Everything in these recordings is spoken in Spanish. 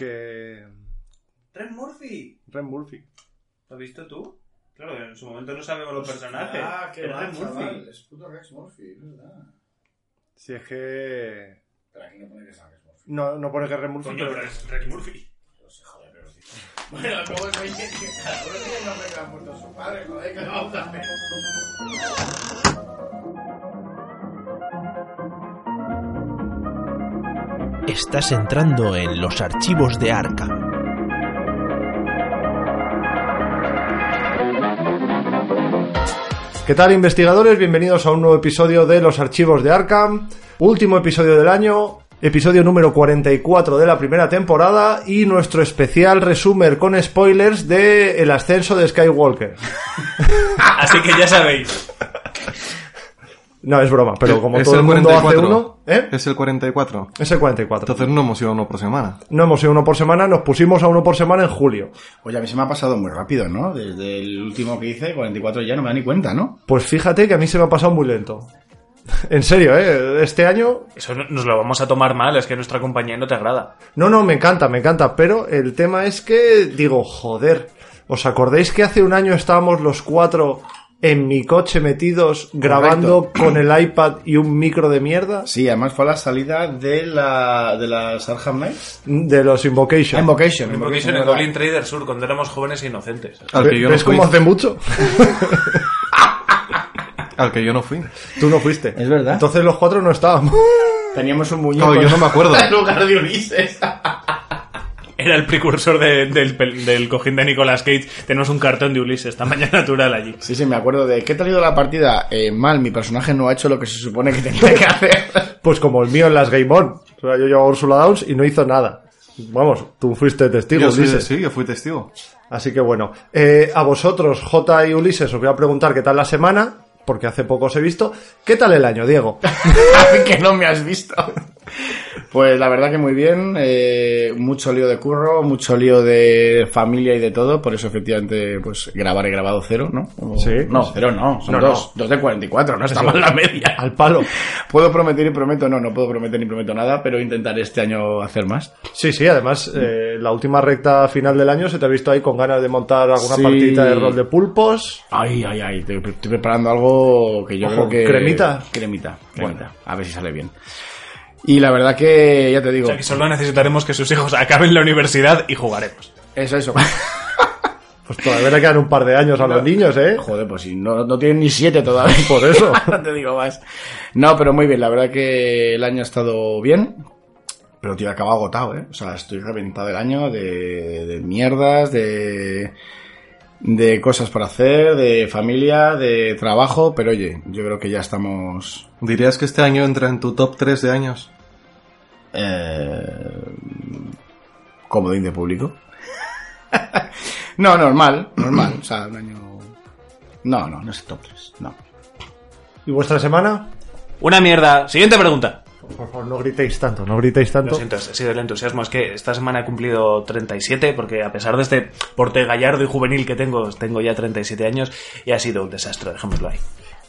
Que. Ren Murphy. Ren Murphy. ¿Lo has visto tú? Claro, en su momento no sabemos los personajes. Ah, qué Es mal, Ren Murphy. chaval. Es puto Rex Murphy, es verdad. Si es que. Pero aquí no pone que sea Rex Murphy. No, no pone que es Ren Murphy. Coño, pero- es Rex Murphy. No sé, joder, pero sí. Bueno, luego es que cada uno tiene el nombre que le ha puesto su padre, joder, que vamos a hacer. Estás entrando en los archivos de Arkham. ¿Qué tal, investigadores? Bienvenidos a un nuevo episodio de Los Archivos de Arkham. Último episodio del año, episodio número 44 de la primera temporada y nuestro especial resumen con spoilers de El ascenso de Skywalker. Así que ya sabéis. No, es broma, pero como Es todo el el mundo hace 44. uno, ¿eh? Es el 44. Es el 44. Entonces no hemos ido uno por semana. No hemos ido uno por semana, nos pusimos a uno por semana en julio. Oye, a mí se me ha pasado muy rápido, ¿no? Desde el último que hice, 44 ya no me da ni cuenta, ¿no? Pues fíjate que a mí se me ha pasado muy lento. En serio, ¿eh? Este año Eso no- nos lo vamos a tomar mal, es que nuestra compañía no te agrada. No, no, me encanta, me encanta, pero el tema es que digo, joder, ¿os acordáis que hace un año estábamos los cuatro en mi coche metidos grabando con el iPad y un micro de mierda Sí, además fue a la salida de la de las Arkham Knights. de los Invocation? Invocation. Invocation en. Goblin Trader Sur, cuando éramos jóvenes e inocentes. Al que yo no ¿Ves fui. cómo hace mucho? Al que yo no fui. Tú no fuiste. Es verdad. Entonces los cuatro no estábamos. Teníamos un muñeco. No, yo no me acuerdo. en lugar de Ulises. Era el precursor de- del, del cojín de Nicolas Cage. Tenemos un cartón de Ulises, tamaño natural allí. Sí, sí, me acuerdo de ¿qué te ha ido la partida? Eh, mal, mi personaje no ha hecho lo que se supone que tenía que hacer. Pues como el mío en las Game On. O sea, yo llevo a Ursula Downs y no hizo nada. Vamos, tú fuiste testigo, Yo sí, Ulises. sí, yo fui testigo. Así que bueno, eh, a vosotros, J y Ulises, os voy a preguntar qué tal la semana, porque hace poco os he visto. ¿Qué tal el año, Diego? que no me has visto. Pues la verdad que muy bien, eh, mucho lío de curro, mucho lío de familia y de todo, por eso efectivamente pues grabar he grabado cero, ¿no? O- Sí. No, cero no, son No, dos, dos de 44, no está mal la media. Al palo. Puedo prometer y prometo, no, no puedo prometer ni prometo nada, pero intentaré este año hacer más. Sí, sí, además, eh, la última recta final del año se te ha visto ahí con ganas de montar alguna Sí. partida de rol de pulpos. Ay, ay, ay, estoy preparando algo que yo Ojo, creo que... ¿cremita? Cremita, cremita, a ver si sale bien. Y la verdad que, ya te digo, O sea que solo necesitaremos que sus hijos acaben la universidad y jugaremos. eso, eso. Pues todavía le quedan un par de años a los niños, ¿eh? Joder, pues si no, no tienen ni siete todavía. Por eso. no te digo más. No, pero muy bien, la verdad que el año ha estado bien. Pero tío, he acabado agotado, ¿eh? O sea, estoy reventado el año de, de mierdas, de, de cosas por hacer, de familia, de trabajo, pero oye, yo creo que ya estamos... ¿Dirías que este año entra en tu top 3 de años? Eh, comodín de público. no, normal, normal. O sea, un año... No, no, no es el top 3, no. ¿Y vuestra semana? Una mierda. Siguiente pregunta. Por favor, no gritéis tanto, no gritéis tanto. Lo siento, ha sido el entusiasmo. Es que esta semana he cumplido 37, porque a pesar de este porte gallardo y juvenil que tengo, tengo ya 37 años y ha sido un desastre, dejémoslo ahí.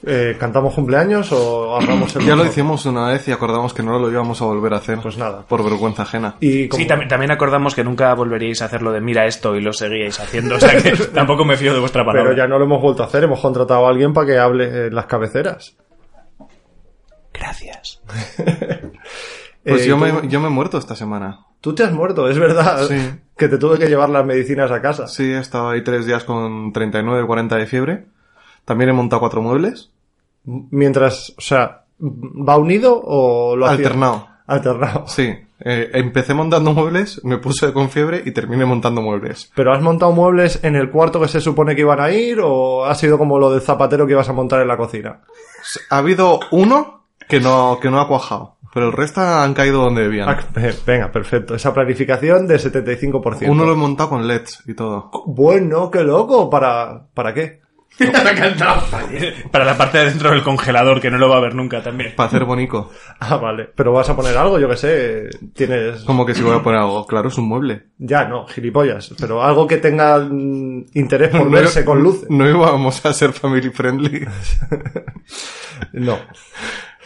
Eh, ¿Cantamos cumpleaños o hablamos el Ya lo hicimos una vez y acordamos que no lo íbamos a volver a hacer. Pues nada. Por vergüenza ajena. Y como- Sí, también, también acordamos que nunca volveríais a hacerlo de mira esto y lo seguíais haciendo, o sea que tampoco me fío de vuestra palabra. Pero ya no lo hemos vuelto a hacer, hemos contratado a alguien para que hable en las cabeceras. Gracias. Pues Eh, yo, ¿tú- me, yo me he muerto esta semana. Tú te has muerto, es verdad. Sí. Que te tuve que llevar las medicinas a casa. Sí, he estado ahí tres días con 39, 40 de fiebre. También he montado cuatro muebles. Mientras, o sea, ¿va unido o lo hacía- Alternado. Alternado. Sí. Eh, empecé montando muebles, me puse con fiebre y terminé montando muebles. ¿Pero has montado muebles en el cuarto que se supone que iban a ir o ha sido como lo del zapatero que ibas a montar en la cocina? Ha habido uno que no, que no ha cuajado, pero el resto han caído donde debían. Ah, eh, venga, perfecto. Esa planificación de 75%. Uno lo he montado con LEDs y todo. Bueno, qué loco. ¿Para, ¿para qué? Para la parte de dentro del congelador, que no lo va a ver nunca también. Para hacer bonico. Ah, vale. Pero vas a poner algo, yo que sé. Tienes... Como que si voy a poner algo. Claro, es un mueble. Ya, no, gilipollas. Pero algo que tenga mm, interés por No- verse con luces. No íbamos a ser family friendly. No.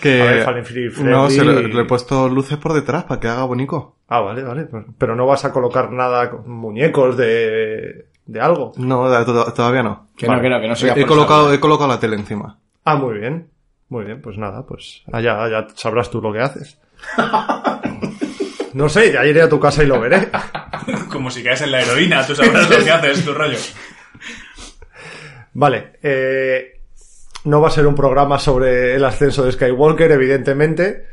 Que... A ver, Fallen Free Freddy- No, se le, le he puesto luces por detrás para que haga bonito. Ah, vale, vale. pues- Pero no vas a colocar nada, con muñecos de, de algo. No, da- to- todavía no. Que no, que no, que no He por colocado, he colocado la tele encima. Ah, muy bien. Muy bien, pues nada, pues allá, allá sabrás tú lo que haces. No sé, ya iré a tu casa y lo veré. Como si caes en la heroína, tú sabrás lo que haces, tu rollo. Vale, eh, no va a ser un programa sobre el ascenso de Skywalker, evidentemente.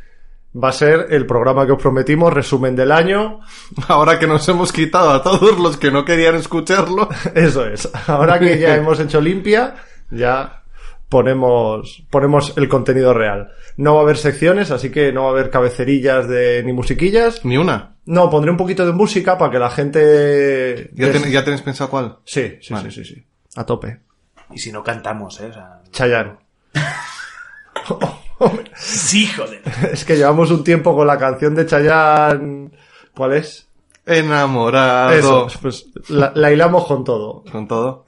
Va a ser el programa que os prometimos, resumen del año. Ahora que nos hemos quitado a todos los que no querían escucharlo. Eso es. Ahora que ya hemos hecho limpia, ya ponemos, ponemos el contenido real. No va a haber secciones, así que no va a haber cabecerillas de, ni musiquillas. Ni una. No, pondré un poquito de música para que la gente... ¿Ya, ten- ya tenéis pensado cuál? Sí, sí, Vale. sí, sí, sí. A tope. Y si no cantamos, ¿eh? O sea, Chayanne. sí, joder. Es que llevamos un tiempo con la canción de Chayanne. ¿Cuál es? Enamorado. Eso, pues la, la hilamos con todo. Con todo.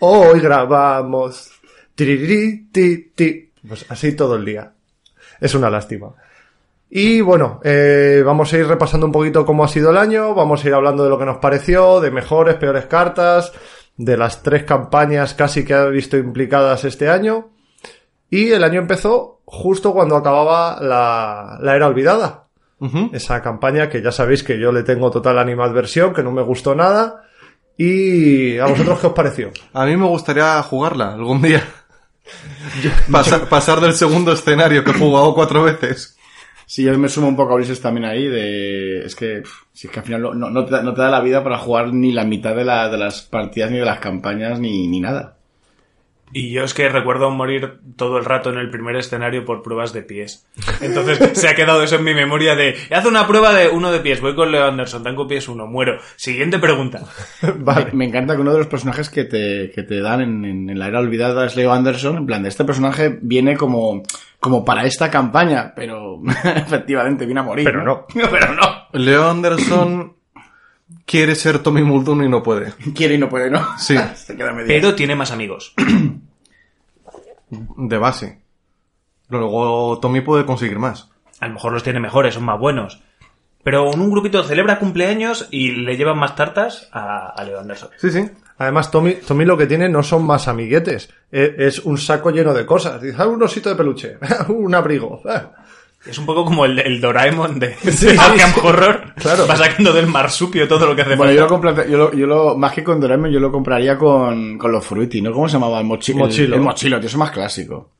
Hoy grabamos. Tiriri, ti, ti. Pues así todo el día. Es una lástima. Y bueno, eh, vamos a ir repasando un poquito cómo ha sido el año, vamos a ir hablando de lo que nos pareció, de mejores, peores cartas, de las tres campañas casi que ha visto implicadas este año. Y el año empezó justo cuando acababa la, la era olvidada. Esa campaña que ya sabéis que yo le tengo total animadversión, que no me gustó nada. ¿Y a vosotros qué os pareció? A mí me gustaría jugarla algún día. Pasar, pasar del segundo escenario que he jugado cuatro veces. Sí, yo me sumo un poco a Ulises también ahí de... Es que, si es que al final no, no te, da- no te da la vida para jugar ni la mitad de, la- de las partidas, ni de las campañas, ni, ni nada. Y yo es que recuerdo morir todo el rato en el primer escenario por pruebas de pies. Entonces se ha quedado eso en mi memoria de, haz una prueba de uno de pies, voy con Leo Anderson, tengo pies uno, muero. Siguiente pregunta. Vale. Me, me encanta que uno de los personajes que te, que te dan en, en- en la era olvidada es Leo Anderson. En plan, de este personaje viene como, como para esta campaña, pero efectivamente viene a morir. Pero no. pero no. Leo Anderson quiere ser Tommy Muldoon y no puede. Quiere y no puede, ¿no? Sí, Se queda medio. Pero tiene más amigos. de base. Luego Tommy puede conseguir más. A lo mejor los tiene mejores, son más buenos. Pero en un grupito celebra cumpleaños y le llevan más tartas a, a Leo Anderson. Sí, sí. Además, Tommy, Tommy lo que tiene no son más amiguetes. e- Es un saco lleno de cosas. Dice, ah, un osito de peluche, un abrigo. Ah". Es un poco como el, el Doraemon de, Sí, de sí, Arkham sí. Horror. Claro. Va sacando del marsupio todo lo que hace Bueno, falta. yo lo, compra- yo lo, yo lo- más que con Doraemon, yo lo compraría con, con los Fruity, ¿no? ¿Cómo se llamaba? El mochilo. Mochilo. El, el mochilo, tío, eso es más clásico.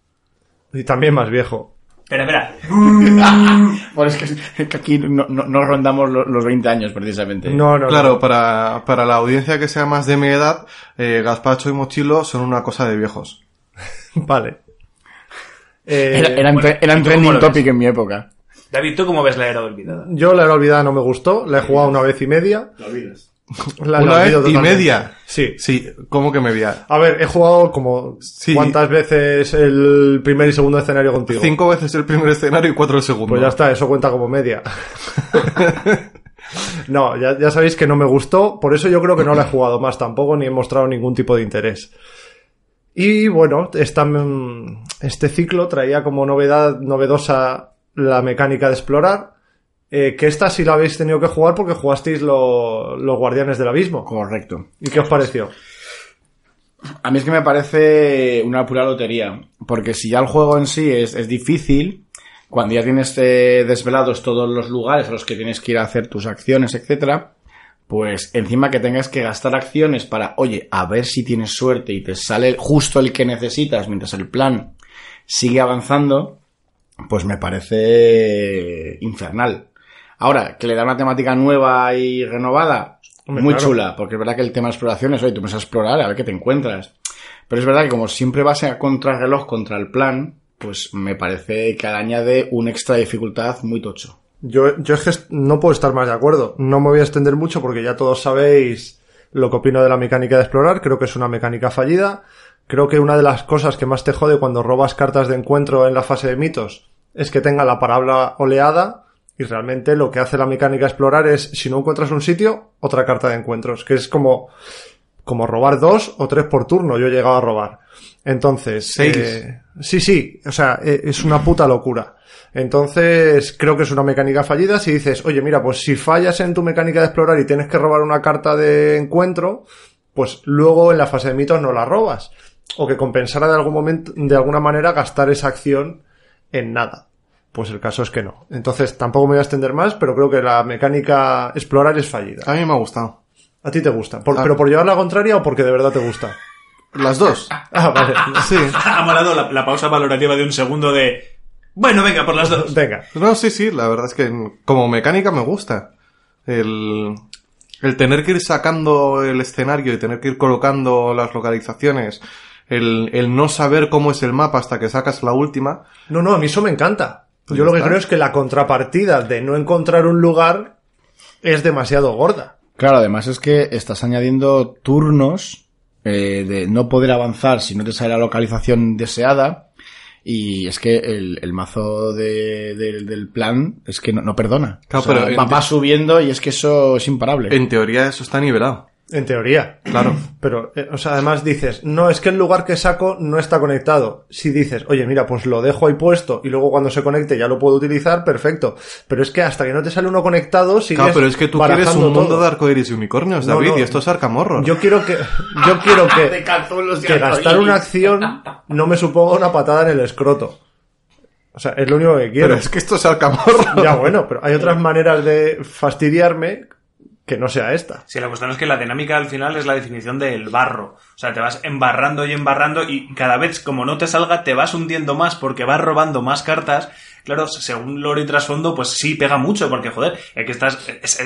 Y también más viejo. Espera, espera. Bueno, es que, es que aquí no, no- no rondamos lo- los 20 años, precisamente. No, no, Claro, no. para, para la audiencia que sea más de mi edad, eh, Gazpacho y Mochilo son una cosa de viejos. Vale. Eh, Era, eran, bueno, tre- eran ¿y tú cómo trending topic en mi época. David, ¿tú cómo ves la era olvidada? Yo la era olvidada no me gustó. La he jugado una vez y media. Lo olvidas. La, ¿Una la vez y media? Sí. Sí, ¿cómo que media? A ver, he jugado como Sí. cuántas veces el primer y segundo escenario contigo. Cinco veces el primer escenario y cuatro el segundo. Pues ya está, eso cuenta como media. no, ya, ya sabéis que no me gustó, por eso yo creo que no la he jugado más tampoco, ni he mostrado ningún tipo de interés. Y bueno, esta, mm, este ciclo traía como novedad novedosa la mecánica de explorar, eh, que esta sí la habéis tenido que jugar porque jugasteis lo- los Guardianes del Abismo. Correcto. ¿Y qué os pareció? A mí es que me parece una pura lotería. Porque si ya el juego en sí es, es difícil, cuando ya tienes eh, desvelados todos los lugares a los que tienes que ir a hacer tus acciones, etcétera, pues encima que tengas que gastar acciones para, oye, a ver si tienes suerte y te sale justo el que necesitas mientras el plan sigue avanzando, pues me parece infernal. Ahora, que le da una temática nueva y renovada, Hombre, muy claro. chula, porque es verdad que el tema de exploración es, oye, tú vas a explorar a ver qué te encuentras. Pero es verdad que como siempre vas a contrarreloj contra el plan, pues me parece que le añade una extra dificultad muy tocho. Yo, yo es que no puedo estar más de acuerdo. No me voy a extender mucho porque ya todos sabéis lo que opino de la mecánica de explorar. Creo que es una mecánica fallida. Creo que una de las cosas que más te jode cuando robas cartas de encuentro en la fase de mitos es que tenga la palabra oleada y realmente lo que hace la mecánica explorar es si no encuentras un sitio, otra carta de encuentros, que es como como robar dos o tres por turno. Yo he llegado a robar. Entonces, Seis. eh, sí, sí, o sea, eh, es una puta locura. Entonces, creo que es una mecánica fallida. Si dices, oye, mira, pues si fallas en tu mecánica de explorar y tienes que robar una carta de encuentro, pues luego en la fase de mitos no la robas. O que compensara de algún momento, de alguna manera gastar esa acción en nada. Pues el caso es que no. Entonces, tampoco me voy a extender más, pero creo que la mecánica explorar es fallida. A mí me ha gustado. A ti te gusta. Por- Ah. ¿Pero por llevar la contraria o porque de verdad te gusta? Las dos. Ah, vale. Sí. Ha molado la, la pausa valorativa de un segundo de... Bueno, venga, por las dos. Venga. No, sí, sí, la verdad es que como mecánica me gusta. El, el tener que ir sacando el escenario y tener que ir colocando las localizaciones, el, el no saber cómo es el mapa hasta que sacas la última. No, no, a mí eso me encanta. Pues Yo lo que está. creo es que la contrapartida de no encontrar un lugar es demasiado gorda. Claro, además es que estás añadiendo turnos eh, de no poder avanzar si no te sale la localización deseada. Y es que el, el mazo de- de- del plan es que no, no perdona. Claro, O sea, pero va, en- va subiendo y es que eso es imparable. En teoría eso está nivelado. En teoría. Claro. Pero, eh, o sea, además dices, no, es que el lugar que saco no está conectado. Si dices, oye, mira, pues lo dejo ahí puesto y luego cuando se conecte ya lo puedo utilizar, perfecto. Pero es que hasta que no te sale uno conectado, sigues Claro, pero es que tú quieres un mundo todo. de arcoiris y unicornios, No, David, no. y esto es arcamorro. Yo quiero que, yo quiero que, que gastar una acción no me suponga una patada en el escroto. O sea, es lo único que quiero. Pero es que esto es arcamorro. Ya bueno, pero hay otras maneras de fastidiarme que no sea esta. Sí, la cuestión es que la dinámica al final es la definición del barro. O sea, te vas embarrando y embarrando y cada vez como no te salga te vas hundiendo más porque vas robando más cartas. Claro, según lore y trasfondo, pues sí pega mucho porque, joder, es que estás... Es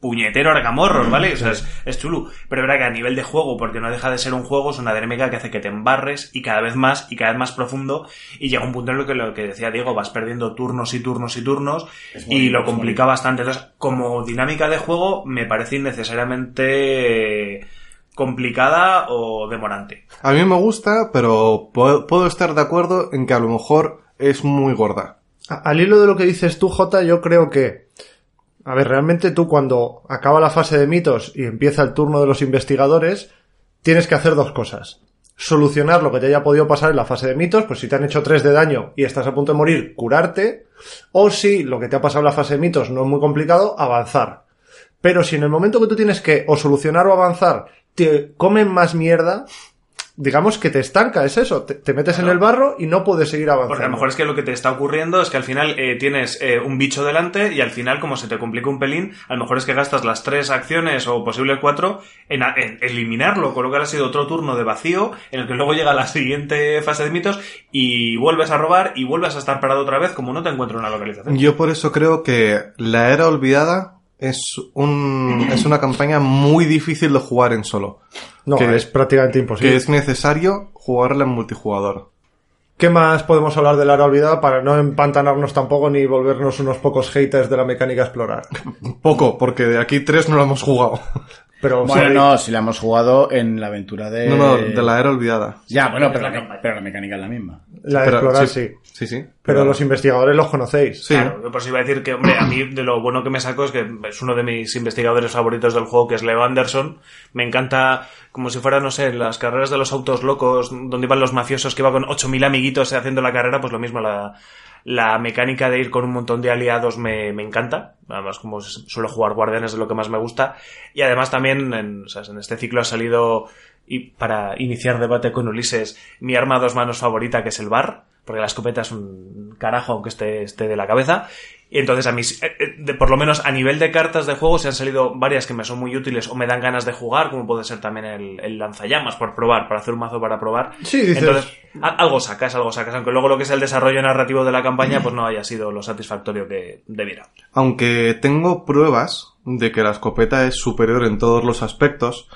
puñetero argamorros, ¿vale? O sea, es, es chulo. Pero es verdad que a nivel de juego, porque no deja de ser un juego, es una dinámica que hace que te embarres y cada vez más y cada vez más profundo y llega un punto en el que lo que decía Diego, vas perdiendo turnos y turnos y turnos y lo complica bastante. Entonces, como dinámica de juego, me parece innecesariamente complicada o demorante. A mí me gusta, pero puedo, estar de acuerdo en que a lo mejor es muy gorda. Al hilo de lo que dices tú, Jota, yo creo que. A ver, realmente tú cuando acaba la fase de mitos y empieza el turno de los investigadores, tienes que hacer dos cosas. Solucionar lo que te haya podido pasar en la fase de mitos, pues si te han hecho tres de daño y estás a punto de morir, curarte. O si lo que te ha pasado en la fase de mitos no es muy complicado, avanzar. Pero si en el momento que tú tienes que o solucionar o avanzar te comen más mierda, digamos que te estanca, es eso. Te, te metes en el barro y no puedes seguir avanzando. Porque a lo mejor es que lo que te está ocurriendo es que al final eh, tienes eh, un bicho delante y al final, como se te complica un pelín, a lo mejor es que gastas las tres acciones o posible cuatro en, a- en eliminarlo, con lo que ha sido otro turno de vacío, en el que luego llega la siguiente fase de mitos y vuelves a robar y vuelves a estar parado otra vez como no te encuentro una localización. Yo por eso creo que La Era Olvidada es, un, es una campaña muy difícil de jugar en solo. No, que- es prácticamente imposible. Que es necesario jugarla en multijugador. ¿Qué más podemos hablar de la era olvidada para no empantanarnos tampoco ni volvernos unos pocos haters de la mecánica explorar? Poco, porque de aquí tres no lo hemos jugado. Pero Bueno, sí, no, si la hemos jugado en la aventura de... No, no, de La Era Olvidada. Ya, bueno, pero la pero la mecánica es la misma. la de Pero explorar sí. Sí, sí. Pero los investigadores los conocéis. Sí. Claro, yo por si iba a decir que, hombre, a mí de lo bueno que me saco es que es uno de mis investigadores favoritos del juego, que es Leo Anderson. Me encanta como si fuera, no sé, las carreras de los autos locos, donde iban los mafiosos que iban con 8.000 amiguitos haciendo la carrera, pues lo mismo, la, la mecánica de ir con un montón de aliados me, me encanta. Además, como suelo jugar guardianes de lo que más me gusta. Y además también, en, en este ciclo ha salido, y para iniciar debate con Ulises, mi arma a dos manos favorita, que es el bar porque la escopeta es un carajo aunque esté, esté de la cabeza. Y entonces a mí, eh, eh, de- por lo menos a nivel de cartas de juego, se han salido varias que me son muy útiles o me dan ganas de jugar, como puede ser también el, el lanzallamas por probar, para hacer un mazo para probar. Sí, dices- Entonces, a- algo sacas, algo sacas, aunque luego lo que es el desarrollo narrativo de la campaña, pues no haya sido lo satisfactorio que debiera. Aunque tengo pruebas de que la escopeta es superior en todos los aspectos,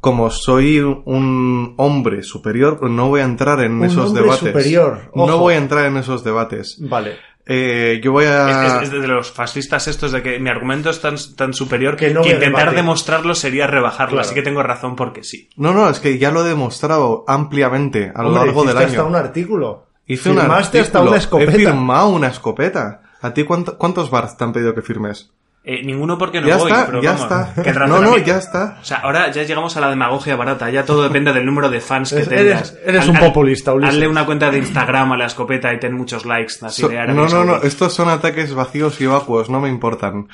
como soy un hombre superior, no voy a entrar en Un esos debates. superior, ojo. No voy a entrar en esos debates. Vale. Eh, yo voy a... Es, es- es de los fascistas estos de que mi argumento es tan, tan superior Que no intentar debate. demostrarlo sería rebajarlo. Claro. Así que tengo razón porque sí. No, no, es que ya lo he demostrado ampliamente a lo Hombre, largo del año. hasta un artículo. Hice un Firmaste hasta artículo, una escopeta. He firmado una escopeta. ¿A ti cuánto- cuántos bars te han pedido que firmes? Eh, ninguno porque no Ya voy, está, pero ya vamos, está. que No, no, ya está. O sea, ahora ya llegamos a la demagogia barata, ya todo depende del número de fans que Eres- tengas. eres- eres un populista, Ulises. Hazle una cuenta de Instagram a la escopeta y ten muchos likes, así So- de no, no, no, estos son ataques vacíos y vacuos, no me importan.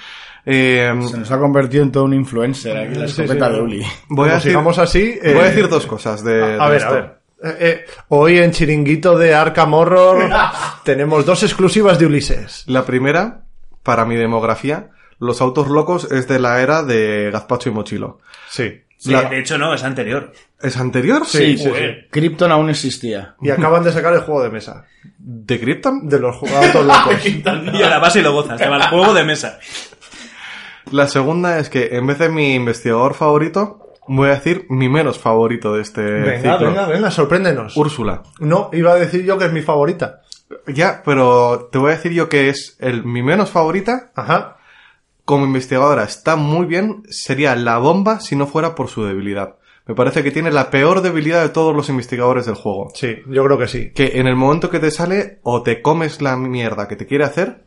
Eh, Se nos ha convertido en todo un influencer aquí la escopeta sí. de Uli. voy, a decir, así... eh, voy a decir dos cosas de, A de ver, esto. a ver. Eh, eh, hoy en Chiringuito de Arkham Horror tenemos dos exclusivas de Ulises. La primera, para mi demografía, los autos locos es de la era de Gazpacho y Mochilo. Sí. Sí, La- De hecho, no, es anterior. ¿Es anterior? Sí. Krypton aún existía. Y acaban de sacar el juego de mesa. ¿De Krypton? De los jugadores locos. Y a la base lo gozas, te va el juego de mesa. La segunda es que en vez de mi investigador favorito, voy a decir mi menos favorito de este Venga, ciclo. venga, venga, sorpréndenos. Úrsula. No, iba a decir yo que es mi favorita. Ya, pero te voy a decir yo que es el, mi menos favorita. Ajá. Como investigadora está muy bien, sería la bomba si no fuera por su debilidad. Me parece que tiene la peor debilidad de todos los investigadores del juego. Sí, yo creo que sí. Que en el momento que te sale, o te comes la mierda que te quiere hacer,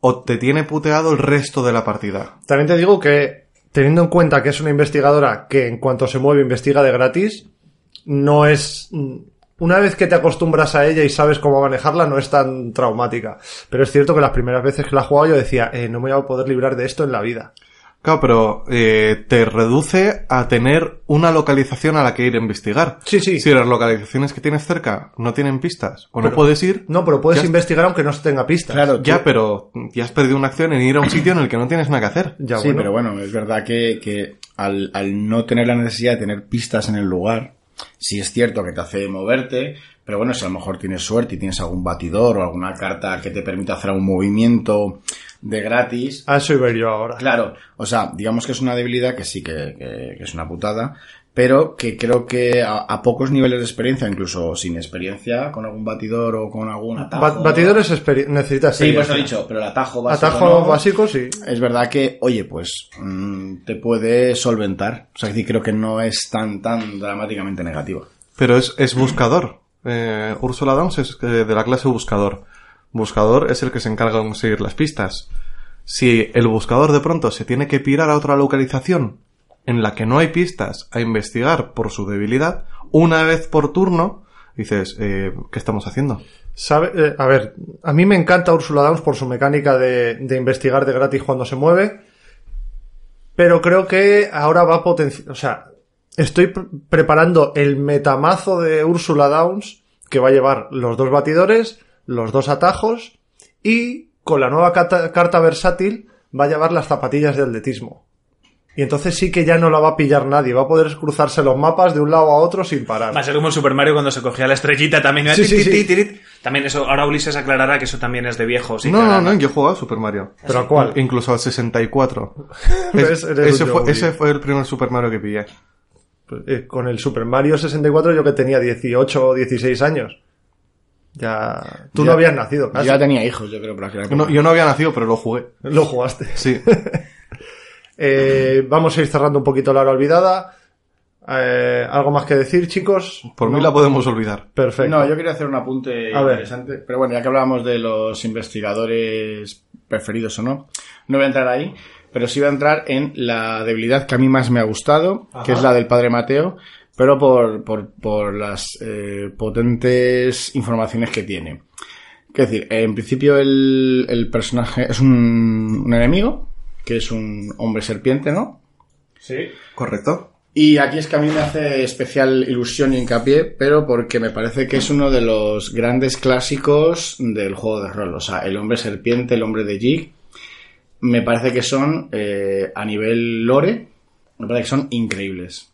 o te tiene puteado el resto de la partida. También te digo que, teniendo en cuenta que es una investigadora que en cuanto se mueve investiga de gratis, no es... Una vez que te acostumbras a ella y sabes cómo manejarla, no es tan traumática. Pero es cierto que las primeras veces que la he jugado yo decía, eh, no me voy a poder librar de esto en la vida. Claro, pero eh, te reduce a tener una localización a la que ir a investigar. Sí, sí. Si las localizaciones que tienes cerca no tienen pistas o no puedes ir, No, pero puedes investigar aunque no se tenga pistas. Claro, ya, tú- pero ya has perdido una acción en ir a un sitio en el que no tienes nada que hacer. Ya, sí, bueno. pero bueno, es verdad que, que al, al no tener la necesidad de tener pistas en el lugar, sí es cierto que te hace moverte, pero bueno, si a lo mejor tienes suerte y tienes algún batidor o alguna carta que te permita hacer un movimiento de gratis, A eso iba yo ahora. Claro, o sea, digamos que es una debilidad que sí que, que- que es una putada, pero que creo que a, a pocos niveles de experiencia, incluso sin experiencia, con algún batidor o con algún atajo. Ba- batidores experi- necesita Sí, pues lo he dicho, pero el atajo básico. Atajo no. básico, sí. Es verdad que, oye, pues mm, te puede solventar. O sea, es decir, creo que no es tan, tan dramáticamente negativo. Pero es, es buscador. Eh, Ursula Downs es eh, de la clase buscador. Buscador es el que se encarga de conseguir las pistas. Si el buscador de pronto se tiene que pirar a otra localización en la que no hay pistas a investigar por su debilidad, una vez por turno, dices, eh, ¿qué estamos haciendo? Eh, a ver, a mí me encanta Ursula Downs por su mecánica de, de investigar de gratis cuando se mueve, pero creo que ahora va a potenciar, o sea, estoy pre- preparando el metamazo de Ursula Downs que va a llevar los dos batidores, los dos atajos y con la nueva carta, carta versátil va a llevar las zapatillas de atletismo. Y entonces sí que ya no la va a pillar nadie, va a poder cruzarse los mapas de un lado a otro sin parar. Va a ser como el Super Mario cuando se cogía la estrellita también. Sí, sí, sí. También eso, ahora Ulises aclarará que eso también es de viejos. no, no, no, yo he jugado a Super Mario. ¿Pero a cuál? Incluso al 64. ¿Ves? Es- Eres ese, fue, ese fue el primer Super Mario que pillé. Eh, con el Super Mario 64 yo que tenía 18 o 16 años. Ya... Tú Ya- no habías nacido, Yo ya tenía hijos, yo creo. No, yo no había nacido, pero lo jugué. Lo jugaste. Sí. Eh, vamos a ir cerrando un poquito la hora olvidada. Eh, ¿Algo más que decir, chicos? Por mí la podemos olvidar. Perfecto. No, yo quería hacer un apunte A ver. interesante. Pero bueno, ya que hablábamos de los investigadores preferidos o no, no voy a entrar ahí, pero sí voy a entrar en la debilidad que a mí más me ha gustado, que es la del padre Mateo, pero por, por, por las eh, potentes informaciones que tiene. Es decir, en principio el, el personaje es un, un enemigo, que es un hombre serpiente, ¿no? Sí. ¿Correcto? Y aquí es que a mí me hace especial ilusión y hincapié, pero porque me parece que es uno de los grandes clásicos del juego de rol. O sea, el hombre serpiente, el hombre de Jig, me parece que son, eh, a nivel lore, me parece que son increíbles.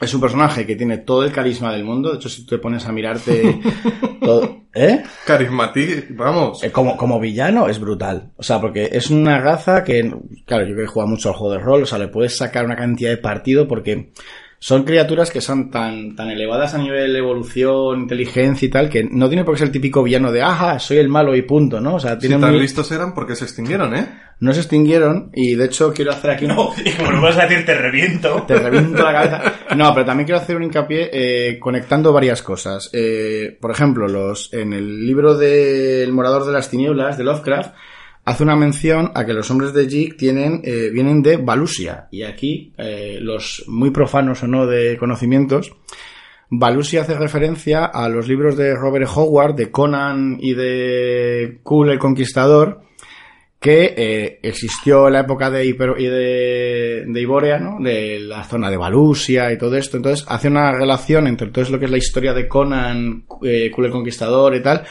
Es un personaje que tiene todo el carisma del mundo. De hecho, si tú te pones a mirarte todo... ¿Eh? Carismatic, vamos. Eh, Como, como villano es brutal. O sea, porque es una raza que, claro, yo que he jugado mucho al juego de rol, o sea, le puedes sacar una cantidad de partido porque son criaturas que son tan, tan elevadas a nivel evolución, inteligencia y tal, que no tiene por qué ser el típico villano de, ajá, soy el malo y punto, ¿no? O sea, Si tienen tan muy- listos eran porque se extinguieron, ¿eh? no se extinguieron y de hecho quiero hacer aquí una... Y como no vas a decir te reviento. Te reviento la cabeza. No, pero también quiero hacer un hincapié eh, conectando varias cosas. Eh, por ejemplo, los en el libro del Morador de las Tinieblas de Lovecraft hace una mención a que los hombres de Jig tienen, eh, vienen de Valusia. Y aquí, eh, los muy profanos o no de conocimientos, Valusia hace referencia a los libros de Robert Howard, de Conan y de Cool el Conquistador, que eh, existió en la época de, Hiper- y de, de ¿no? de la zona de Valusia y todo esto. Entonces hace una relación entre todo lo que es la historia de Conan, eh, el Conquistador y tal,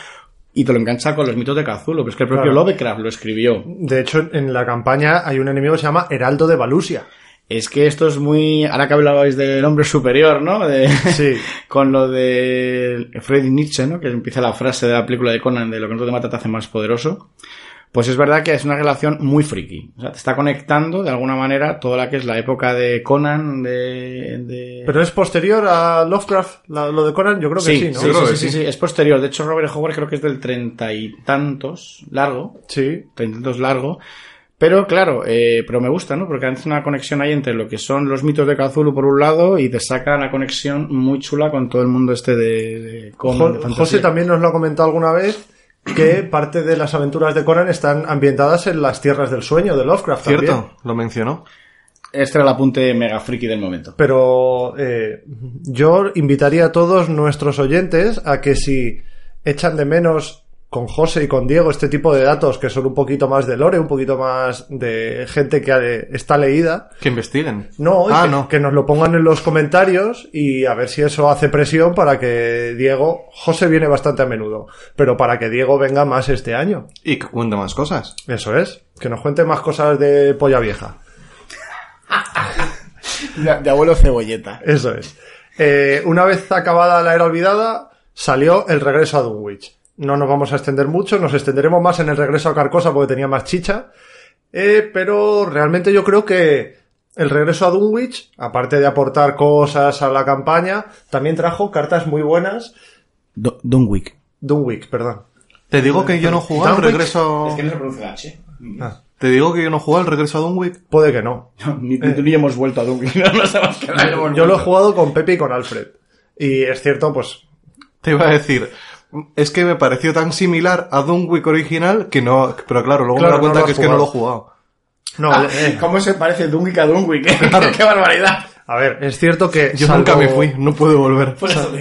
y te lo engancha con los mitos de Cthulhu. Pero es que el propio Claro. Lovecraft lo escribió. De hecho, en la campaña hay un enemigo que se llama Heraldo de Valusia. Es que esto es muy... Ahora que hablabais del hombre superior, ¿no? De- Sí. con lo de Friedrich Nietzsche, ¿no? Que empieza la frase de la película de Conan de lo que no te mata te hace más poderoso. Pues es verdad que es una relación muy friki. O sea, te está conectando de alguna manera toda la que es la época de Conan, de... de- Pero es posterior a Lovecraft, la- lo de Conan, yo creo que sí, ¿no? sí, creo sí, sí, sí. sí, es posterior. De hecho, Robert Howard creo que es del treinta y tantos, largo, Sí. treinta y tantos largo. Pero claro, eh, pero me gusta, ¿no? Porque hace una conexión ahí entre lo que son los mitos de Cthulhu por un lado y te saca la conexión muy chula con todo el mundo este de, de Conan, Jo- de fantasía. José también nos lo ha comentado alguna vez que parte de las aventuras de Conan están ambientadas en las tierras del sueño de Lovecraft. Cierto, también. lo mencionó. Este era el apunte mega friki del momento. Pero eh, yo invitaría a todos nuestros oyentes a que si echan de menos con José y con Diego este tipo de datos que son un poquito más de lore, un poquito más de gente que eh, está leída, Que investiguen. no, Ah, que, no. que nos lo pongan en los comentarios y a ver si eso hace presión para que Diego, José viene bastante a menudo, pero para que Diego venga más este año. Y que cuente más cosas. Eso es, que nos cuente más cosas de polla vieja. De, de abuelo cebolleta. Eso es. Eh, una vez acabada la era olvidada, salió el regreso a Dunwich. No nos vamos a extender mucho, nos extenderemos más en el regreso a Carcosa porque tenía más chicha. Eh, pero realmente yo creo que el regreso a Dunwich, aparte de aportar cosas a la campaña, también trajo cartas muy buenas. Do- Dunwich. Dunwich, perdón. Te digo que yo no jugué al regreso. no se pronuncia la H. Te digo que yo no jugué al regreso a Dunwich. Puede que no. Ni, ni ni hemos vuelto a Dunwich. No quedado. Yo lo he jugado con Pepe y con Alfred. Y es cierto, pues Te iba a decir. Es que me pareció tan similar a Dunwich original que no. Pero claro, luego Claro, me doy cuenta no que es que no lo he jugado. no, Ah, eh, ¿Cómo se parece Dunwich a Dunwich? ¿Qué, qué barbaridad. A ver, es cierto que Yo salvo- nunca me fui, no puedo volver.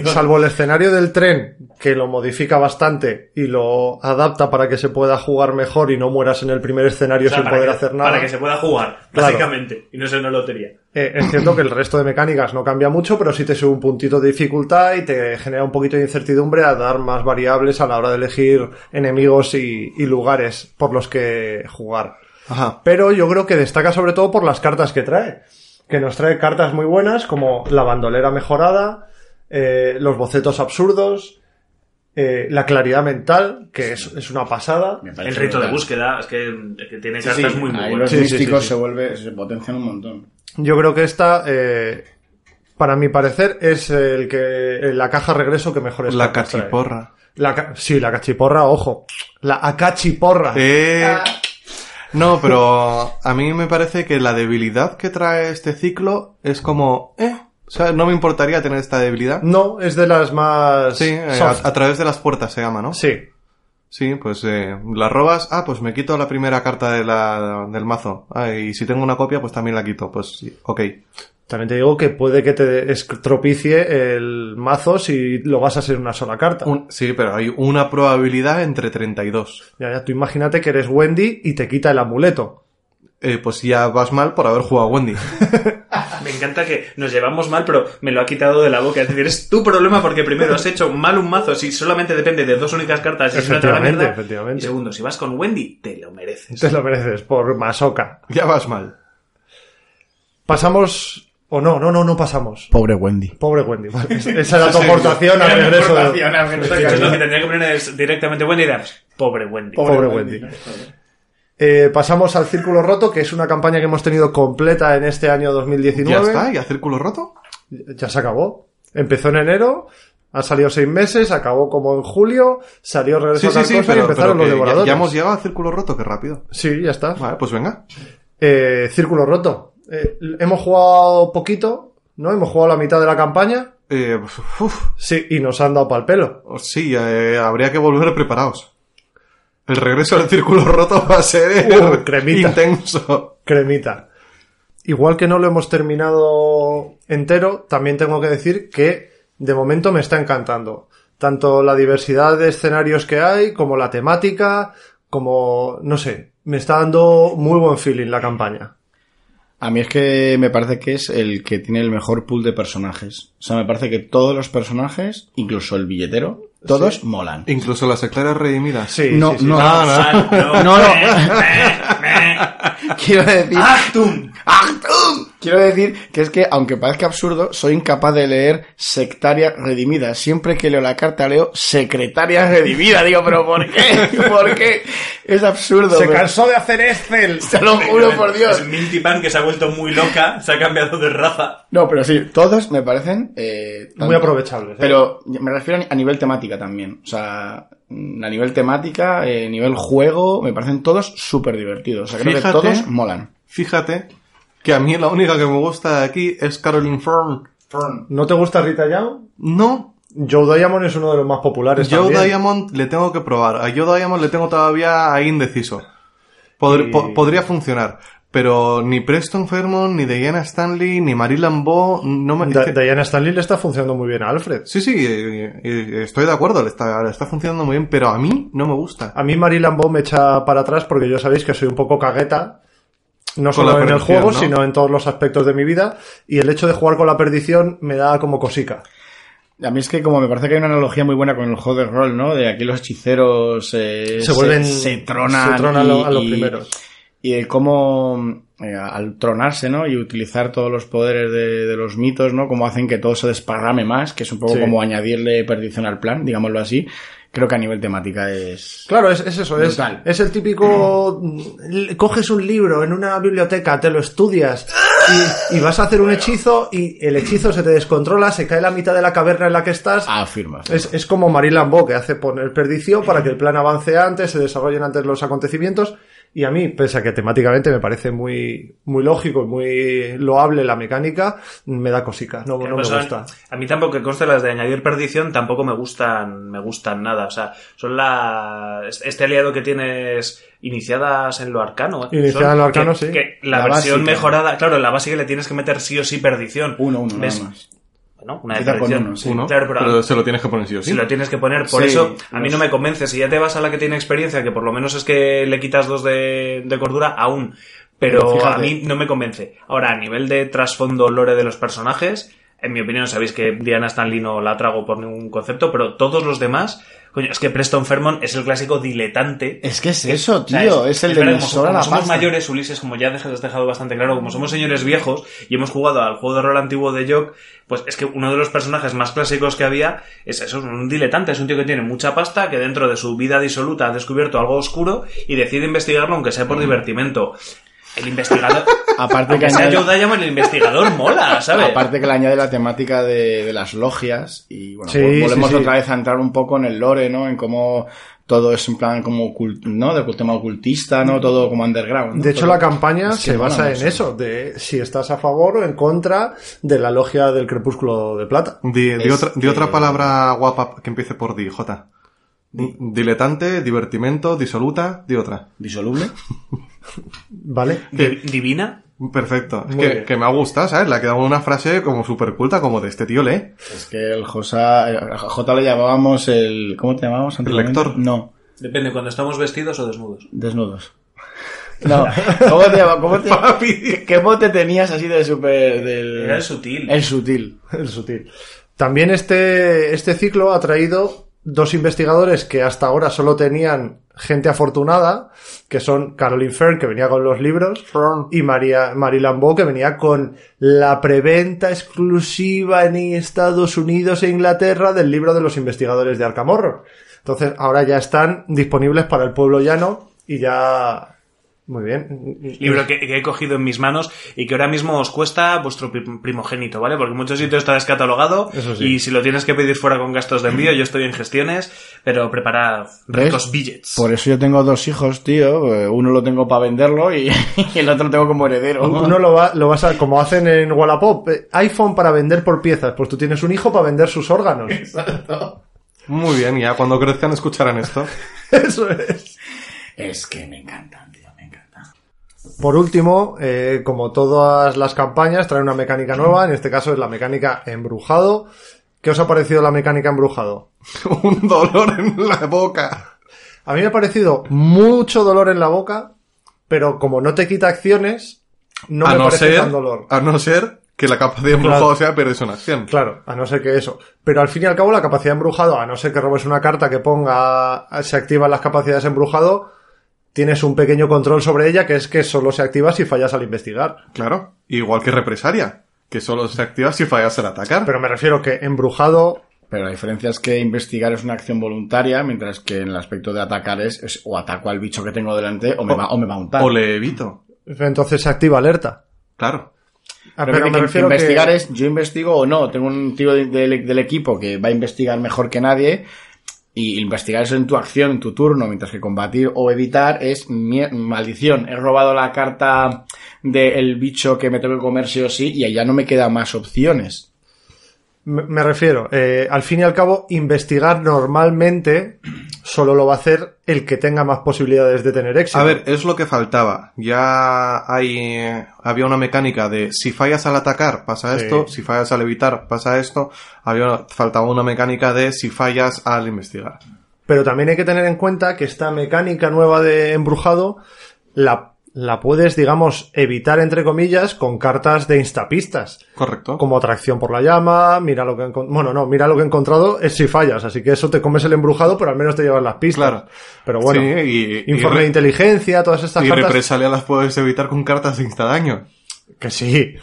Salvo el escenario del tren, que lo modifica bastante y lo adapta para que se pueda jugar mejor y no mueras en el primer escenario O sea, sin poder que- hacer nada. Para que se pueda jugar, Claro. básicamente. Y no ser una lotería. Eh, es cierto que el resto de mecánicas no cambia mucho, pero sí te sube un puntito de dificultad y te genera un poquito de incertidumbre a dar más variables a la hora de elegir enemigos y, y lugares por los que jugar. Ajá. Pero yo creo que destaca sobre todo por las cartas que trae. Que nos trae cartas muy buenas como la bandolera mejorada, eh, los bocetos absurdos, eh, la claridad mental, que es, es una pasada. El rito de búsqueda, es que, es que tiene Sí, cartas sí, muy, buenas. los Sí, místicos sí, sí. se vuelve, se potencian un montón. Yo creo que esta, eh, para mi parecer, es el que la caja regreso que mejor La cachiporra. La ca- sí, la cachiporra, ojo. La acachiporra. Eh... No, pero a mí me parece que la debilidad que trae este ciclo es como... Eh, o sea, no me importaría tener esta debilidad. No, es de las más Sí, eh, a, través de las puertas se llama, ¿no? Sí. Sí, pues eh, la robas, ah, pues me quito la primera carta de la, del mazo. Ah, y si tengo una copia, pues también la quito. Pues ok. También te digo que puede que te estropicie el mazo si lo vas a ser una sola carta. Un- sí, pero hay una probabilidad entre 32. Ya, ya, tú imagínate que eres Wendy y te quita el amuleto. Eh, pues ya vas mal por haber jugado a Wendy. Me encanta que nos llevamos mal, pero me lo ha quitado de la boca. Es decir, es tu problema porque primero has hecho mal un mazo si solamente depende de dos únicas cartas y la mierda. efectivamente. Y segundo, si vas con Wendy, te lo mereces. Te lo mereces por masoca. ya vas mal. Pasamos... O no, no, no, no pasamos. Pobre Wendy. Pobre Wendy. Vale, Esa era tu aportación al regreso. de- lo que tendría que poner es directamente Wendy y pobre Wendy. Pobre Wendy. Eh, pasamos al Círculo Roto, que es una campaña que hemos tenido completa en este año 2019. ¿Ya está? ¿Ya círculo roto? Ya se acabó. Empezó en enero, ha salido seis meses, acabó como en julio, salió Regreso Sí, a sí, y empezaron pero los ya, devoradores. ya hemos llegado al círculo roto, qué rápido. Sí, ya está. Vale, pues venga. Eh, Círculo Roto. Eh, hemos jugado poquito, ¿no? Hemos jugado la mitad de la campaña. Eh, uf, Sí, y nos han dado pal pelo. sí, eh, habría que volver preparados. El regreso del círculo roto va a ser Uh, cremita. intenso. Cremita. Igual que no lo hemos terminado entero, también tengo que decir que de momento me está encantando. Tanto la diversidad de escenarios que hay, como la temática, como, no sé, me está dando muy buen feeling la campaña. A mí es que me parece que es el que tiene el mejor pool de personajes. O sea, me parece que todos los personajes, incluso el billetero, todos molan. Incluso las sectarias redimidas. Sí, No, sí, sí. no. Sal, No, no. Quiero decir... ¡Actum! ¡Achtung! Quiero decir que es que, aunque parezca absurdo, soy incapaz de leer sectaria redimida. Siempre que leo la carta leo secretaria redimida. Digo, pero ¿por qué? ¿Por qué? Es absurdo. Se pero- cansó de hacer Excel. Te lo juro por Dios. Es Minty Pan que se ha vuelto muy loca, se ha cambiado de raza. No, pero sí, todos me parecen... eh, Muy aprovechables. ¿eh? Pero me refiero a nivel temática también. O sea, mm, a nivel temática, eh, nivel juego, me parecen todos súper divertidos. O sea, creo Fíjate. que todos molan. Fíjate que a mí la única que me gusta de aquí es Caroline Fern. ¿No te gusta Rita Young? No, Joe Diamond es uno de los más populares Joe también. Diamond le tengo que probar. A Joe Diamond le tengo todavía ahí indeciso. Pod- Y- po- podría funcionar. Pero ni Preston Fairmont, ni Diana Stanley, ni Marie Lambeau, no me... es Da- que- Diana Stanley le está funcionando muy bien a Alfred. Sí, sí, eh, eh, estoy de acuerdo, le está, le está funcionando muy bien, pero a mí no me gusta. A mí Marie Lambeau me echa para atrás porque yo sabéis que soy un poco cagueta. No solo en el juego, ¿no? sino en todos los aspectos de mi vida. Y el hecho de jugar con la perdición me da como cosica. A mí es que como me parece que hay una analogía muy buena con el juego de rol, ¿no? De aquí los hechiceros eh, Se vuelven- se, tronan, se tronan a lo- a los y- primeros. Y de cómo eh, al tronarse, ¿no? Y utilizar todos los poderes de, de los mitos, ¿no? Como hacen que todo se desparrame más, que es un poco Sí. como añadirle perdición al plan, digámoslo así. Creo que a nivel temática es... Claro, es, es eso, es, el típico... mm, Coges un libro en una biblioteca, te lo estudias y, y vas a hacer un hechizo y el hechizo se te descontrola, se cae la mitad de la caverna en la que estás. Afirma. Es, es como Marie Lambeau, que hace poner perdición para que el plan avance antes, se desarrollen antes los acontecimientos. Y a mí, pese a que temáticamente me parece muy, muy lógico y muy loable la mecánica, me da cosica, no, no me Pues a- gusta. A mí tampoco que conste las de añadir perdición tampoco me gustan, me gustan nada. O sea, son la este aliado que tienes iniciadas en lo arcano. ¿eh? Iniciada Son en lo arcano, que- sí. que la, La versión básica. mejorada, claro, en la básica le tienes que meter sí o sí perdición. Uno, uno, ¿Ves? nada más. Bueno, una de Empieza con perdición. uno, sí. Uno, Claro, pero, pero se lo tienes que poner sí o sí. si lo tienes que poner, por Sí, eso a mí no me convence. Si ya te vas a la que tiene experiencia, que por lo menos es que le quitas dos de, de cordura, aún. Pero, Pero fíjate. a mí no me convence. Ahora, a nivel de trasfondo lore de los personajes, en mi opinión, sabéis que Diana Stanley no la trago por ningún concepto, pero todos los demás, coño, es que Preston Fairmont es el clásico diletante. Es que es eso, O sea, tío. Es, el de verdad, me como- sobra como la somos pasta. mayores, Ulises, como ya has dejado bastante claro, como somos señores viejos y hemos jugado al juego de rol antiguo de Jock, pues es que uno de los personajes más clásicos que había es eso, es un diletante, es un tío que tiene mucha pasta, que dentro de su vida disoluta ha descubierto algo oscuro y decide investigarlo aunque sea por divertimento. El investigador... Aparte que sea añade- Joe Diamond, el investigador mola, ¿sabes? Aparte que le añade la temática de, de las logias y bueno, Sí, vol- volvemos sí, sí. otra vez a entrar un poco en el lore, ¿no? En cómo todo es en plan como ocult- ¿no? Del tema ocultista, ¿no? Todo como underground. ¿no? De hecho, Todo- la campaña es que se basa en eso, de si estás a favor o en contra de la logia del crepúsculo de plata. Es otra, que- otra palabra guapa que empiece por di, J. Diletante, divertimento, disoluta, di otra. ¿Disoluble? ¿Vale? Di- ¿Divina? Perfecto. Es Muy que, bien. que me ha gustado, ¿sabes? Le ha quedado una frase como súper culta, como de este tío lee. Es que el Josa, eh, a J le llamábamos el... ¿Cómo te llamábamos anteriormente? lector. No, Depende, cuando estamos vestidos o desnudos. desnudos. No, ¿cómo te llamas? ¿Cómo te ¿Qué, qué mote tenías así de súper... del- Era el sutil. El sutil. El sutil. También este, este ciclo ha traído dos investigadores que hasta ahora solo tenían gente afortunada, que son Caroline Fern, que venía con los libros, y María, Marie Lambeau, que venía con la preventa exclusiva en Estados Unidos e Inglaterra del libro de los investigadores de Arkham Horror. Entonces, ahora ya están disponibles para el pueblo llano y ya... Muy bien. libro que, que he cogido en mis manos y que ahora mismo os cuesta vuestro pri- primogénito, ¿vale? Porque en muchos sitios está descatalogado Eso sí. y si lo tienes que pedir fuera con gastos de envío, yo estoy en gestiones, pero preparad ricos billets. Por eso yo tengo dos hijos, tío. Eh, Uno lo tengo para venderlo y, y el otro lo tengo como heredero. Uno lo, va, lo vas a, como hacen en Wallapop, eh, iPhone para vender por piezas. Pues tú tienes un hijo para vender sus órganos. Muy bien, ya cuando crezcan escucharán esto. Eso es. Es que me encantan. Por último, eh, como todas las campañas, trae una mecánica nueva, en este caso es la mecánica embrujado. ¿Qué os ha parecido la mecánica embrujado? Un dolor en la boca. A mí me ha parecido mucho dolor en la boca, pero como no te quita acciones, no a me no parece ser, tan dolor. a no ser que la capacidad de embrujado Claro. sea pierdes una acción. Claro, a no ser que eso. Pero al fin y al cabo, la capacidad embrujado, a no ser que robes una carta que ponga se activan las capacidades embrujado, tienes un pequeño control sobre ella, que es que solo se activa si fallas al investigar. Claro. Igual que represaria, que solo se activa si fallas al atacar. Pero me refiero que embrujado, Pero la diferencia es que investigar es una acción voluntaria, mientras que en el aspecto de atacar es, es o ataco al bicho que tengo delante o me va, o me va a untar. o le evito. entonces se activa alerta. Claro. Ah, Pero, pero que- me que refiero investigar que... es, yo investigo o no, tengo un tío de- del- del equipo que va a investigar mejor que nadie y investigar es en tu acción, en tu turno, mientras que combatir o evitar es maldición. He robado la carta del bicho que me tengo que comer sí o sí y allá no me quedan más opciones. Me refiero, eh, al fin y al cabo, investigar normalmente solo lo va a hacer el que tenga más posibilidades de tener éxito. A ver, es lo que faltaba. Ya hay, eh, había una mecánica de si fallas al atacar pasa Sí. esto, si fallas al evitar pasa esto. Había, faltaba una mecánica de si fallas al investigar. Pero también hay que tener en cuenta que esta mecánica nueva de embrujado la, la puedes, digamos, evitar, entre comillas, con cartas de instapistas. Correcto. Como atracción por la llama, mira lo que he Bueno, no, mira lo que he encontrado es si fallas, así que eso te comes el embrujado, pero al menos te llevas las pistas. Claro. Pero bueno, Sí, y- y informe de inteligencia, todas estas Y cartas. represalia las puedes evitar con cartas de instadaño. Que sí,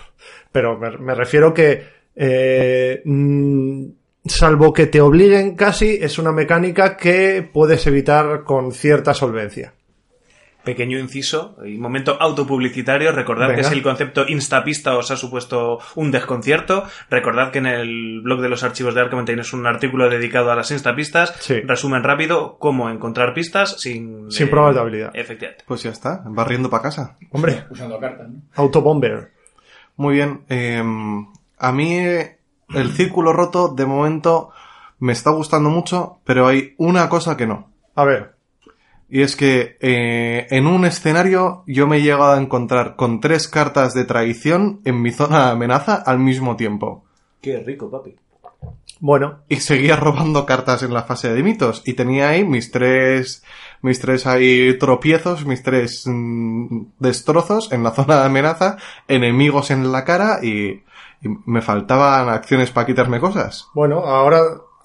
pero me, me refiero que, eh, mm, salvo que te obliguen casi, es una mecánica que puedes evitar con cierta solvencia. Pequeño inciso y momento autopublicitario. Recordad Venga. que si el concepto instapista os ha supuesto un desconcierto, recordad que en el blog de los archivos de Arkham tienes un artículo dedicado a las instapistas. Sí. Resumen rápido cómo encontrar pistas sin... Sin eh, pruebas de habilidad. Efectivamente. Pues ya está, barriendo para casa. Hombre, Usando cartas, ¿no? autobomber. Muy bien. eh, a mí eh, el círculo roto de momento me está gustando mucho, pero hay una cosa que no. A ver, Y es que eh, en un escenario yo me he llegado a encontrar con tres cartas de traición en mi zona de amenaza al mismo tiempo. Qué rico, papi. bueno, Y seguía robando cartas en la fase de mitos. Y tenía ahí mis tres, mis tres ahí tropiezos, mis tres mm, destrozos en la zona de amenaza, enemigos en la cara y, y me faltaban acciones para quitarme cosas. bueno, ahora,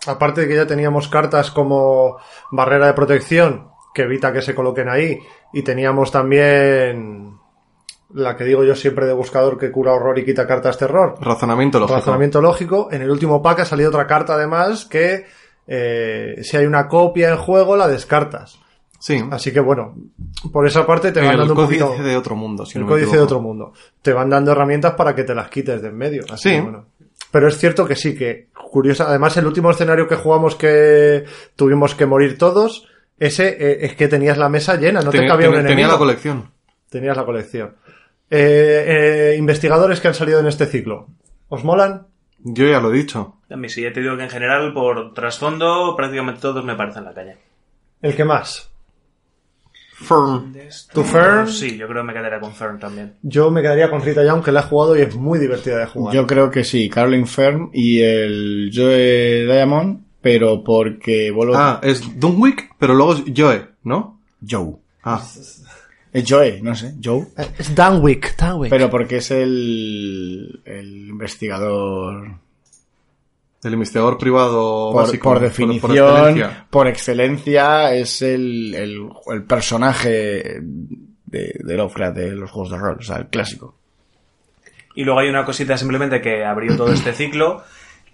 aparte de que ya teníamos cartas como barrera de protección, que evita que se coloquen ahí, y teníamos también la que digo yo siempre de buscador que cura horror y quita cartas terror. Razonamiento lógico. Razonamiento lógico. En el último pack ha salido otra carta además que eh, si hay una copia en juego la descartas. Sí. Así que bueno, por esa parte te van el dando un códice poquito... de otro mundo. si el no me códice de otro mundo. Te van dando herramientas para que te las quites de en medio. Así Sí. bueno. Pero es cierto que sí, que curiosa. Además, el último escenario que jugamos que tuvimos que morir todos, ese eh, es que tenías la mesa llena, no te cabía un tenía- enemigo. tenía la colección. Tenías la colección. Eh, eh, investigadores que han salido en este ciclo. ¿Os molan? Yo ya lo he dicho. A mí sí, ya te digo que en general, por trasfondo, prácticamente todos me parecen la caña. ¿El que más? Fern. ¿Tu Fern? Sí, yo creo que me quedaría con Fern también. Yo me quedaría con Rita Young, que la he jugado y es muy divertida de jugar. Yo creo que sí, Caroline Fern y el Joe Diamond, pero porque vuelvo Ah, es Dunwick, pero luego es Joe, ¿no? Joe. Ah, Es Joe, no sé, Joe. Eh, Es Danwick, Danwick. Pero porque es el, el investigador el investigador privado por, básico. por por definición, excelencia. por excelencia, es el, el, el personaje de, de Lovecraft de los juegos de rol, o sea, el clásico. Y luego hay una cosita simplemente que abrió todo este ciclo,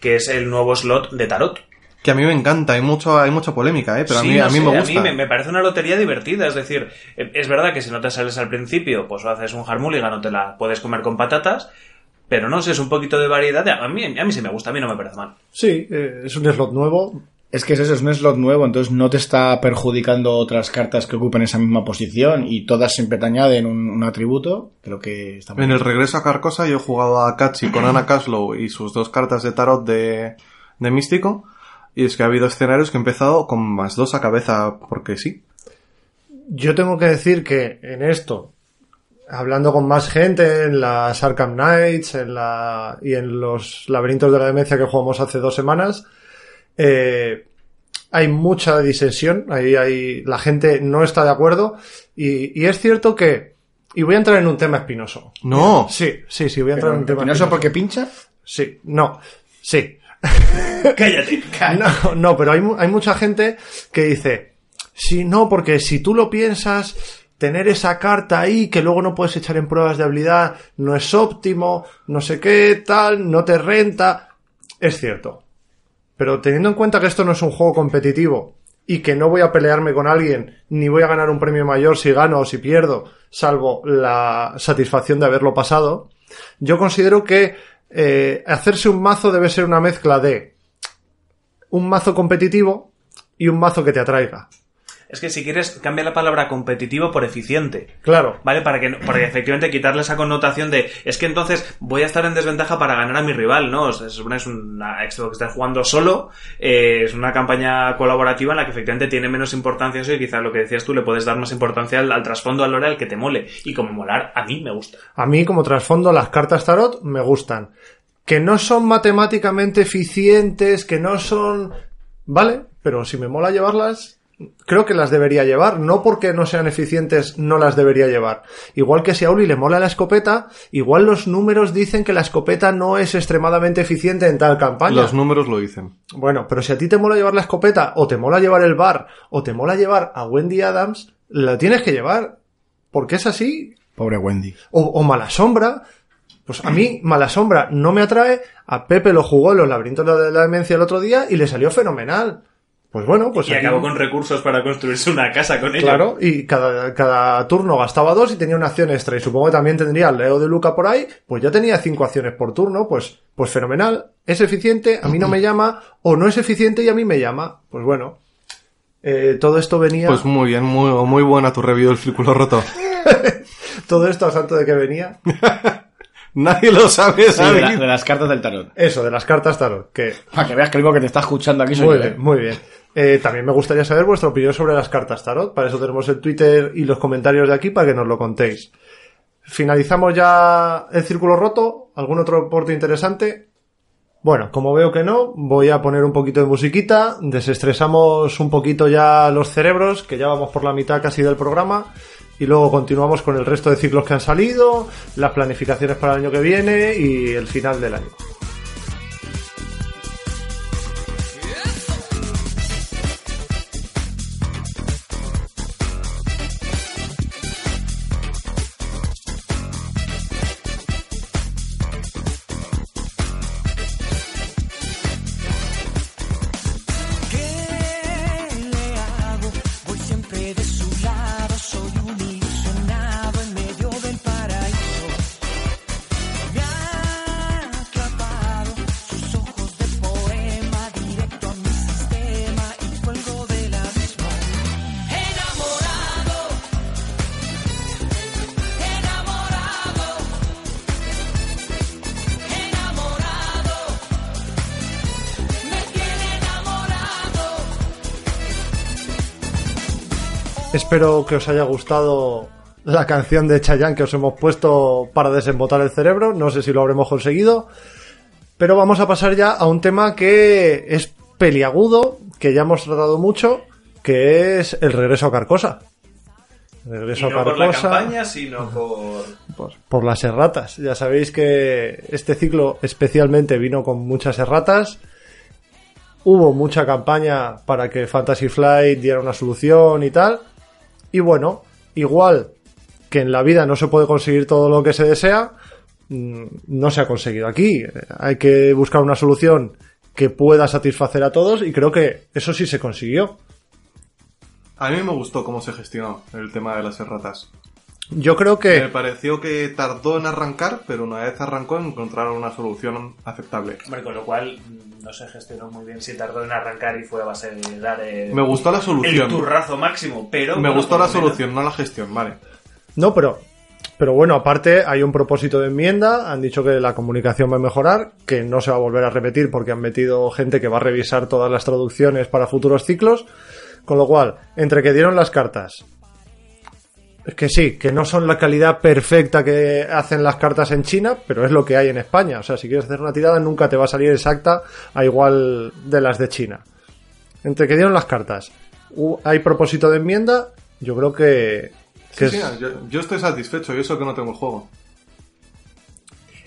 que es el nuevo slot de tarot. Que a mí me encanta, hay mucho, hay mucha polémica, ¿eh? Pero Sí, a mí, no a mí sé, me gusta. A mí me, me parece una lotería divertida. Es decir, eh, es verdad que si no te sales al principio, pues haces un harmulligan o te la puedes comer con patatas. Pero no sé, es un poquito de variedad. A mí, a mí sí me gusta, a mí no me parece mal. Sí, eh, es un slot nuevo. Es que es eso, es un slot nuevo, entonces no te está perjudicando otras cartas que ocupen esa misma posición y todas siempre te añaden un, un atributo. Creo que está muy En bien. el regreso a Carcosa yo he jugado a Kachi con Ana Caslow y sus dos cartas de tarot de, de místico. Y es que ha habido escenarios que he empezado con más dos a cabeza porque sí. yo tengo que decir que en esto, hablando con más gente, en las Arkham Knights, en la, y en los laberintos de la demencia que jugamos hace dos semanas, eh, hay mucha disensión, ahí hay, la gente no está de acuerdo, y, y es cierto que, y voy a entrar en un tema espinoso. No. Sí, sí, sí, voy a entrar en un tema ¿No eso porque pincha? Sí, no, sí. Cállate. No, no, pero hay, mu- hay mucha gente que dice, sí, no, porque si tú lo piensas, tener esa carta ahí que luego no puedes echar en pruebas de habilidad no es óptimo, no sé qué, tal, no te renta. Es cierto. Pero teniendo en cuenta que esto no es un juego competitivo y que no voy a pelearme con alguien, ni voy a ganar un premio mayor si gano o si pierdo, salvo la satisfacción de haberlo pasado, yo considero que eh, hacerse un mazo debe ser una mezcla de un mazo competitivo y un mazo que te atraiga. Es que si quieres, cambia la palabra competitivo por eficiente. Claro. ¿Vale? Para que, no- para efectivamente quitarle esa connotación de es que entonces voy a estar en desventaja para ganar a mi rival, ¿no? O sea, se supone que es una Xbox que está jugando solo, eh, es una campaña colaborativa en la que efectivamente tiene menos importancia eso y quizás lo que decías tú le puedes dar más importancia al, al trasfondo, al lore, al que te mole. Y como molar, a mí me gusta. A mí, como trasfondo, las cartas tarot me gustan. Que no son matemáticamente eficientes, que no son... Vale, pero si me mola llevarlas, creo que las debería llevar. No porque no sean eficientes, no las debería llevar. Igual que si a Uli le mola la escopeta, igual los números dicen que la escopeta no es extremadamente eficiente en tal campaña. Los números lo dicen. Bueno, pero si a ti te mola llevar la escopeta, o te mola llevar el bar, o te mola llevar a Wendy Adams, la tienes que llevar. Porque es así, Pobre Wendy. o, o Mala Sombra. Pues a mí, Mala Sombra no me atrae. A Pepe lo jugó en los laberintos de la demencia el otro día y le salió fenomenal. Pues bueno, pues y aquí- acabó con recursos para construirse una casa con ello. Claro, y cada, cada turno gastaba dos y tenía una acción extra. Y supongo que también tendría el Leo de Luca por ahí, pues ya tenía cinco acciones por turno, pues, pues fenomenal. Es eficiente, a mí no me llama, o no es eficiente y a mí me llama. Pues bueno. Eh, todo esto venía. Pues muy bien, muy, muy buena tu review del círculo roto. todo esto a santo de que venía. Nadie lo sabe, Sí, de, de las cartas del tarot. Eso, de las cartas tarot. Que Para que veas que el que te está escuchando aquí soy Muy yo, bien, ¿eh? muy bien. Eh, también me gustaría saber vuestra opinión sobre las cartas tarot. Para eso tenemos el Twitter y los comentarios de aquí para que nos lo contéis. Finalizamos ya el círculo roto. ¿Algún otro aporte interesante? Bueno, como veo que no, voy a poner un poquito de musiquita. Desestresamos un poquito ya los cerebros, que ya vamos por la mitad casi del programa. Y luego continuamos con el resto de ciclos que han salido, las planificaciones para el año que viene y el final del año. Espero que os haya gustado la canción de Chayanne que os hemos puesto para desembotar el cerebro. No sé si lo habremos conseguido. Pero vamos a pasar ya a un tema que es peliagudo, que ya hemos tratado mucho, que es el regreso a Carcosa. El Y regreso no a por la Carcosa campaña, sino por... por, por las erratas. Ya sabéis que este ciclo especialmente vino con muchas erratas. Hubo mucha campaña para que Fantasy Flight diera una solución y tal. Y bueno, igual que en la vida no se puede conseguir todo lo que se desea, mm, no se ha conseguido aquí. Hay que buscar una solución que pueda satisfacer a todos y creo que eso sí se consiguió. A mí me gustó cómo se gestionó el tema de las erratas. Yo creo Me que pareció que tardó en arrancar, pero una vez arrancó encontraron una solución aceptable. Hombre, con lo cual mm, no se gestionó muy bien si tardó en arrancar y fue a base de dar el, Me gustó la el turrazo máximo, pero... Me bueno, gustó la menos- solución, no la gestión, vale. No, pero, pero bueno, aparte hay un propósito de enmienda. Han dicho que la comunicación va a mejorar, que no se va a volver a repetir porque han metido gente que va a revisar todas las traducciones para futuros ciclos. Con lo cual, entre que dieron las cartas, que sí, que no son la calidad perfecta que hacen las cartas en China, pero es lo que hay en España. O sea, si quieres hacer una tirada, nunca te va a salir exacta a igual de las de China. Entre que dieron las cartas, hay propósito de enmienda, yo creo que. que Sí, es- sí, yo, yo estoy satisfecho y eso que no tengo el juego.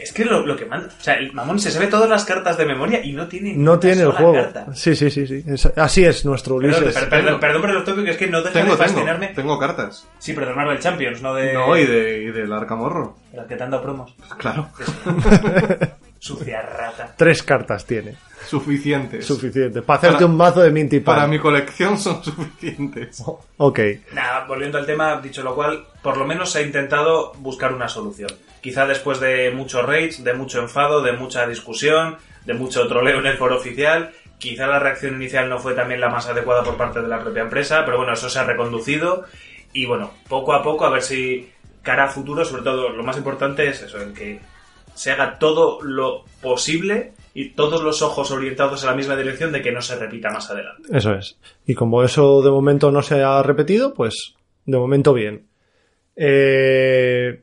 Es que lo, lo que manda. O sea, el mamón se sabe todas las cartas de memoria y no tiene no tiene el juego. carta. Sí, sí, sí, sí. Es- así es nuestro Perdón, Ulises. per- perdón, perdón por el tópico, es que no deja Tengo, de tengo, fascinarme. tengo cartas. Sí, pero de Marvel Champions, no de. No, y, de, y del Arcamorro. las que te han dado promos. Claro. Sucia rata. Tres cartas tiene. Suficientes. Suficiente. Para hacerte Para- un mazo de Minty. Para mi colección son suficientes. Ok. Nada, volviendo al tema, dicho lo cual, por lo menos se ha intentado buscar una solución. Quizá después de mucho rage, de mucho enfado, de mucha discusión, de mucho troleo en el foro oficial, quizá la reacción inicial no fue también la más adecuada por parte de la propia empresa, pero bueno, eso se ha reconducido y bueno, poco a poco a ver si cara a futuro, sobre todo lo más importante es eso, en que se haga todo lo posible y todos los ojos orientados en la misma dirección de que no se repita más adelante. Eso es. Y como eso de momento no se ha repetido, pues de momento bien. Eh,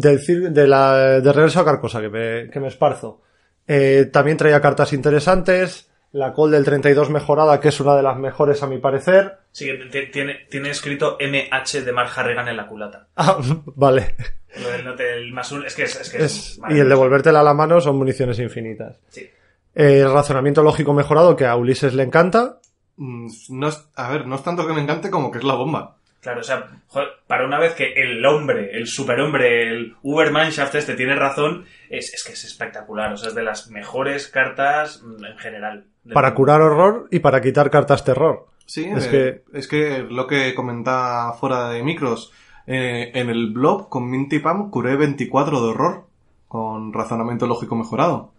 del de, la, de regreso a Carcosa, que me, que me esparzo. Eh, también traía cartas interesantes. La call del 32 mejorada, que es una de las mejores a mi parecer. Sí, tiene, tiene escrito MH de Mark Harrigan en la culata. Ah, vale. Lo del note, el más uno, es que es, es que Es- es y el devolvértela a la mano son municiones infinitas. Sí. Eh, El razonamiento lógico mejorado, que a Ulises le encanta. Mm, No es, a ver, no es tanto que me encante como que es la bomba. Claro, o sea, joder, para una vez que el hombre, el superhombre, el Ubermanschaft este tiene razón, es, es que es espectacular. O sea, es de las mejores cartas mm, en general. Para mundo. curar horror y para quitar cartas terror. Sí, Es es, que- que... es que lo que comentaba fuera de micros, eh, en el blog con Minty Pam curé 24 de horror con razonamiento lógico mejorado.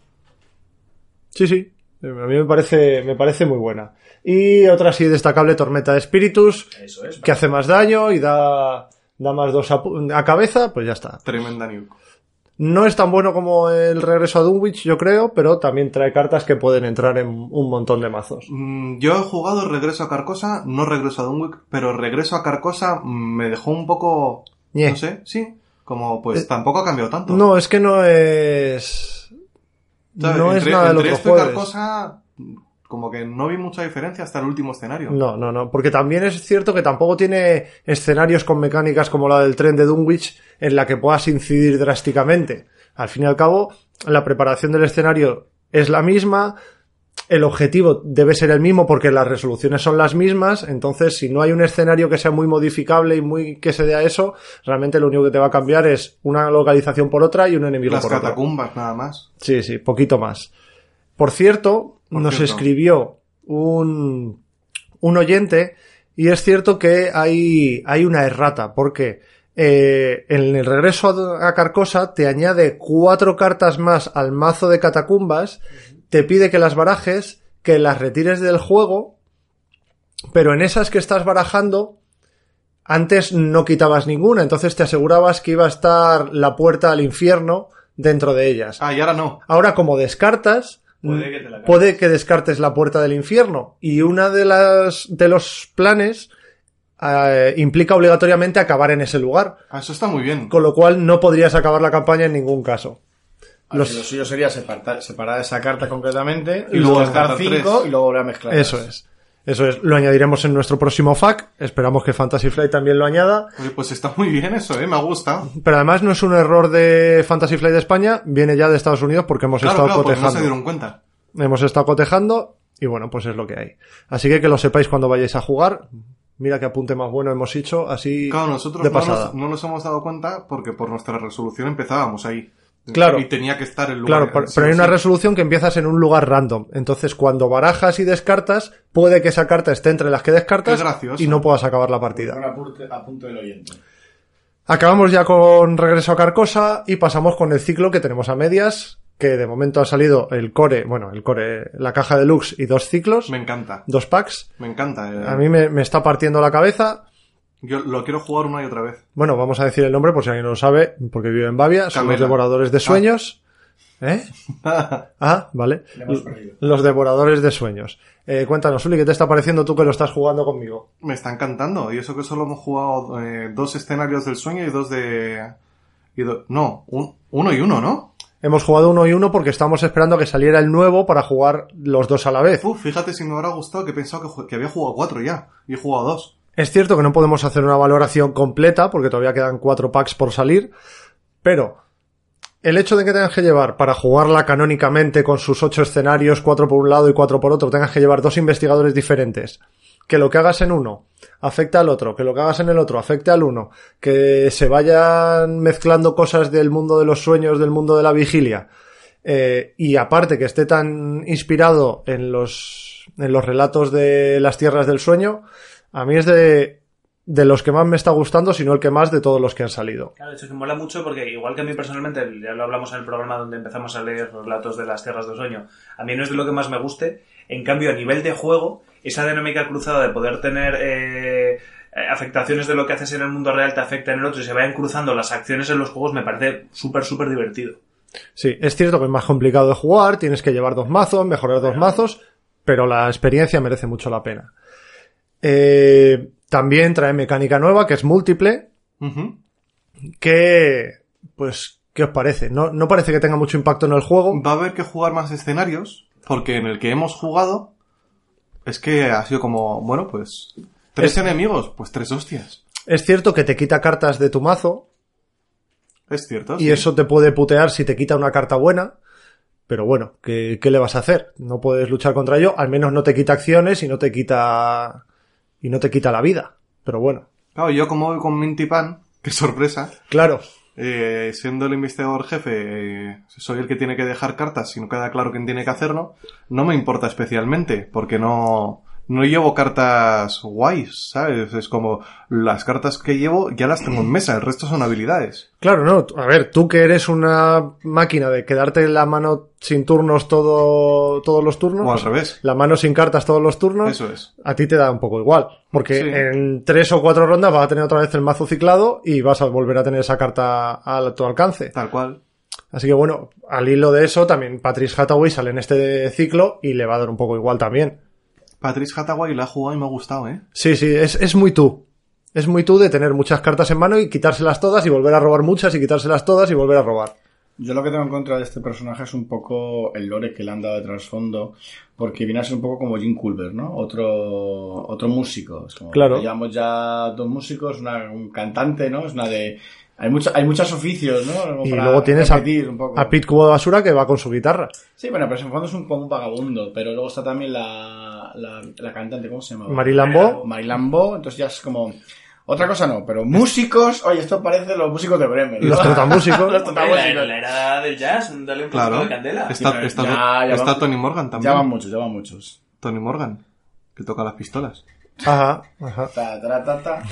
Sí, sí. A mí me parece, me parece muy buena. Y otra así destacable, Tormenta de Espíritus, Eso es. que hace más daño y da, da más dos a, cabeza, pues ya está. Tremenda nuke. No es tan bueno como el regreso a Dunwich, yo creo, pero también trae cartas que pueden entrar en un montón de mazos. Mm, Yo he jugado Regreso a Carcosa, no Regreso a Dunwick, pero Regreso a Carcosa me dejó un poco... No sé, sí. Como pues Eh, tampoco ha cambiado tanto. No, es que no es... No es nada de lo que esto y. Carcosa, como que no vi mucha diferencia hasta el último escenario. No, no, no, porque también es cierto que tampoco tiene escenarios con mecánicas como la del tren de Dunwich en la que puedas incidir drásticamente. Al fin y al cabo, la preparación del escenario es la misma, el objetivo debe ser el mismo porque las resoluciones son las mismas, entonces si no hay un escenario que sea muy modificable y muy que se dé a eso, realmente lo único que te va a cambiar es una localización por otra y un enemigo Las por otro. catacumbas, nada más. Sí, sí, poquito más. Por cierto, Por nos cierto. escribió un, un oyente y es cierto que hay, hay una errata, porque eh, en el regreso a, a Carcosa te añade cuatro cartas más al mazo de catacumbas, te pide que las barajes, que las retires del juego, pero en esas que estás barajando, antes no quitabas ninguna, entonces te asegurabas que iba a estar la puerta al infierno dentro de ellas. Ah, y ahora no. Ahora, como descartas, Puede que te la cargues. puede que descartes la puerta del infierno. Y una de las de los planes eh, implica obligatoriamente acabar en ese lugar. Ah, eso está muy bien. Con lo cual no podrías acabar la campaña en ningún caso. Los... Los- Lo suyo sería separar, separar esa carta concretamente Y y, luego descartar cinco tres. y luego volver a mezclar. Eso es. Eso es. Lo añadiremos en nuestro próximo FAQ. Esperamos que Fantasy Flight también lo añada. Oye, pues está muy bien eso, ¿eh? Me ha gustado. Pero además no es un error de Fantasy Flight de España, viene ya de Estados Unidos porque hemos Claro, estado claro, no cotejando. se dieron cuenta. hemos estado cotejando y bueno, pues es lo que hay. Así que que lo sepáis cuando vayáis a jugar. Mira qué apunte más bueno hemos hecho, así Claro, nosotros de no pasada. nos, no nos hemos dado cuenta porque por nuestra resolución empezábamos ahí. Claro. Y tenía que estar el lugar. Claro, pero, sí pero o hay una resolución que empiezas en un lugar random. Entonces, cuando barajas y descartas, puede que esa carta esté entre las que descartas y no puedas acabar la partida. apunte, apunte del oyente. Acabamos ya con Regreso a Carcosa y pasamos con el ciclo que tenemos a medias, que de momento ha salido el core, bueno, el core, la caja deluxe y dos ciclos, Me encanta. dos packs. Me encanta. eh. A mí me, me está partiendo la cabeza. Yo lo quiero jugar una y otra vez. Bueno, vamos a decir el nombre por si alguien no lo sabe, porque vive en Bavia. Son los devoradores de sueños. ¿Eh? Ah, vale. Los devoradores de sueños. Eh, cuéntanos, Uli, ¿qué te está pareciendo tú que lo estás jugando conmigo? Me está encantando. Y eso que solo hemos jugado eh, dos escenarios del sueño y dos de... y do- No, un- uno y uno, ¿no? Hemos jugado uno y uno porque estamos esperando a que saliera el nuevo para jugar los dos a la vez. Uf, fíjate si me hubiera gustado que he pensado que, que había jugado cuatro ya. Y he jugado dos. Es cierto que no podemos hacer una valoración completa porque todavía quedan cuatro packs por salir, pero el hecho de que tengas que llevar para jugarla canónicamente con sus ocho escenarios, cuatro por un lado y cuatro por otro, tengas que llevar dos investigadores diferentes, que lo que hagas en uno afecta al otro, que lo que hagas en el otro afecte al uno, que se vayan mezclando cosas del mundo de los sueños, del mundo de la vigilia, eh, y aparte que esté tan inspirado en los, en los relatos de las tierras del sueño, a mí es de, de los que más me está gustando, sino el que más de todos los que han salido. Claro, de hecho que mola mucho porque igual que a mí personalmente, ya lo hablamos en el programa donde empezamos a leer relatos de las tierras del sueño, a mí no es de lo que más me guste, en cambio a nivel de juego, esa dinámica cruzada de poder tener eh, eh, afectaciones de lo que haces en el mundo real te afecta en el otro y se vayan cruzando las acciones en los juegos me parece súper, súper divertido. Sí, es cierto que es más complicado de jugar, tienes que llevar dos mazos, mejorar dos mazos, pero la experiencia merece mucho la pena. Eh, también trae mecánica nueva, que es múltiple, que, pues, ¿qué os parece? No, no parece que tenga mucho impacto en el juego. Va a haber que jugar más escenarios, porque en el que hemos jugado es que ha sido como, bueno, pues tres Es- enemigos, pues tres hostias. Es cierto que te quita cartas de tu mazo, Es cierto. y sí. eso te puede putear si te quita una carta buena. Pero bueno, ¿qué, qué le vas a hacer? No puedes luchar contra ello, al menos no te quita acciones y no te quita. Y no te quita la vida. Pero bueno, Claro, yo como voy con Minty Pan, qué sorpresa, claro, eh, siendo el investigador jefe, eh, soy el que tiene que dejar cartas si no queda claro quién tiene que hacerlo, no me importa especialmente, porque no, no llevo cartas guays, ¿sabes? Es como, las cartas que llevo ya las tengo en mesa, el resto son habilidades. claro, no. A ver, tú que eres una máquina de quedarte la mano sin turnos todo, todos los turnos. O al revés. La mano sin cartas todos los turnos. Eso es. A ti te da un poco igual. Porque Sí. en tres o cuatro rondas vas a tener otra vez el mazo ciclado y vas a volver a tener esa carta a tu alcance. Tal cual. Así que bueno, al hilo de eso, también Patrice Hathaway sale en este ciclo y le va a dar un poco igual también. Patrice Hathaway la ha jugado y me ha gustado, ¿eh? Sí, sí, es, es muy tú. Es muy tú de tener muchas cartas en mano y quitárselas todas y volver a robar muchas y quitárselas todas y volver a robar. Yo lo que tengo en contra de este personaje es un poco el lore que le han dado de trasfondo, porque viene a ser un poco como Jim Culver, ¿no? Otro, otro músico. Es como, Claro. Llevamos ya dos músicos, una, un cantante, ¿no? Es una de... Hay, mucha, hay muchos oficios, ¿no? Como Y para luego tienes a, un poco. a Pete Cubo de Basura que va con su guitarra. Sí, bueno, pero en el fondo es un, como un vagabundo, pero luego está también la, la, la cantante, ¿cómo se llama? Marie Lambeau. Marie Lambeau, entonces ya es como... Otra cosa no, pero músicos, oye, esto parece los músicos de Bremen. ¿no? Los trotamúsicos. los Hombre, la, la era del jazz, dale un poquito Claro. de candela. Está, pero está, ya- ya está va- Tony Morgan también. Ya van muchos, ya van muchos. Tony Morgan, que toca las pistolas. Ajá, ajá. Ta, ta, ta, ta.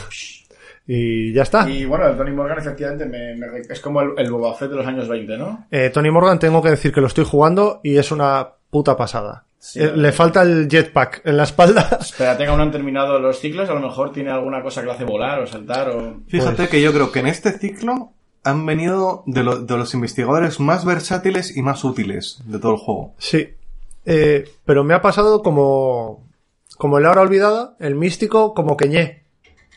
Y ya está. Y bueno, el Tony Morgan efectivamente me, me- es como el, el Boba Fett de los años 20, ¿no? Eh, Tony Morgan tengo que decir que lo estoy jugando y es una puta pasada. Sí, Eh, le falta el jetpack en la espalda. Espera, tenga aún no han terminado los ciclos, a lo mejor tiene alguna cosa que lo hace volar o saltar o... Fíjate Pues- que yo creo que en este ciclo han venido de, lo- de los investigadores más versátiles y más útiles de todo el juego. Sí. Eh, pero me ha pasado como, como el ahora olvidada, el místico, como queñé.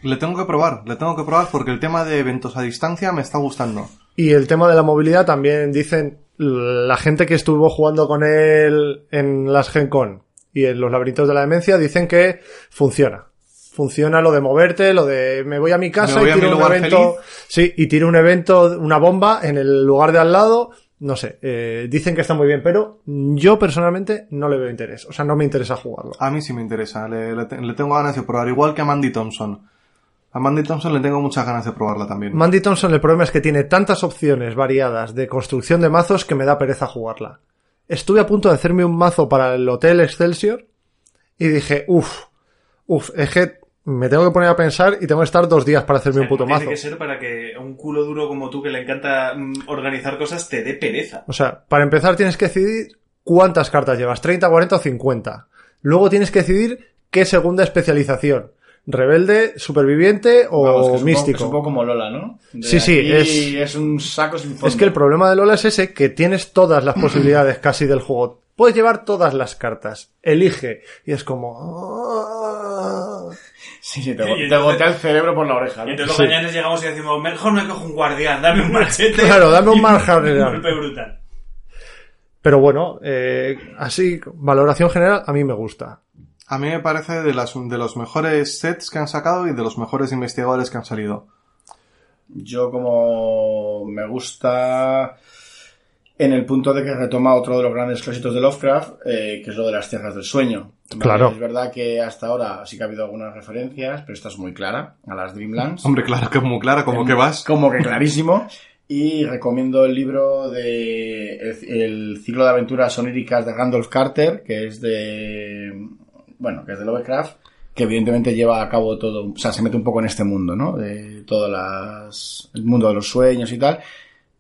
Le tengo que probar, le tengo que probar porque el tema de eventos a distancia me está gustando. Y el tema de la movilidad también dicen la gente que estuvo jugando con él en las Gen Con y en los laberintos de la demencia dicen que funciona. Funciona lo de moverte, lo de me voy a mi casa voy y tiro un evento. Sí, y tiro un evento, una bomba en el lugar de al lado. No sé, eh, dicen que está muy bien, pero yo personalmente no le veo interés. O sea, no me interesa jugarlo. A mí sí me interesa, le, le tengo ganas de probar, igual que a Mandy Thompson. A Mandy Thompson le tengo muchas ganas de probarla también. Mandy Thompson el problema es que tiene tantas opciones variadas de construcción de mazos que me da pereza jugarla. Estuve a punto de hacerme un mazo para el Hotel Excelsior y dije, uff, uff, es que me tengo que poner a pensar y tengo que estar dos días para hacerme un puto Tiene mazo. que ser para que un culo duro como tú que le encanta mm, organizar cosas te dé pereza. O sea, para empezar tienes que decidir cuántas cartas llevas, 30, 40 o 50. Luego tienes que decidir qué segunda especialización. Rebelde, superviviente o Vamos, que es un poco- místico. es un poco como Lola, ¿no? De Sí, sí, es- es un saco sin fondo. Es que el problema de Lola es ese, que tienes todas las posibilidades casi del juego. Puedes llevar todas las cartas. Elige. Y es como... ah. Sí, sí, te, Y te entonces- gotea el cerebro por la oreja. ¿no? Y entonces Sí. los mañanas llegamos y decimos, mejor me cojo un guardián, dame un machete. Claro, dame un margen. Un golpe brutal. Pero bueno, eh, así, valoración general, a mí me gusta. A mí me parece de, las, de los mejores sets que han sacado y de los mejores investigadores que han salido. Yo como me gusta en el punto de que retoma otro de los grandes clásicos de Lovecraft, eh, que es lo de las tierras del sueño. Claro. Es verdad que hasta ahora sí que ha habido algunas referencias, pero esta es muy clara, a las Dreamlands. Hombre, claro, que muy clara, como que vas. Como que clarísimo. Y recomiendo el libro de El, el ciclo de aventuras oníricas de Randolph Carter, que es de bueno, que es de Lovecraft, que evidentemente lleva a cabo todo, o sea, se mete un poco en este mundo, ¿no? De todas las el mundo de los sueños y tal.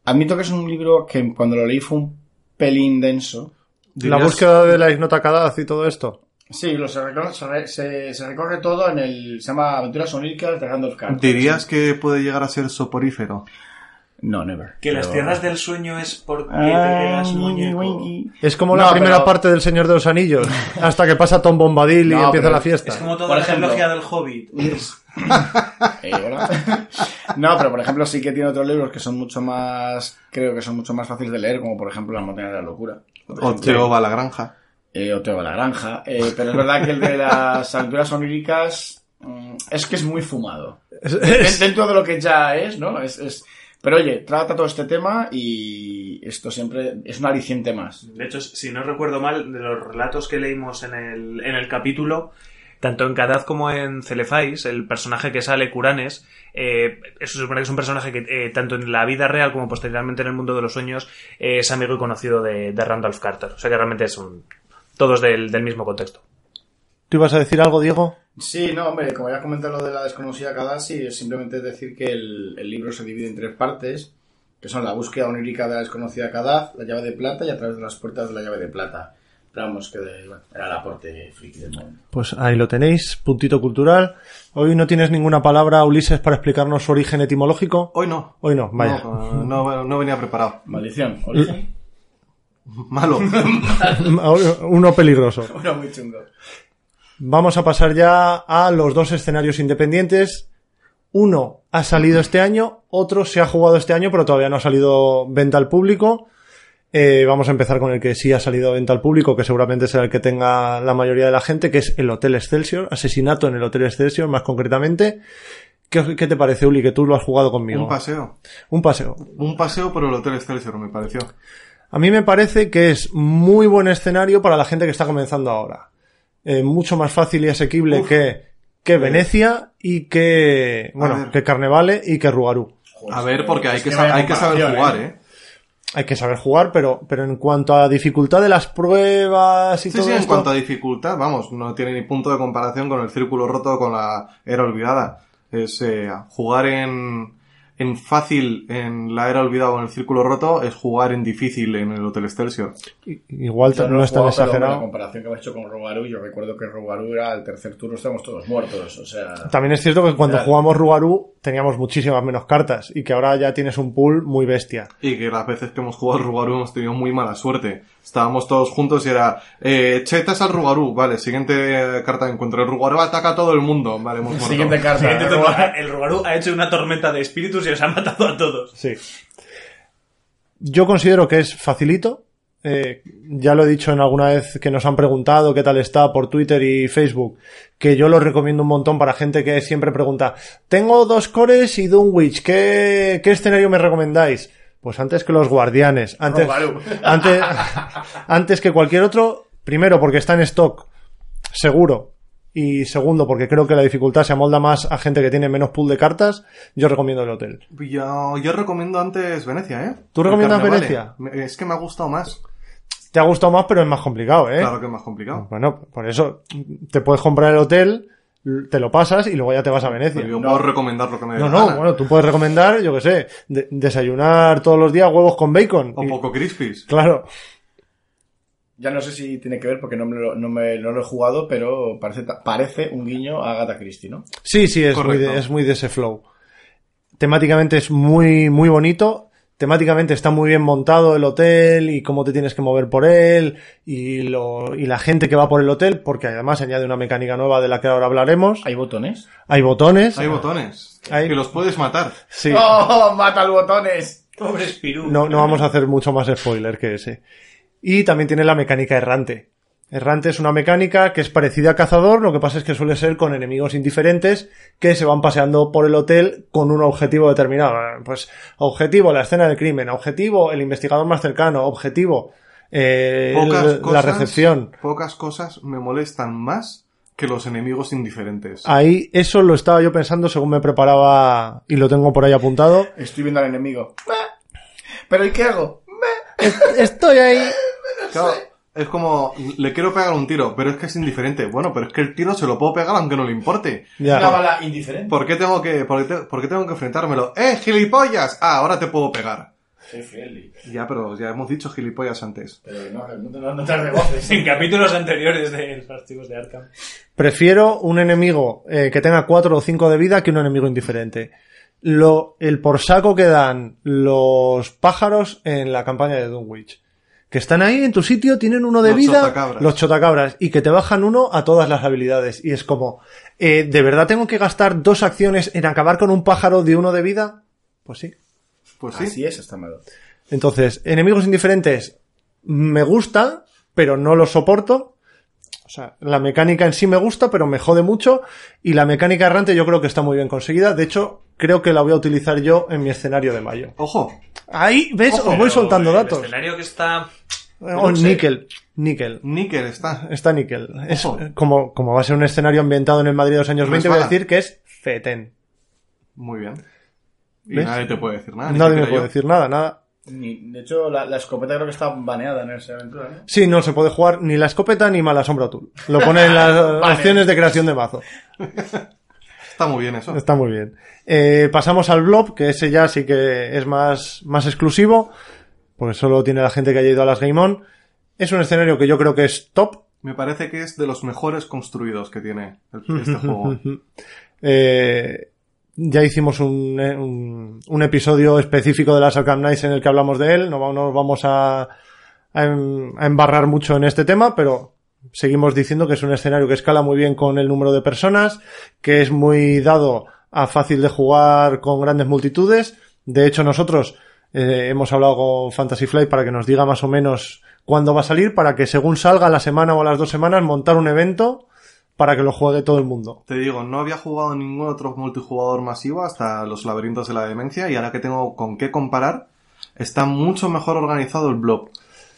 Admito que es un libro que cuando lo leí fue un pelín denso. La búsqueda de la ignota Kadaz y todo esto. Sí, lo, se, recorre, se, re- se- se recorre todo en el. Se llama Aventuras oníricas de Randolph Carter. ¿Dirías que puede llegar a ser soporífero? No, never. Que las Pero- tierras del sueño es porque te Ah, quedas muñeco. Es como No, la primera pero- parte del Señor de los Anillos, hasta que pasa Tom Bombadil y No, empieza la fiesta. Es como toda Por la ejemplo- trilogía del Hobbit. Eh, no, pero por ejemplo sí que tiene otros libros que son mucho más, creo que son mucho más fáciles de leer, como por ejemplo Las montañas de la locura. O. Teo va a la granja. Eh, o Teo va a la granja. Eh, pero es verdad que el de las aventuras oníricas mm, es que es muy fumado. Es- Den- es- Dentro de lo que ya es, ¿no? Es, es... Pero oye, trata todo este tema y esto siempre es un aliciente más. De hecho, si no recuerdo mal, de los relatos que leímos en el, en el capítulo, tanto en Kadaz como en Celefais, el personaje que sale, Curanes, eh, eso se supone que es un personaje que eh, tanto en la vida real como posteriormente en el mundo de los sueños eh, es amigo y conocido de, Randolph Carter. O sea que realmente es todos del, del mismo contexto. ¿Tú ibas a decir algo, Diego? Sí, no, hombre, como ya comenté lo de la desconocida Kadasi, es simplemente decir que el, el libro se divide en tres partes, que son la búsqueda onírica de la desconocida Kadaz, la llave de plata y a través de las puertas de la llave de plata. Pero vamos, que de- bueno, era el aporte friki del momento. Pues ahí lo tenéis, puntito cultural. Hoy no tienes ninguna palabra, Ulises, para explicarnos su origen etimológico. Hoy no. Hoy no, vaya. No, no, no venía preparado. Maldición, origen. Malo. Uno peligroso. Uno muy chungo. Vamos a pasar ya a los dos escenarios independientes. Uno ha salido este año, otro se ha jugado este año, pero todavía no ha salido venta al público. Eh, vamos a empezar con el que sí ha salido venta al público, que seguramente será el que tenga la mayoría de la gente, que es el Hotel Excelsior, asesinato en el Hotel Excelsior, más concretamente. ¿Qué, qué te parece, Uli, que tú lo has jugado conmigo? Un paseo. Un paseo. Un paseo por el Hotel Excelsior, me pareció. A mí me parece que es muy buen escenario para la gente que está comenzando ahora. Eh, mucho más fácil y asequible Uf. que, que Venecia y que, bueno, que Carnevale y que Rugarú. A ver, porque hay Es que, que hay que saber jugar, ¿eh? ¿eh? Hay que saber jugar, pero, pero en cuanto a dificultad de las pruebas y Sí, todo sí, en esto, cuanto a dificultad, vamos, no tiene ni punto de comparación con el círculo roto con la era olvidada. Es eh, jugar en, en fácil en la era olvidada o en el círculo roto, es jugar en difícil en el Hotel Excelsior. igual Yo no he es tan pero La exagerado. comparación que me has hecho con Rogaru, yo recuerdo que Rogaru era el tercer turno, estábamos todos muertos, o sea... También es cierto que cuando Claro. jugamos Rugarú teníamos muchísimas menos cartas y que ahora ya tienes un pool muy bestia. Y que las veces que hemos jugado al Rugarú hemos tenido muy mala suerte. Estábamos todos juntos y era, eh, chetas al Rugarú, vale, siguiente carta de encuentro. El Rugarú ataca a todo el mundo, vale, hemos muerto. Siguiente carta. Siguiente el Rogarú ha hecho una tormenta de espíritus y os ha matado a todos. Sí. Yo considero que es facilito. Eh, ya lo he dicho en alguna vez que nos han preguntado qué tal está por Twitter y Facebook, que yo lo recomiendo un montón para gente que siempre pregunta, tengo dos cores y Dunwich, ¿qué, qué escenario me recomendáis? Pues antes que los guardianes, antes, antes, antes que cualquier otro, primero porque está en stock, seguro, y segundo porque creo que la dificultad se amolda más a gente que tiene menos pool de cartas, yo recomiendo el hotel. Yo, yo recomiendo antes Venecia, ¿eh? ¿Tú recomiendas. Venecia? Es que me ha gustado más. Te ha gustado más, pero es más complicado, ¿eh? Claro que es más complicado. Bueno, por eso te puedes comprar el hotel, te lo pasas y luego ya te vas a Venecia. Pero yo puedo recomendar lo que me dé No, no, gana. bueno, tú puedes recomendar, yo qué sé, de- desayunar todos los días huevos con bacon. O Y- poco crispies. Claro. Ya no sé si tiene que ver porque no, me lo, no, me, no lo he jugado, pero parece, parece un guiño a Agatha Christie, ¿no? Sí, sí, es muy, de, es muy de ese flow. Temáticamente es muy, muy bonito. Temáticamente está muy bien montado el hotel y cómo te tienes que mover por él y, lo, y la gente que va por el hotel, porque además añade una mecánica nueva de la que ahora hablaremos. ¿Hay botones? Hay botones. Hay botones. Hay- Que los puedes matar. Sí. ¡Oh, mata los botones! Pobre Spirú. No, no vamos a hacer mucho más spoiler que ese. Y también tiene la mecánica errante. Errante es una mecánica que es parecida a cazador, lo que pasa es que suele ser con enemigos indiferentes que se van paseando por el hotel con un objetivo determinado. Pues objetivo la escena del crimen, objetivo el investigador más cercano, objetivo eh, Pocas el- la cosas, recepción. Pocas cosas me molestan más que los enemigos indiferentes. Ahí eso lo estaba yo pensando según me preparaba y lo tengo por ahí apuntado. Estoy viendo al enemigo. ¿Pero y qué hago? Estoy ahí. Claro, es como, le quiero pegar un tiro, pero es que es indiferente. Bueno, pero es que el tiro se lo puedo pegar aunque no le importe. Ya. Una bala indiferente. ¿Por qué tengo que, por qué, te- por qué tengo que enfrentármelo? ¡Eh, gilipollas! Ah, ahora te puedo pegar. Friendly. Ya, pero ya hemos dicho gilipollas antes. Pero no, no, no, no te regoces. En capítulos anteriores de los archivos de Arkham. Prefiero un enemigo eh, que tenga 4 o 5 de vida que un enemigo indiferente. Lo, el por saco que dan los pájaros en la campaña de Dunwich. Que están ahí en tu sitio, tienen uno de Los vida, chotacabras. los chotacabras, y que te bajan uno a todas las habilidades. Y es como, eh, ¿de verdad tengo que gastar dos acciones en acabar con un pájaro de uno de vida? Pues sí. Pues sí. Así es, está malo. Entonces, enemigos indiferentes me gusta, pero no los soporto. O sea, la mecánica en sí me gusta, pero me jode mucho. Y la mecánica errante yo creo que está muy bien conseguida. De hecho, creo que la voy a utilizar yo en mi escenario de mayo. Ojo, Ahí, ¿ves? Ojo, Os voy soltando el datos. escenario que está... O no sé. níquel. Níquel. níquel está. Está níquel. Es, Ojo. como, como va a ser un escenario ambientado en el Madrid de los años 20, voy a decir que es fetén. Muy bien. Y ¿Ves? nadie te puede decir nada. Nadie me puede yo. decir nada, nada. Ni- de hecho, la, la escopeta creo que está baneada en esa aventura, ¿no? Sí, no se puede jugar ni la escopeta ni mala sombra tool. Lo pone en las opciones de creación de mazo. Está muy bien eso. Está muy bien. Eh, pasamos al blob, que ese ya sí que es más, más exclusivo, porque solo tiene la gente que haya ido a las Game On. Es un escenario que yo creo que es top. Me parece que es de los mejores construidos que tiene este juego. Eh, ya hicimos un, eh, un, un episodio específico de las Arkham Knights en el que hablamos de él. No no nos vamos a, a, em- a embarrar mucho en este tema, pero seguimos diciendo que es un escenario que escala muy bien con el número de personas, que es muy dado a fácil de jugar con grandes multitudes. De hecho, nosotros eh, hemos hablado con Fantasy Flight para que nos diga más o menos cuándo va a salir, para que según salga la semana o a las dos semanas montar un evento para que lo juegue todo el mundo. Te digo, no había jugado ningún otro multijugador masivo hasta los laberintos de la demencia y ahora que tengo con qué comparar, está mucho mejor organizado el blob.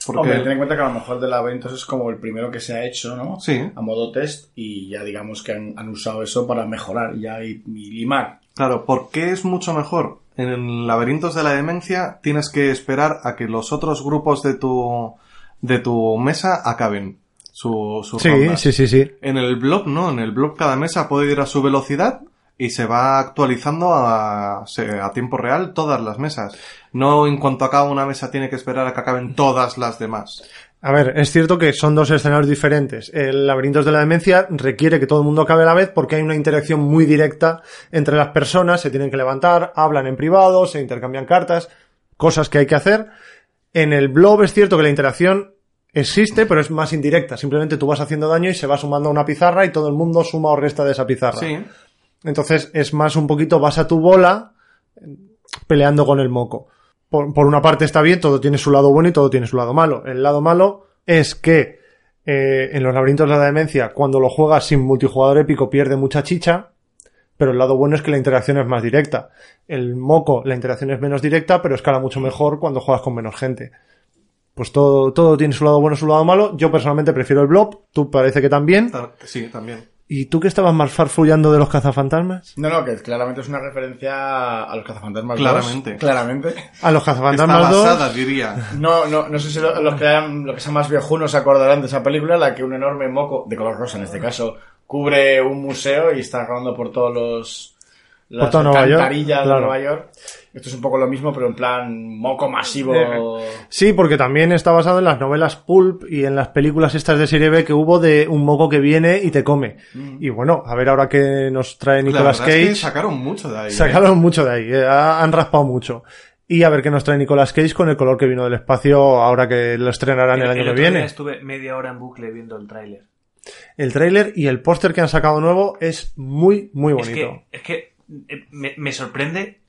Porque Hombre, ten en cuenta que a lo mejor de laberintos es como el primero que se ha hecho, ¿no? Sí. A modo test y ya digamos que han, han usado eso para mejorar ya y, y limar. Claro, ¿por qué es mucho mejor? En laberintos de la demencia tienes que esperar a que los otros grupos de tu, de tu mesa acaben su, sus Sí, rondas. sí, sí, sí. En el blob no, en el blob cada mesa puede ir a su velocidad y se va actualizando a, a tiempo real todas las mesas. No en cuanto acaba una mesa tiene que esperar a que acaben todas las demás. A ver, es cierto que son dos escenarios diferentes. El Laberintos de la Demencia requiere que todo el mundo acabe a la vez porque hay una interacción muy directa entre las personas, se tienen que levantar, hablan en privado, se intercambian cartas, cosas que hay que hacer. En el Blob es cierto que la interacción existe, pero es más indirecta. Simplemente tú vas haciendo daño y se va sumando a una pizarra y todo el mundo suma o resta de esa pizarra. Sí, Entonces es más un poquito vas a tu bola peleando con el moco. Por, por una parte está bien, todo tiene su lado bueno y todo tiene su lado malo. El lado malo es que eh, en los laberintos de la demencia, cuando lo juegas sin multijugador épico, pierde mucha chicha. Pero el lado bueno es que la interacción es más directa. El moco, la interacción es menos directa, pero escala mucho mejor cuando juegas con menos gente. Pues todo, todo tiene su lado bueno y su lado malo. Yo personalmente prefiero el blob. Tú parece que también. ta- sí, también. ¿Y tú que estabas más farfullando de los cazafantasmas? No, no, que claramente es una referencia a los cazafantasmas. Claramente. Claramente. A los Está cazafantasmas 2. basada, diría. No, no, no sé si lo- los que, hayan- los que sean más viejunos se acordarán de esa película, la que un enorme moco, de color rosa en este caso, cubre un museo y está rodando por todos los, las alcantarillas claro. de Nueva York. Esto es un poco lo mismo, pero en plan moco masivo. Eh, Sí, porque también está basado en las novelas Pulp y en las películas estas de serie B que hubo de un moco que viene y te come. Y bueno, a ver ahora que nos trae La Nicolas es que Cage. sacaron mucho de ahí. ¿eh? Sacaron mucho de ahí, eh, ha- han raspado mucho. Y a ver qué nos trae Nicolas Cage con el color que vino del espacio ahora que lo estrenarán el, año que viene. estuve media hora en bucle viendo el tráiler. El tráiler y el póster que han sacado nuevo es muy, muy Es bonito. que, es que eh, me, me sorprende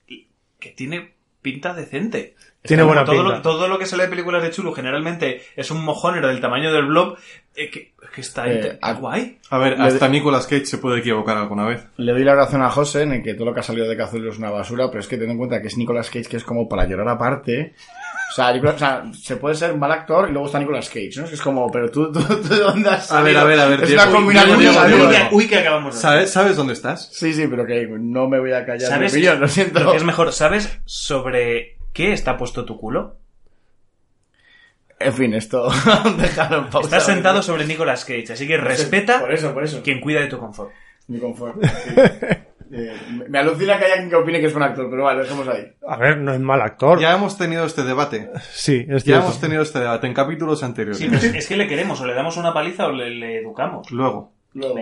que tiene pinta decente. Tiene buena todo pinta. Lo, todo lo que sale de películas de Chulu generalmente es un mojonero del tamaño del blob. eh, que, que está Eh, a- guay. A ver, Le- hasta Nicolas Cage se puede equivocar alguna vez. Le doy la razón a José en que todo lo que ha salido de Cazul es una basura, pero es que ten en cuenta que es Nicolas Cage, que es como para llorar aparte. O sea, Nicolas- o sea, se puede ser un mal actor y luego está Nicolas Cage, ¿no? Es que es como, pero tú, tú, tú ¿de dónde has A ver, a ver, a ver, Es una combinación Uy. Diego. que, uy, que acabamos de ¿Sabes, ¿Sabes dónde estás? Sí, sí, pero que no me voy a callar mi ¿Sabes opinión, lo siento. lo que es mejor? ¿Sabes sobre qué está puesto tu culo? En fin, esto déjalo en pausa. Estás sentado sobre Nicolas Cage, así que respeta Por eso, por eso. quien cuida de tu confort. Mi confort. sí. Eh, me- alucina que haya quien que opine que es buen actor, pero vale, dejemos ahí. A ver, no es mal actor. Ya hemos tenido este debate. Sí, es Ya cierto. hemos tenido este debate en capítulos anteriores. Sí, pues es que le queremos, o le damos una paliza o le, le educamos. Luego. Luego.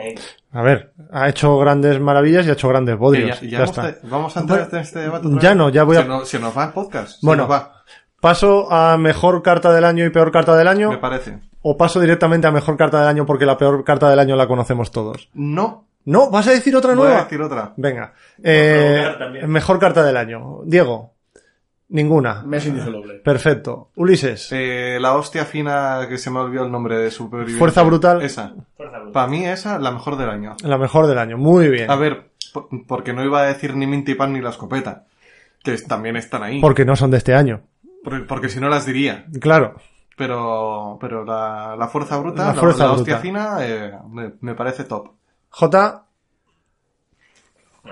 A ver, ha hecho grandes maravillas y ha hecho grandes bodrios. ya- Ya, está. te- vamos a entrar en este debate. otra Ya vez? no, ya voy a- Se nos, se nos va el podcast. se Bueno. nos va. ¿Paso a mejor carta del año y peor carta del año? Me parece. ¿O paso directamente a mejor carta del año porque la peor carta del año la conocemos todos? No. ¿No? ¿Vas a decir otra Voy nueva? a decir otra. Venga. Eh, mejor carta del año. Diego. Ninguna. Me es indisoluble. Perfecto. Ulises. Eh, la hostia fina que se me olvidó el nombre de superviviente. Fuerza brutal. Esa. Fuerza. Para mí esa, la mejor del año. La mejor del año. Muy bien. A ver, po- porque no iba a decir ni Mintipan ni la escopeta. Que es- también están ahí. Porque no son de este año. Por- porque si no las diría. Claro. Pero, pero la, la fuerza bruta, La la, fuerza la hostia bruta. fina, eh, me, me parece top. J.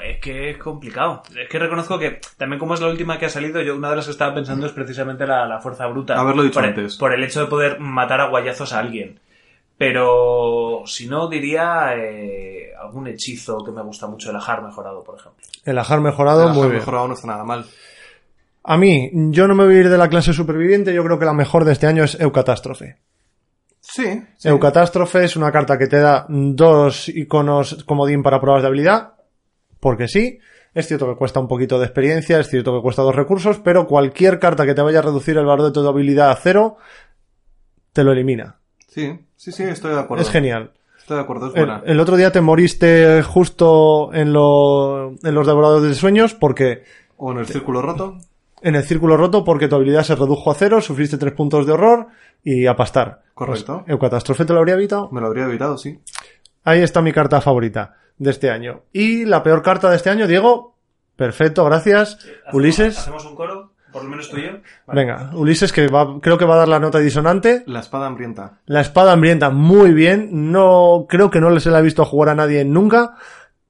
Es que es complicado. Es que reconozco que también como es la última que ha salido, yo una de las que estaba pensando es precisamente la, la fuerza bruta. Haberlo dicho por el- por el hecho de poder matar a guayazos a alguien. Pero si no, diría eh, algún hechizo que me gusta mucho, el ajar mejorado, por ejemplo. El ajar mejorado. Muy Har bien. mejorado no está nada mal. A mí, yo no me voy a ir de la clase superviviente. Yo creo que la mejor de este año es Eucatástrofe. Sí. sí. Eucatástrofe es una carta que te da dos iconos comodín para pruebas de habilidad. Porque sí. Es cierto que cuesta un poquito de experiencia, es cierto que cuesta dos recursos, pero cualquier carta que te vaya a reducir el valor de tu habilidad a cero, te lo elimina. Sí, sí, sí, estoy de acuerdo. Es genial. Estoy de acuerdo, es El, buena. el otro día te moriste justo en, lo- en los devoradores de sueños porque O en el círculo roto. en el círculo roto porque tu habilidad se redujo a cero, sufriste tres puntos de horror y a pastar. Correcto. Pues, Eucatástrofe te lo habría evitado. Me lo habría evitado, sí. Ahí está mi carta favorita de este año. Y la peor carta de este año, Diego. Perfecto, gracias. ¿Hacemos- Ulises. ¿Hacemos un coro? Por lo menos tú y yo. Venga, Ulises que va, creo que va a dar la nota disonante. La espada hambrienta. La espada hambrienta, muy bien. No, creo que no se la he visto jugar a nadie nunca.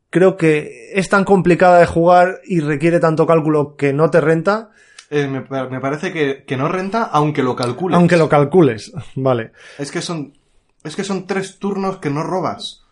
Creo que es tan complicada de jugar y requiere tanto cálculo que no te renta, Eh, me, me parece que, que no renta, aunque lo calcules. aunque lo calcules. Vale. Es que son. Es que son tres turnos que no robas.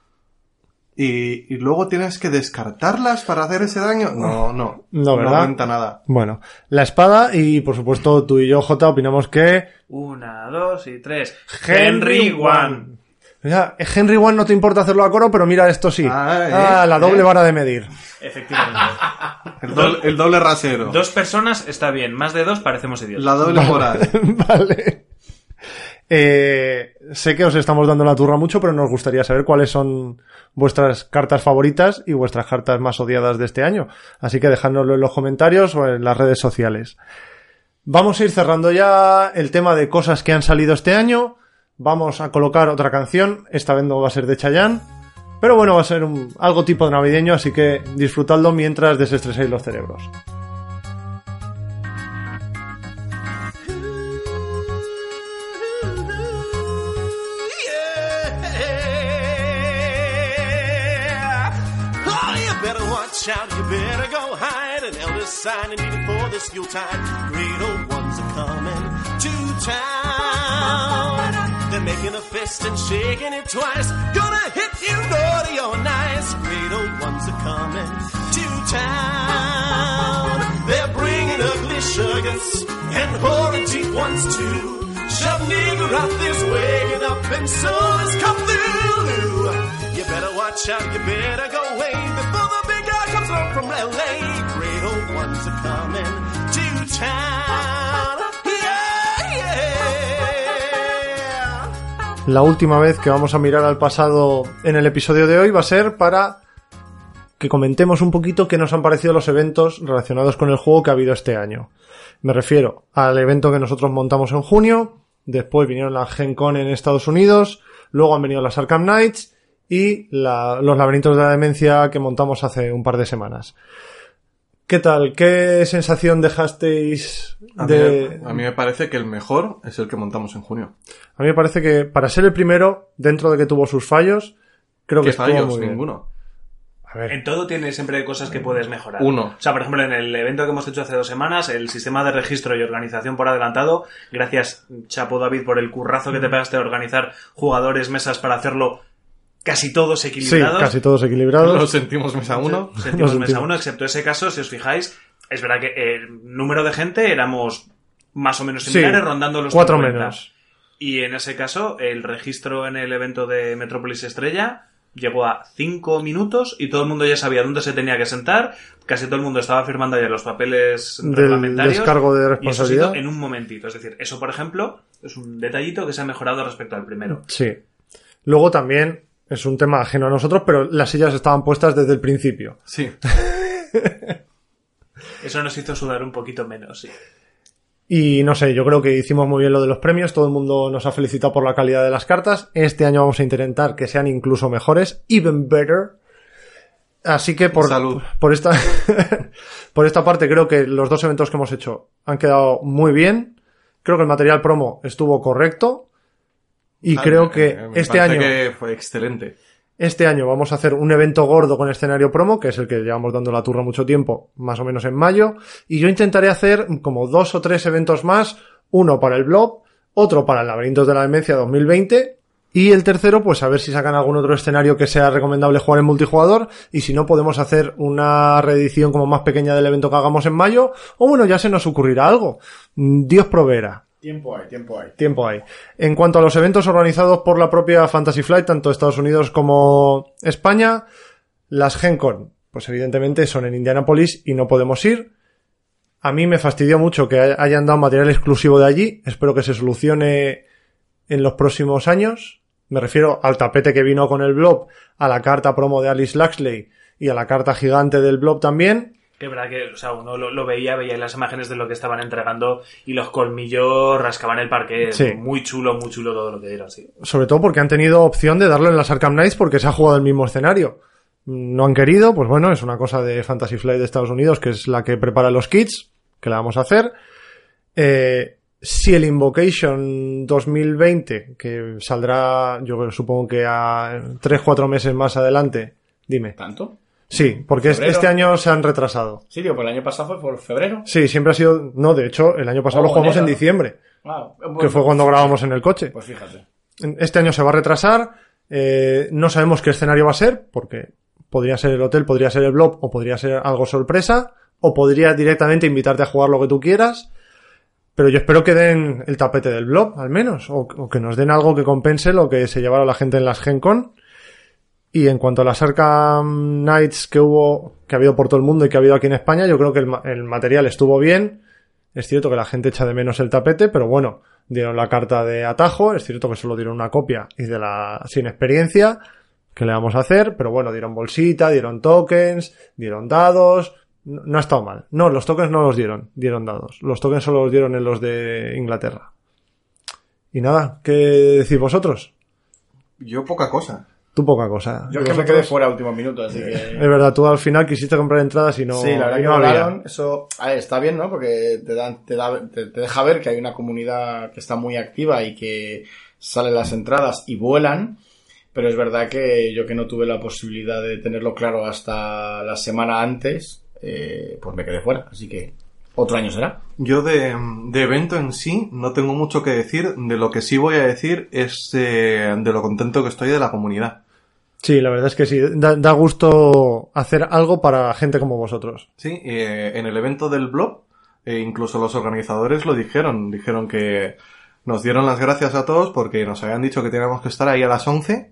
Y, y luego tienes que descartarlas para hacer ese daño. No, no. No, ¿verdad? renta nada. Bueno, la espada y por supuesto tú y yo, J, opinamos que Una, dos y tres. Henry One. Ya, Henry One no te importa hacerlo a coro, pero mira esto sí. Ah, eh, la doble eh. vara de medir. Efectivamente. El, doble- el doble rasero. Dos personas está bien, más de dos parecemos idiotas. La doble moral. vale. Eh, sé que os estamos dando la turra mucho, pero nos gustaría saber cuáles son vuestras cartas favoritas y vuestras cartas más odiadas de este año. Así que dejádnoslo en los comentarios o en las redes sociales. Vamos a ir cerrando ya el tema de cosas que han salido este año. Vamos a colocar otra canción. Esta vez no va a ser de Chayanne. Pero bueno, va a ser algo tipo de navideño, así que disfrutadlo mientras desestreséis los cerebros. Better watch out, you better go hide. An elder sign and needed for this Yuletide. Great old ones are coming to town. They're making a fist and shaking it twice. Gonna hit you naughty or nice. Great old ones are coming to town. They're bringing ugly sugars and horrid deep ones too. Shove nigger out this way and up and so is Cthulhu. You better watch out, you better go away before the LA. La última vez que vamos a mirar al pasado en el episodio de hoy va a ser para que comentemos un poquito qué nos han parecido los eventos relacionados con el juego que ha habido este año. Me refiero al evento que nosotros montamos en junio, después vinieron las Gen Con en Estados Unidos, luego han venido las Arkham Knights y la- los laberintos de la demencia que montamos hace un par de semanas. ¿Qué tal? ¿Qué sensación dejasteis A, de... mí, a mí me parece que el mejor es el que montamos en junio. A mí me parece que para ser el primero, dentro de que tuvo sus fallos, creo que ¿Qué estuvo fallos? muy bien. Ninguno. A ver, En todo tiene siempre cosas que puedes mejorar. Uno. O sea, por ejemplo, en el evento que hemos hecho hace dos semanas, el sistema de registro y organización por adelantado, gracias, Chapo David, por el currazo que te pegaste de organizar jugadores, mesas para hacerlo casi todos sí, equilibrados. casi todos Lo equilibrados. sentimos mesa uno. Sentimos mesa sentimos. uno, excepto ese caso, si os fijáis, es verdad que el número de gente éramos más o menos Sí, similares, rondando los cuatro 50. menos. Y en ese caso, el registro en el evento de Metrópolis Estrella llegó a cinco minutos y todo el mundo ya sabía dónde se tenía que sentar. Casi todo el mundo estaba firmando ya los papeles Del reglamentarios. descargo de Y eso ha responsabilidad. en un momentito. Es decir, eso, por ejemplo, es un detallito que se ha mejorado respecto al primero. Sí. Luego también es un tema ajeno a nosotros, pero las sillas estaban puestas desde el principio. Sí. Eso nos hizo sudar un poquito menos, sí. Y no sé, yo creo que hicimos muy bien lo de los premios, todo el mundo nos ha felicitado por la calidad de las cartas. Este año vamos a intentar que sean incluso mejores, even better. Así que por, Salud. por esta por esta parte creo que los dos eventos que hemos hecho han quedado muy bien. Creo que el material promo estuvo correcto. Y Ah, creo que me este año que fue excelente. Este año vamos a hacer un evento gordo con escenario promo, que es el que llevamos dando la turra mucho tiempo, más o menos en mayo, y yo intentaré hacer como dos o tres eventos más, uno para el blog, otro para el Laberintos de la Demencia 2020, y el tercero, pues a ver si sacan algún otro escenario que sea recomendable jugar en multijugador, y si no podemos hacer una reedición como más pequeña del evento que hagamos en mayo, o bueno, ya se nos ocurrirá algo. Dios proveerá. Tiempo hay, tiempo hay. Tiempo hay. En cuanto a los eventos organizados por la propia Fantasy Flight, tanto Estados Unidos como España, las Gen Con, pues evidentemente son en Indianapolis y no podemos ir. A mí me fastidió mucho que hay- hayan dado material exclusivo de allí. Espero que se solucione en los próximos años. Me refiero al tapete que vino con el blob, a la carta promo de Alice Laxley y a la carta gigante del blob también. Que es verdad que, o sea, uno lo, lo veía, veía las imágenes de lo que estaban entregando y los colmillos rascaban el parque. Sí. Muy chulo, muy chulo todo lo que dieron, sí. sobre todo porque han tenido opción de darlo en las Arkham Knights porque se ha jugado el mismo escenario. No han querido, pues bueno, es una cosa de Fantasy Flight de Estados Unidos, que es la que prepara los kits, que la vamos a hacer. Eh, si el Invocation 2020, que saldrá, yo supongo que a 3-4 meses más adelante, dime. ¿Tanto? Sí, porque Febrero. este año se han retrasado. Sí, digo, pues el año pasado fue por febrero. Sí, siempre ha sido, no, de hecho, el año pasado Oh, lo jugamos en diciembre, Ah, que fue cuando grabamos en el coche. Pues fíjate. Este año se va a retrasar. eh, no sabemos qué escenario va a ser, porque podría ser el hotel, podría ser el blob, o podría ser algo sorpresa, o podría directamente invitarte a jugar lo que tú quieras. Pero yo espero que den el tapete del blob, al menos, o, o que nos den algo que compense lo que se llevaron la gente en las Gen Con. Y en cuanto a las Arkham Knights que hubo, que ha habido por todo el mundo y que ha habido aquí en España, yo creo que el, ma- el material estuvo bien. Es cierto que la gente echa de menos el tapete, pero bueno, dieron la carta de atajo, es cierto que solo dieron una copia y de la sin experiencia, que le vamos a hacer, pero bueno, dieron bolsita, dieron tokens, dieron dados, no, no ha estado mal. No, los tokens no los dieron, dieron dados. Los tokens solo los dieron en los de Inglaterra. Y nada, ¿qué decís vosotros? Yo poca cosa. Tú poca cosa. Yo ¿Y es que me quedé fuera último minuto, así que... Es verdad, tú al final quisiste comprar entradas y no, sí, la verdad que no había. volaron. Eso a ver, está bien, ¿no? Porque te, dan, te, da- te, te deja ver que hay una comunidad que está muy activa y que salen las entradas y vuelan. Pero es verdad que yo que no tuve la posibilidad de tenerlo claro hasta la semana antes, eh, pues me quedé fuera. Así que otro año será. Yo de, de evento en sí no tengo mucho que decir. De lo que sí voy a decir es eh, de lo contento que estoy de la comunidad. Sí, la verdad es que sí. Da, da gusto hacer algo para gente como vosotros. Sí, eh, en el evento del blog, eh, incluso los organizadores lo dijeron. Dijeron que nos dieron las gracias a todos porque nos habían dicho que teníamos que estar ahí a las 11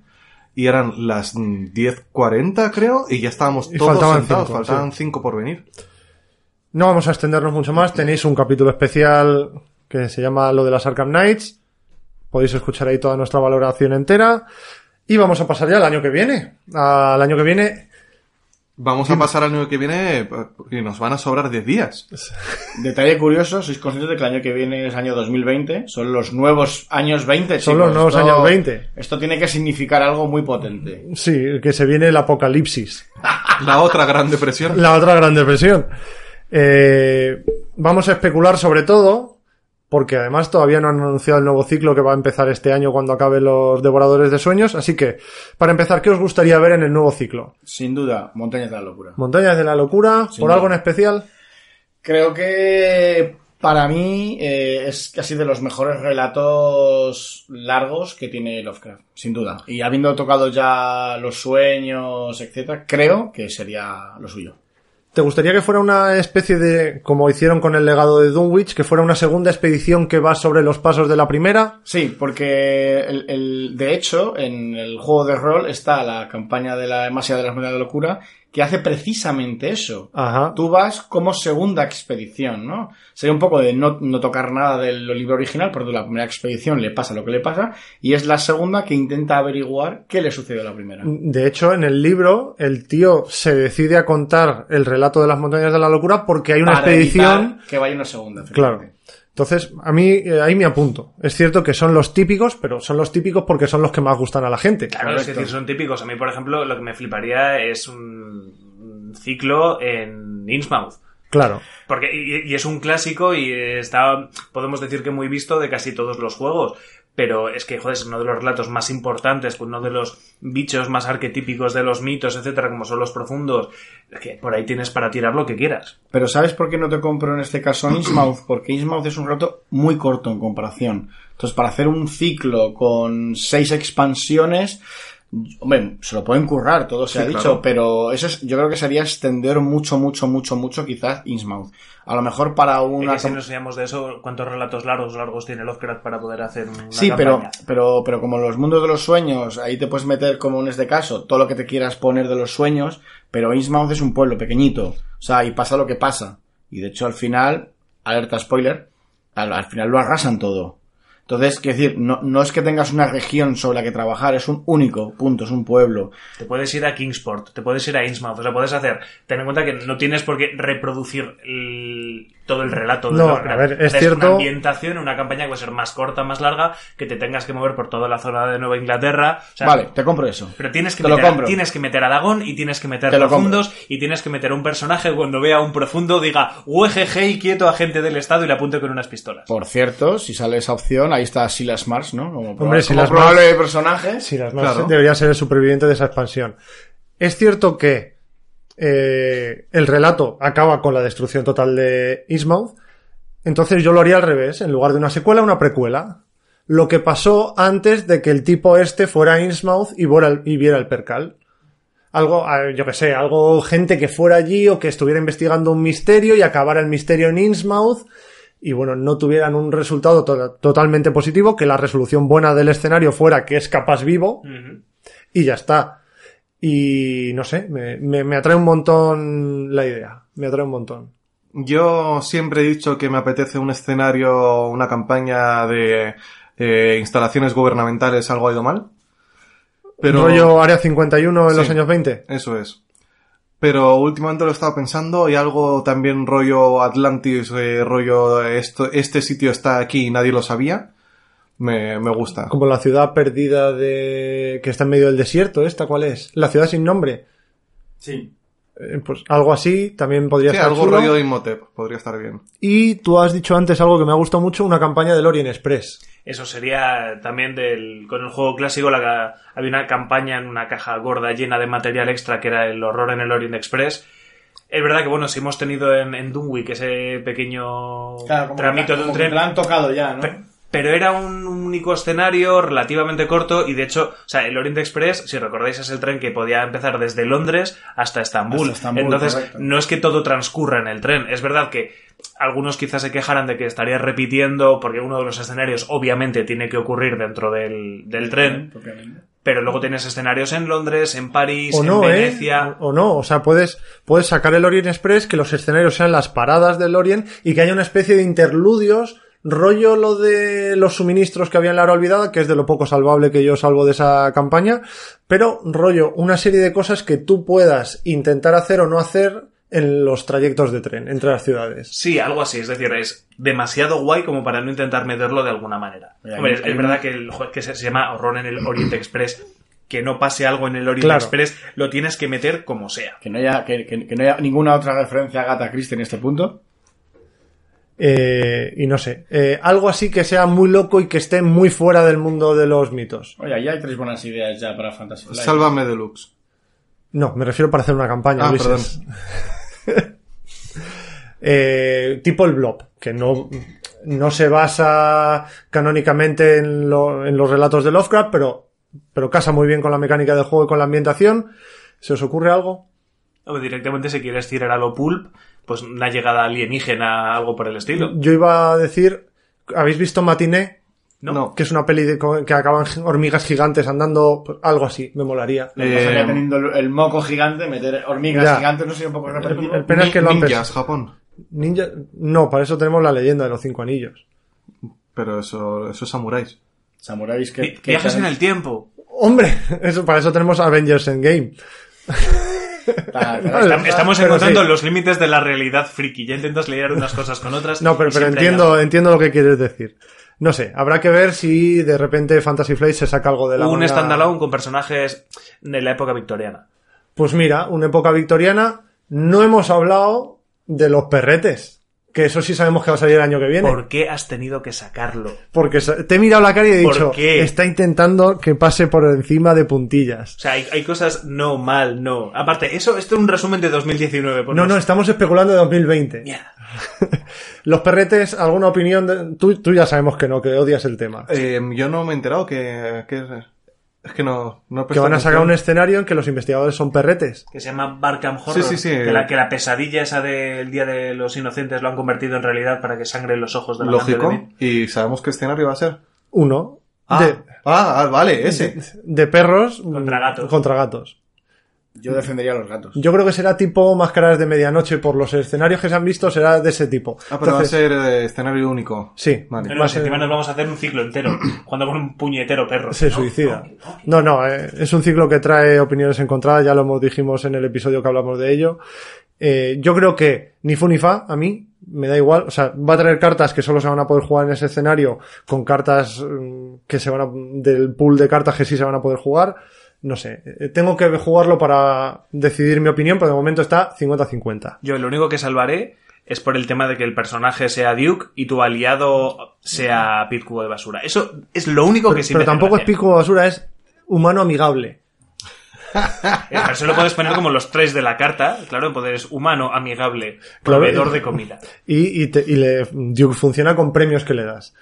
y eran las mm, 10.40 creo y ya estábamos Y todos faltaban sentados, cinco, faltaban sí. 5 por venir. No vamos a extendernos mucho más. Tenéis un capítulo especial que se llama lo de las Arkham Knights. Podéis escuchar ahí toda nuestra valoración entera. Y vamos a pasar ya al año que viene. Al año que viene. Vamos a pasar al año que viene y nos van a sobrar 10 días. Detalle curioso, sois conscientes de que el año que viene es año 2020, son los nuevos años 20, Son los nuevos Esto- años 20. Esto tiene que significar algo muy potente. Sí, que se viene el apocalipsis. La otra gran depresión. La otra gran depresión. Eh, vamos a especular sobre todo, porque además todavía no han anunciado el nuevo ciclo que va a empezar este año cuando acaben los Devoradores de Sueños. Así que, para empezar, ¿qué os gustaría ver en el nuevo ciclo? Sin duda, Montañas de la Locura. ¿Montañas de la Locura? ¿Por duda. algo en especial? Creo que para mí eh, es casi de los mejores relatos largos que tiene Lovecraft, sin duda. Y habiendo tocado ya los sueños, etcétera, creo que sería lo suyo. ¿Te gustaría que fuera una especie de, como hicieron con el legado de Dunwich, que fuera una segunda expedición que va sobre los pasos de la primera? Sí, porque el, el- de hecho en el juego de rol está la campaña de la Masia de las Monedas de Locura que hace precisamente eso. Ajá. Tú vas como segunda expedición, ¿no? Sería un poco de no, no tocar nada del libro original, porque la primera expedición le pasa lo que le pasa, y es la segunda que intenta averiguar qué le sucedió a la primera. De hecho, en el libro, el tío se decide a contar el relato de las montañas de la locura porque hay una Para expedición. que vaya una segunda. Claro. Entonces, a mí, eh, ahí me apunto. Es cierto que son los típicos, pero son los típicos porque son los que más gustan a la gente. Claro, es decir, son típicos. A mí, por ejemplo, lo que me fliparía es un un ciclo en Innsmouth. Claro. Porque, y, y es un clásico y está, podemos decir que muy visto de casi todos los juegos. Pero es que, joder, es uno de los relatos más importantes, uno de los bichos más arquetípicos de los mitos, etcétera, como son los profundos. Que por ahí tienes para tirar lo que quieras. Pero ¿sabes por qué no te compro en este caso Innsmouth? Porque Innsmouth es un relato muy corto en comparación. Entonces, para hacer un ciclo con seis expansiones, hombre, se lo pueden currar, todo se Sí, ha dicho, claro. pero eso es, yo creo que sería extender mucho, mucho, mucho, mucho quizás Innsmouth. A lo mejor para una... si nos enseñamos de eso, ¿cuántos relatos largos, largos tiene Lovecraft para poder hacer una Sí, pero, pero, pero como los mundos de los sueños, ahí te puedes meter como en este caso, todo lo que te quieras poner de los sueños, pero Innsmouth es un pueblo pequeñito, o sea, y pasa lo que pasa. Y de hecho al final, alerta spoiler, al, al final lo arrasan todo. Entonces, quiero decir, no, no es que tengas una región sobre la que trabajar, es un único punto, es un pueblo. Te puedes ir a Kingsport, te puedes ir a Innsmouth, o sea, puedes hacer. Ten en cuenta que no tienes por qué reproducir el- todo el relato de No, Lovecraft. a ver, es cierto- Una ambientación, una campaña que puede ser más corta, más larga, que te tengas que mover por toda la zona de Nueva Inglaterra. O sea, vale, te compro eso. Pero tienes que, Te lo meter, compro. tienes que meter a Dagón y tienes que meter Te profundos y tienes que meter a un personaje que cuando vea a un profundo diga UEGG y quieto agente del Estado y le apunte con unas pistolas. Por cierto, si sale esa opción, ahí está Silas Mars, ¿no? Como, Hombre, como Silas probable personaje. Sí, las más Claro. debería ser el superviviente de esa expansión. Es cierto que eh, el relato acaba con la destrucción total de Innsmouth, entonces yo lo haría al revés, en lugar de una secuela, una precuela. Lo que pasó antes de que el tipo este fuera a Innsmouth y, viera el- y viera el percal. Algo, yo que sé, algo, gente que fuera allí o que estuviera investigando un misterio y acabara el misterio en Innsmouth y bueno, no tuvieran un resultado to- totalmente positivo, que la resolución buena del escenario fuera que escapas vivo Ujú. y ya está. Y no sé, me, me, me atrae un montón la idea, me atrae un montón. Yo siempre he dicho que me apetece un escenario, una campaña de eh, instalaciones gubernamentales, algo ha ido mal. Pero Rollo Área 51 en los años 20. eso es. Pero últimamente lo he estado pensando y algo también rollo Atlantis, eh, rollo esto, este sitio está aquí y nadie lo sabía. Me, me gusta. Como la ciudad perdida de... que está en medio del desierto, ¿esta cuál es? La ciudad sin nombre. Sí. Eh, pues algo así también podría Sí, estar algo chulo. rollo Imhotep, podría estar bien. Y tú has dicho antes algo que me ha gustado mucho, una campaña del Orient Express. Eso sería también del, con el juego clásico, la, había una campaña en una caja gorda llena de material extra que era el horror en el Orient Express. Es verdad que, bueno, si hemos tenido en, en Dunwich ese pequeño tramito de un tren, lo han tocado ya, ¿no? Pe- pero era un único escenario relativamente corto y de hecho, o sea, el Orient Express, si recordáis, es el tren que podía empezar desde Londres hasta Estambul. Hasta Estambul, Entonces, correcto. no es que todo transcurra en el tren. Es verdad que algunos quizás se quejaran de que estaría repitiendo porque uno de los escenarios obviamente tiene que ocurrir dentro del, del tren, pero luego tienes escenarios en Londres, en París, O en no, Venecia. ¿eh? O no, o sea, puedes, puedes sacar el Orient Express, que los escenarios sean las paradas del Orient y que haya una especie de interludios, rollo lo de los suministros que había en la hora olvidada, que es de lo poco salvable que yo salvo de esa campaña, pero rollo, una serie de cosas que tú puedas intentar hacer o no hacer en los trayectos de tren entre las ciudades. Sí, algo así, es decir, es demasiado guay como para no intentar meterlo de alguna manera. Hombre, es, verdad que, el, que se, se llama horror en el Orient Express, que no pase algo en el Orient Claro. Express, lo tienes que meter como sea. Que no haya, que, que- que no haya ninguna otra referencia a Agatha Christie en este punto. Eh, y no sé, eh, algo así que sea muy loco y que esté muy fuera del mundo de los mitos. Oye, ya hay tres buenas ideas ya para Fantasy Flight. Sálvame Deluxe. No, me refiero para hacer una campaña, Ah, Ulises. Eh, tipo el blob, que no, no se basa canónicamente en, lo- en los relatos de Lovecraft, pero, pero casa muy bien con la mecánica del juego y con la ambientación. ¿Se os ocurre algo? O directamente si quieres tirar a lo pulp, pues una llegada alienígena, algo por el estilo. Yo iba a decir, ¿habéis visto Matiné? ¿No? No. Que es una peli de, que acaban hormigas gigantes andando, pues, algo así, me molaría. Eh, teniendo el, el moco gigante, meter hormigas Ya. gigantes, no sería un poco repetitivo. El pena es que lo han Ninjas, Japón. Ninja, no, para eso tenemos la leyenda de los cinco anillos. Pero eso, eso es samuráis. Samuráis que- Viajes en el tiempo. Hombre, eso, para eso tenemos Avengers Endgame. Estamos encontrando sí. los límites de la realidad friki. Ya intentas liar unas cosas con otras. No, pero, entiendo, entiendo lo que quieres decir. No sé, habrá que ver si de repente Fantasy Flight se saca algo de la Un manga. standalone con personajes de la época victoriana. Pues mira, una época victoriana. No hemos hablado de los perretes. Que eso sí sabemos que va a salir el año que viene. ¿Por qué has tenido que sacarlo? Porque te he mirado la cara y he ¿Por dicho, qué? está intentando que pase por encima de puntillas. O sea, hay, hay cosas no, mal, no. Aparte, eso, esto es un resumen de 2019. por No, no, estamos especulando de 2020. Mierda. Los perretes, ¿alguna opinión? de- Tú, tú ya sabemos que no, que odias el tema. Eh, yo no me he enterado que, que es que no, no Que van a sacar un escenario en que los investigadores son perretes. Que se llama Barkham Horror. Sí, sí, sí. Que la, que la pesadilla esa del Día de los Inocentes lo han convertido en realidad para que sangren los ojos de la gente de Lógico. mí. Y sabemos qué escenario va a ser. Uno. Ah, de, ah, ah, vale, ese. de perros Contra gatos. contra gatos. Yo defendería a los gatos. Yo creo que será tipo máscaras de medianoche por los escenarios que se han visto, será de ese tipo. Ah, pero Entonces, va a ser eh, escenario único. Sí, Vale. Va no, ser- encima nos vamos a hacer un ciclo entero. Jugando con un puñetero perro. se No, suicida. no, No, eh, es un ciclo que trae opiniones encontradas, ya lo hemos dijimos en el episodio que hablamos de ello. Eh, yo creo que ni fu ni fa, a mí, me da igual, o sea, va a traer cartas que solo se van a poder jugar en ese escenario, con cartas mm, que se van a, del pool de cartas que sí se van a poder jugar. No sé, eh, tengo que jugarlo para decidir mi opinión, pero de momento está 50-50. Yo lo único que salvaré es por el tema de que el personaje sea Duke y tu aliado sea Pit Cubo de Basura. Eso es lo único Pero, que sí pero me hace tampoco es gracia. pico basura, es humano amigable. Eh, Pero eso lo puedes poner como los tres de la carta. Claro, poderes humano, amigable, proveedor de comida. Y, y, te- y le, Duke funciona con premios que le das.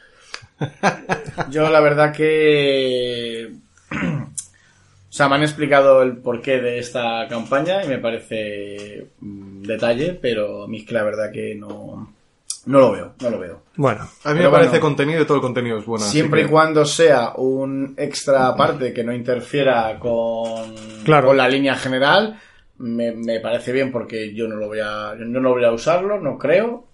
Yo la verdad que... O sea, me han explicado el porqué de esta campaña y me parece mm, detalle, pero a mí es que la verdad que no, no lo veo, no lo veo. Bueno, A mí Pero me parece bueno. contenido y todo el contenido es bueno. Siempre y cuando sea un extra aparte que no interfiera con, Claro. con la línea general, me, me parece bien porque yo no lo voy a, yo no lo voy a usarlo, no creo.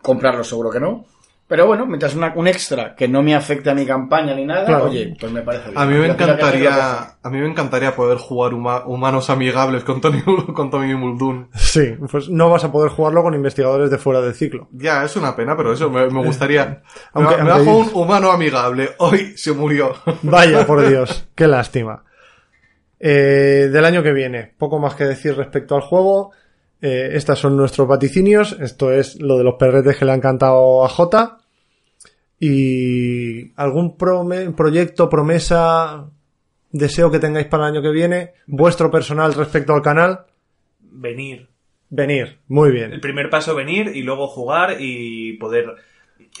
Comprarlo seguro que no. Pero bueno, mientras una- un extra que no me afecte a mi campaña ni nada, Claro. oye, pues me parece bien. A mí me encantaría, a mí me encantaría poder jugar huma- humanos amigables con Tony, con Tony Muldoon. sí, pues no vas a poder jugarlo con investigadores de fuera del ciclo. Ya, es una pena, pero eso me, me gustaría. Aunque- me, bajo un humano amigable. Hoy se murió. Vaya, por Dios, qué lástima. Eh, del año que viene, poco más que decir respecto al juego. Eh, estas son nuestros vaticinios. Esto es lo de los perretes que le han cantado a Jota. Y algún prome- proyecto, promesa, deseo que tengáis para el año que viene. Vuestro personal respecto al canal. Venir. Venir. Muy El bien. primer paso, venir y luego jugar y poder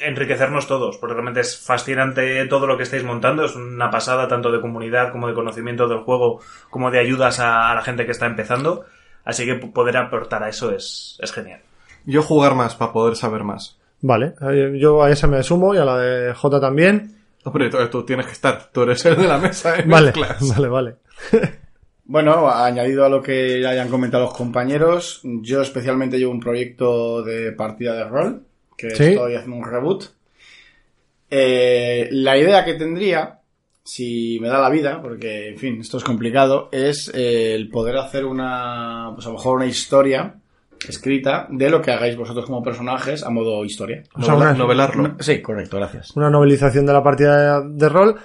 enriquecernos todos, porque realmente es fascinante todo lo que estáis montando, es una pasada tanto de comunidad como de conocimiento del juego, como de ayudas a, a la gente que está empezando, así que poder aportar a eso es, es genial. Yo jugar más para poder saber más. Vale, eh, yo a esa me sumo y a la de J también. Hombre, tú, tú tienes que estar. Tú eres el de la mesa de Vale, mezclas. vale, vale. Bueno, añadido a lo que ya hayan comentado los compañeros, yo especialmente llevo un proyecto de partida de rol, que Sí. estoy haciendo un reboot. Eh, la idea que tendría, si me da la vida, porque, en fin, esto es complicado, es eh, el poder hacer una, pues a lo mejor una historia escrita de lo que hagáis vosotros como personajes a modo historia. O sea, una- novelarlo. Sí, correcto, gracias. Una novelización de la partida de, de rol.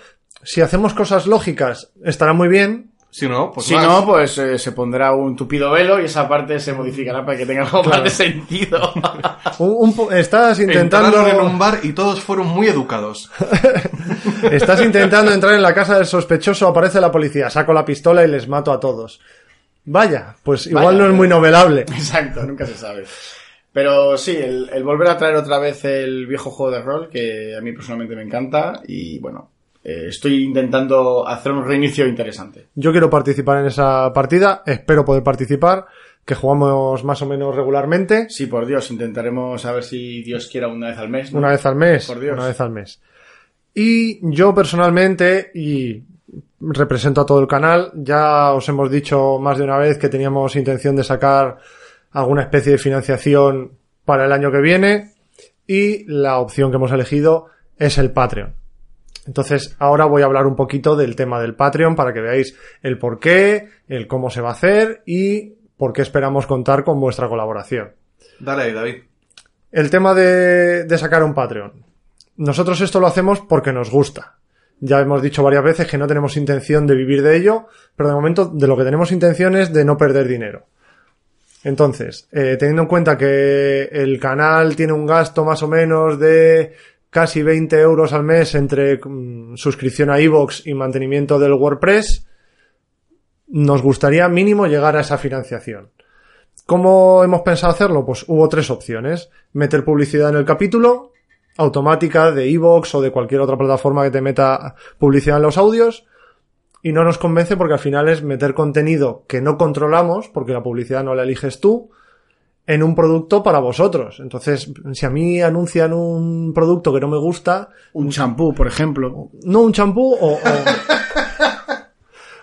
Si hacemos cosas lógicas, estará muy bien. Si no, pues si no, pues eh, se pondrá un tupido velo y esa parte se modificará para que tenga algo más de sentido. Un- un estás intentando, Entraron en un bar y todos fueron muy educados. estás intentando entrar en la casa del sospechoso, aparece la policía, saco la pistola y les mato a todos. Vaya, pues igual Vaya, no es muy novelable. Exacto, nunca se sabe. Pero sí, el, el volver a traer otra vez el viejo juego de rol, que a mí personalmente me encanta, y bueno, eh, estoy intentando hacer un reinicio interesante. Yo quiero participar en esa partida, espero poder participar, que jugamos más o menos regularmente, Sí, por Dios, intentaremos a ver si Dios quiera una vez al mes. ¿no? una vez al mes, Por Dios. una vez al mes. Y yo personalmente, y represento a todo el canal, ya os hemos dicho más de una vez que teníamos intención de sacar alguna especie de financiación para el año que viene, y la opción que hemos elegido es el Patreon. Entonces, ahora voy a hablar un poquito del tema del Patreon para que veáis el por qué, el cómo se va a hacer y por qué esperamos contar con vuestra colaboración. Dale ahí, David. El tema de, de sacar un Patreon. Nosotros esto lo hacemos porque nos gusta. Ya hemos dicho varias veces que no tenemos intención de vivir de ello, pero de momento de lo que tenemos intención es de no perder dinero. Entonces, eh, teniendo en cuenta que el canal tiene un gasto más o menos de casi 20 euros al mes entre mm, suscripción a iVoox y mantenimiento del WordPress, nos gustaría mínimo llegar a esa financiación. ¿Cómo hemos pensado hacerlo? Pues hubo tres opciones. Meter publicidad en el capítulo, automática de iVoox o de cualquier otra plataforma que te meta publicidad en los audios. Y no nos convence porque al final es meter contenido que no controlamos, porque la publicidad no la eliges tú, en un producto para vosotros. Entonces, si a mí anuncian un producto que no me gusta, Un champú, por ejemplo. no un champú o, o,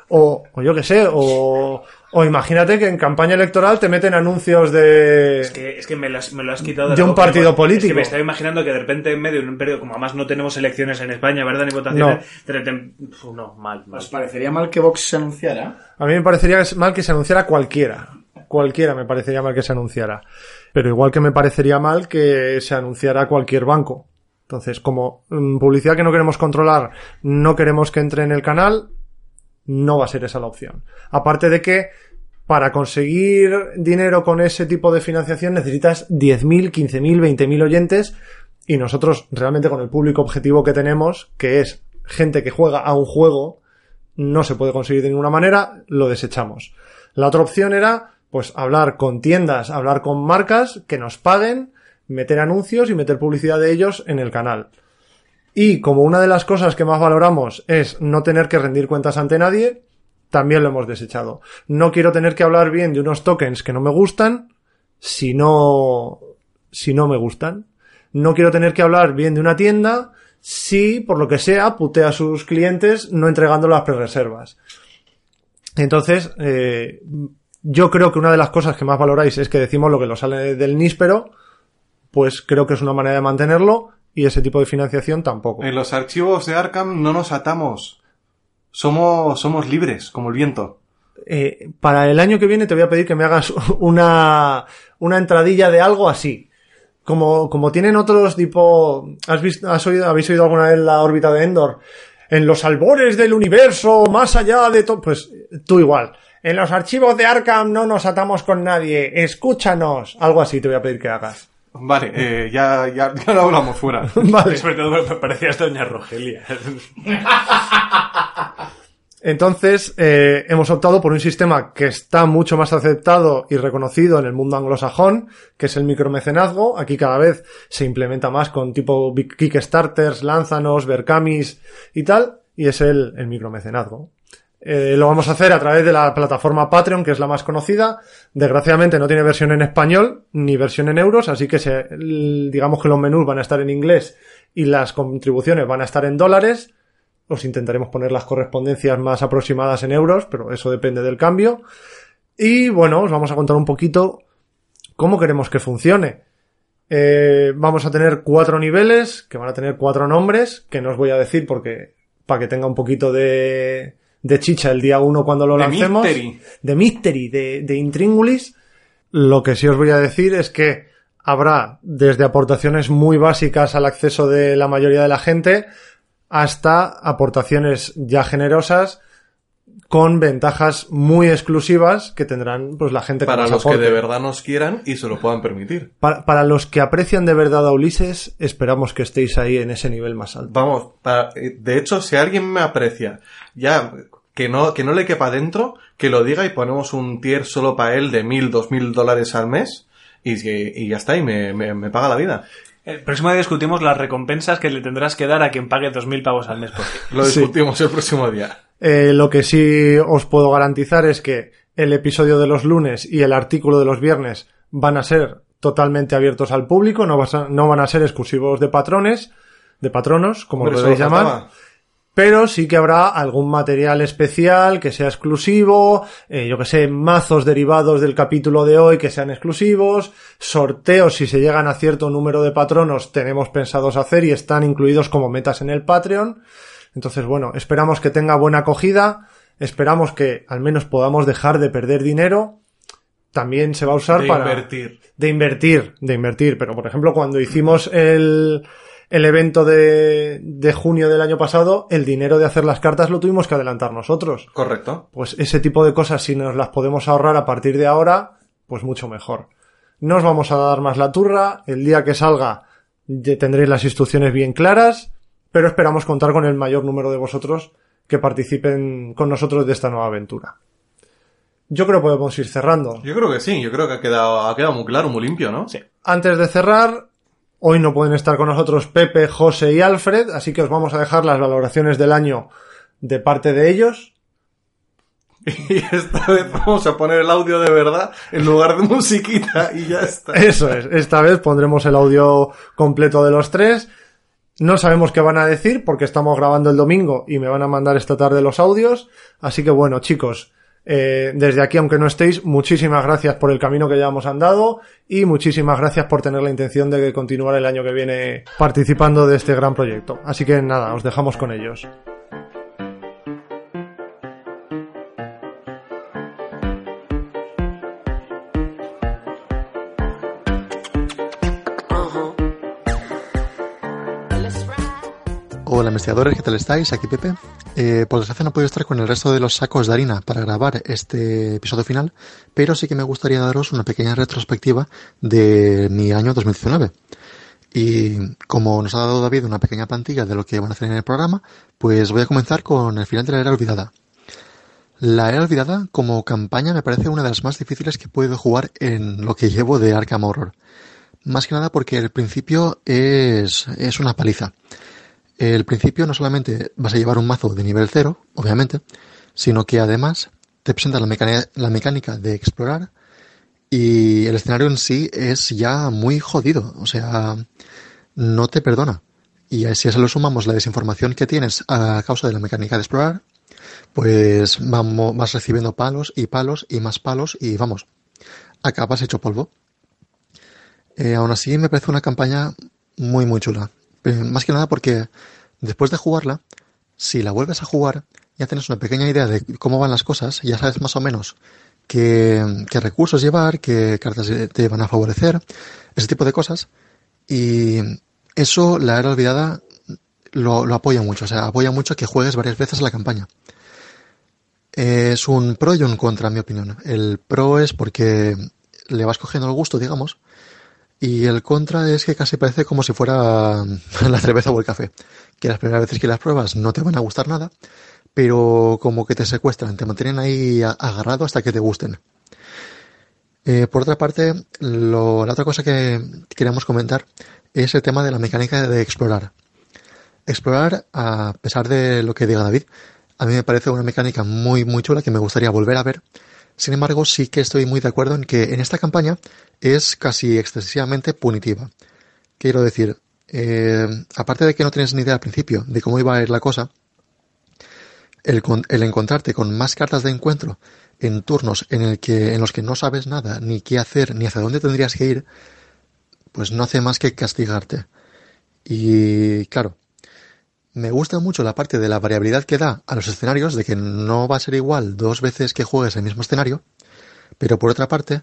o, o yo qué sé, o, o imagínate que en campaña electoral te meten anuncios de... Es que, es que me, lo has, me lo has quitado De un boca, partido Es que político. me estaba imaginando que de repente en medio de un periodo, como además no tenemos elecciones en España, ¿verdad? Ni votaciones. de repente- Uf, no, mal, mal. ¿Os parecería mal que Vox se anunciara? A mí me parecería mal que se anunciara cualquiera. Cualquiera me parecería mal que se anunciara. Pero igual que me parecería mal que se anunciara cualquier banco. Entonces, como mm, publicidad que no queremos controlar, no queremos que entre en el canal, no va a ser esa la opción. Aparte de que para conseguir dinero con ese tipo de financiación necesitas 10.000, 15.000, 20.000 oyentes y nosotros realmente con el público objetivo que tenemos, que es gente que juega a un juego, no se puede conseguir de ninguna manera, lo desechamos. La otra opción era, pues, hablar con tiendas, hablar con marcas que nos paguen, meter anuncios y meter publicidad de ellos en el canal. Y como una de las cosas que más valoramos es no tener que rendir cuentas ante nadie, también lo hemos desechado. No quiero tener que hablar bien de unos tokens que no me gustan si no, si no me gustan. No quiero tener que hablar bien de una tienda si, por lo que sea, putea a sus clientes no entregando las prerreservas. Entonces, eh, yo creo que una de las cosas que más valoráis es que decimos lo que lo sale del níspero, pues creo que es una manera de mantenerlo y ese tipo de financiación tampoco. En los archivos de Arkham no nos atamos. Somos, somos libres, como el viento. Eh, para el año que viene te voy a pedir que me hagas una, una entradilla de algo así. Como, como tienen otros tipo, ¿has visto, has oído, habéis oído alguna vez la órbita de Endor? En los albores del universo, más allá de todo, pues tú igual. En los archivos de Arkham no nos atamos con nadie, escúchanos. Algo así te voy a pedir que hagas. Vale, eh, ya, ya, ya lo hablamos fuera. Vale. Sobre todo me parecías Doña Rogelia. Entonces, eh, hemos optado por un sistema que está mucho más aceptado y reconocido en el mundo anglosajón, que es el micromecenazgo. Aquí cada vez se implementa más con tipo Kickstarters, Lánzanos, Berkamis y tal, y es el, el micromecenazgo. Eh, lo vamos a hacer a través de la plataforma Patreon, que es la más conocida. Desgraciadamente no tiene versión en español ni versión en euros, así que se, digamos que los menús van a estar en inglés y las contribuciones van a estar en dólares. Os intentaremos poner las correspondencias más aproximadas en euros, pero eso depende del cambio. Y bueno, os vamos a contar un poquito cómo queremos que funcione. Eh, vamos a tener cuatro niveles, que van a tener cuatro nombres, que no os voy a decir porque para que tenga un poquito de, de chicha el día uno cuando lo De lancemos. mystery. De Mystery, de, de Intríngulis. Lo que sí os voy a decir es que habrá desde aportaciones muy básicas al acceso de la mayoría de la gente hasta aportaciones ya generosas con ventajas muy exclusivas que tendrán pues la gente que Para nos los que de verdad nos quieran y se lo puedan permitir. Para, para los que aprecian de verdad a Ulises, esperamos que estéis ahí en ese nivel más alto. Vamos, para- eh, de hecho, si alguien me aprecia, ya que no, que no le quepa dentro, que lo diga y ponemos un tier solo para él de mil, dos mil dólares al mes y, que- y ya está, y me, me- me paga la vida. El próximo día discutimos las recompensas que le tendrás que dar a quien pague 2.000 pavos al mes por ti. Lo Sí. discutimos el próximo día. Eh, lo que sí os puedo garantizar es que el episodio de los lunes y el artículo de los viernes van a ser totalmente abiertos al público, no, vas a- no van a ser exclusivos de patrones, de patronos, como lo eso debéis llamar. faltaba. Pero sí que habrá algún material especial que sea exclusivo, eh, yo que sé, mazos derivados del capítulo de hoy que sean exclusivos, sorteos si se llegan a cierto número de patronos tenemos pensados hacer y están incluidos como metas en el Patreon. Entonces, bueno, esperamos que tenga buena acogida, esperamos que al menos podamos dejar de perder dinero. También se va a usar De para invertir. de invertir, de invertir. Pero, por ejemplo, cuando hicimos el, el evento de, de junio del año pasado, el dinero de hacer las cartas lo tuvimos que adelantar nosotros. Correcto. Pues ese tipo de cosas, si nos las podemos ahorrar a partir de ahora, pues mucho mejor. No os vamos a dar más la turra. El día que salga ya tendréis las instrucciones bien claras, pero esperamos contar con el mayor número de vosotros que participen con nosotros de esta nueva aventura. Yo creo que podemos ir cerrando. Yo creo que sí, yo creo que ha quedado, ha quedado muy claro, muy limpio, ¿no? Sí. Antes de cerrar, hoy no pueden estar con nosotros Pepe, José y Alfred, así que os vamos a dejar las valoraciones del año de parte de ellos. Y esta vez vamos a poner el audio de verdad en lugar de musiquita y ya está. Eso es, esta vez pondremos el audio completo de los tres. No sabemos qué van a decir porque estamos grabando el domingo y me van a mandar esta tarde los audios. Así que bueno, chicos, eh, desde aquí, aunque no estéis, muchísimas gracias por el camino que ya hemos andado y muchísimas gracias por tener la intención de continuar el año que viene participando de este gran proyecto. Así que nada, os dejamos con ellos. Hola investigadores, ¿qué tal estáis? Aquí Pepe. Eh, por desgracia no puedo estar con el resto de los sacos de harina para grabar este episodio final, pero sí que me gustaría daros una pequeña retrospectiva de mi año 2019. Y como nos ha dado David una pequeña plantilla de lo que van a hacer en el programa, pues voy a comenzar con el final de la era olvidada. La era olvidada como campaña me parece una de las más difíciles que he podido jugar en lo que llevo de Arkham Horror. Más que nada porque el principio es, es una paliza. El principio no solamente vas a llevar un mazo de nivel cero, obviamente, sino que además te presenta la, mecánica- de explorar y el escenario en sí es ya muy jodido, o sea, no te perdona. Y si a eso le sumamos la desinformación que tienes a causa de la mecánica de explorar, pues vas recibiendo palos y palos y más palos y vamos, acabas hecho polvo. Eh, aún así me parece una campaña muy muy chula. Eh, más que nada porque después de jugarla, si la vuelves a jugar, ya tienes una pequeña idea de cómo van las cosas, ya sabes más o menos qué, recursos llevar, qué cartas te van a favorecer, ese tipo de cosas. Y eso, la era olvidada, lo, lo apoya mucho, o sea, apoya mucho que juegues varias veces la campaña. Es un pro y un contra, en mi opinión. El pro es porque le vas cogiendo el gusto, digamos, y el contra es que casi parece como si fuera la cerveza o el café. Que las primeras veces que las pruebas no te van a gustar nada, pero como que te secuestran, te mantienen ahí agarrado hasta que te gusten. Eh, por otra parte, lo- la otra cosa que queríamos comentar es el tema de la mecánica de explorar. Explorar, a pesar de lo que diga David, a mí me parece una mecánica muy, muy chula que me gustaría volver a ver. Sin embargo, sí que estoy muy de acuerdo en que en esta campaña es casi excesivamente punitiva. Quiero decir, eh, aparte de que no tienes ni idea al principio de cómo iba a ir la cosa, el, con- el encontrarte con más cartas de encuentro en turnos en, en los que no sabes nada, ni qué hacer, ni hacia dónde tendrías que ir, pues no hace más que castigarte. Y claro, me gusta mucho la parte de la variabilidad que da a los escenarios, de que no va a ser igual dos veces que juegues el mismo escenario, pero por otra parte,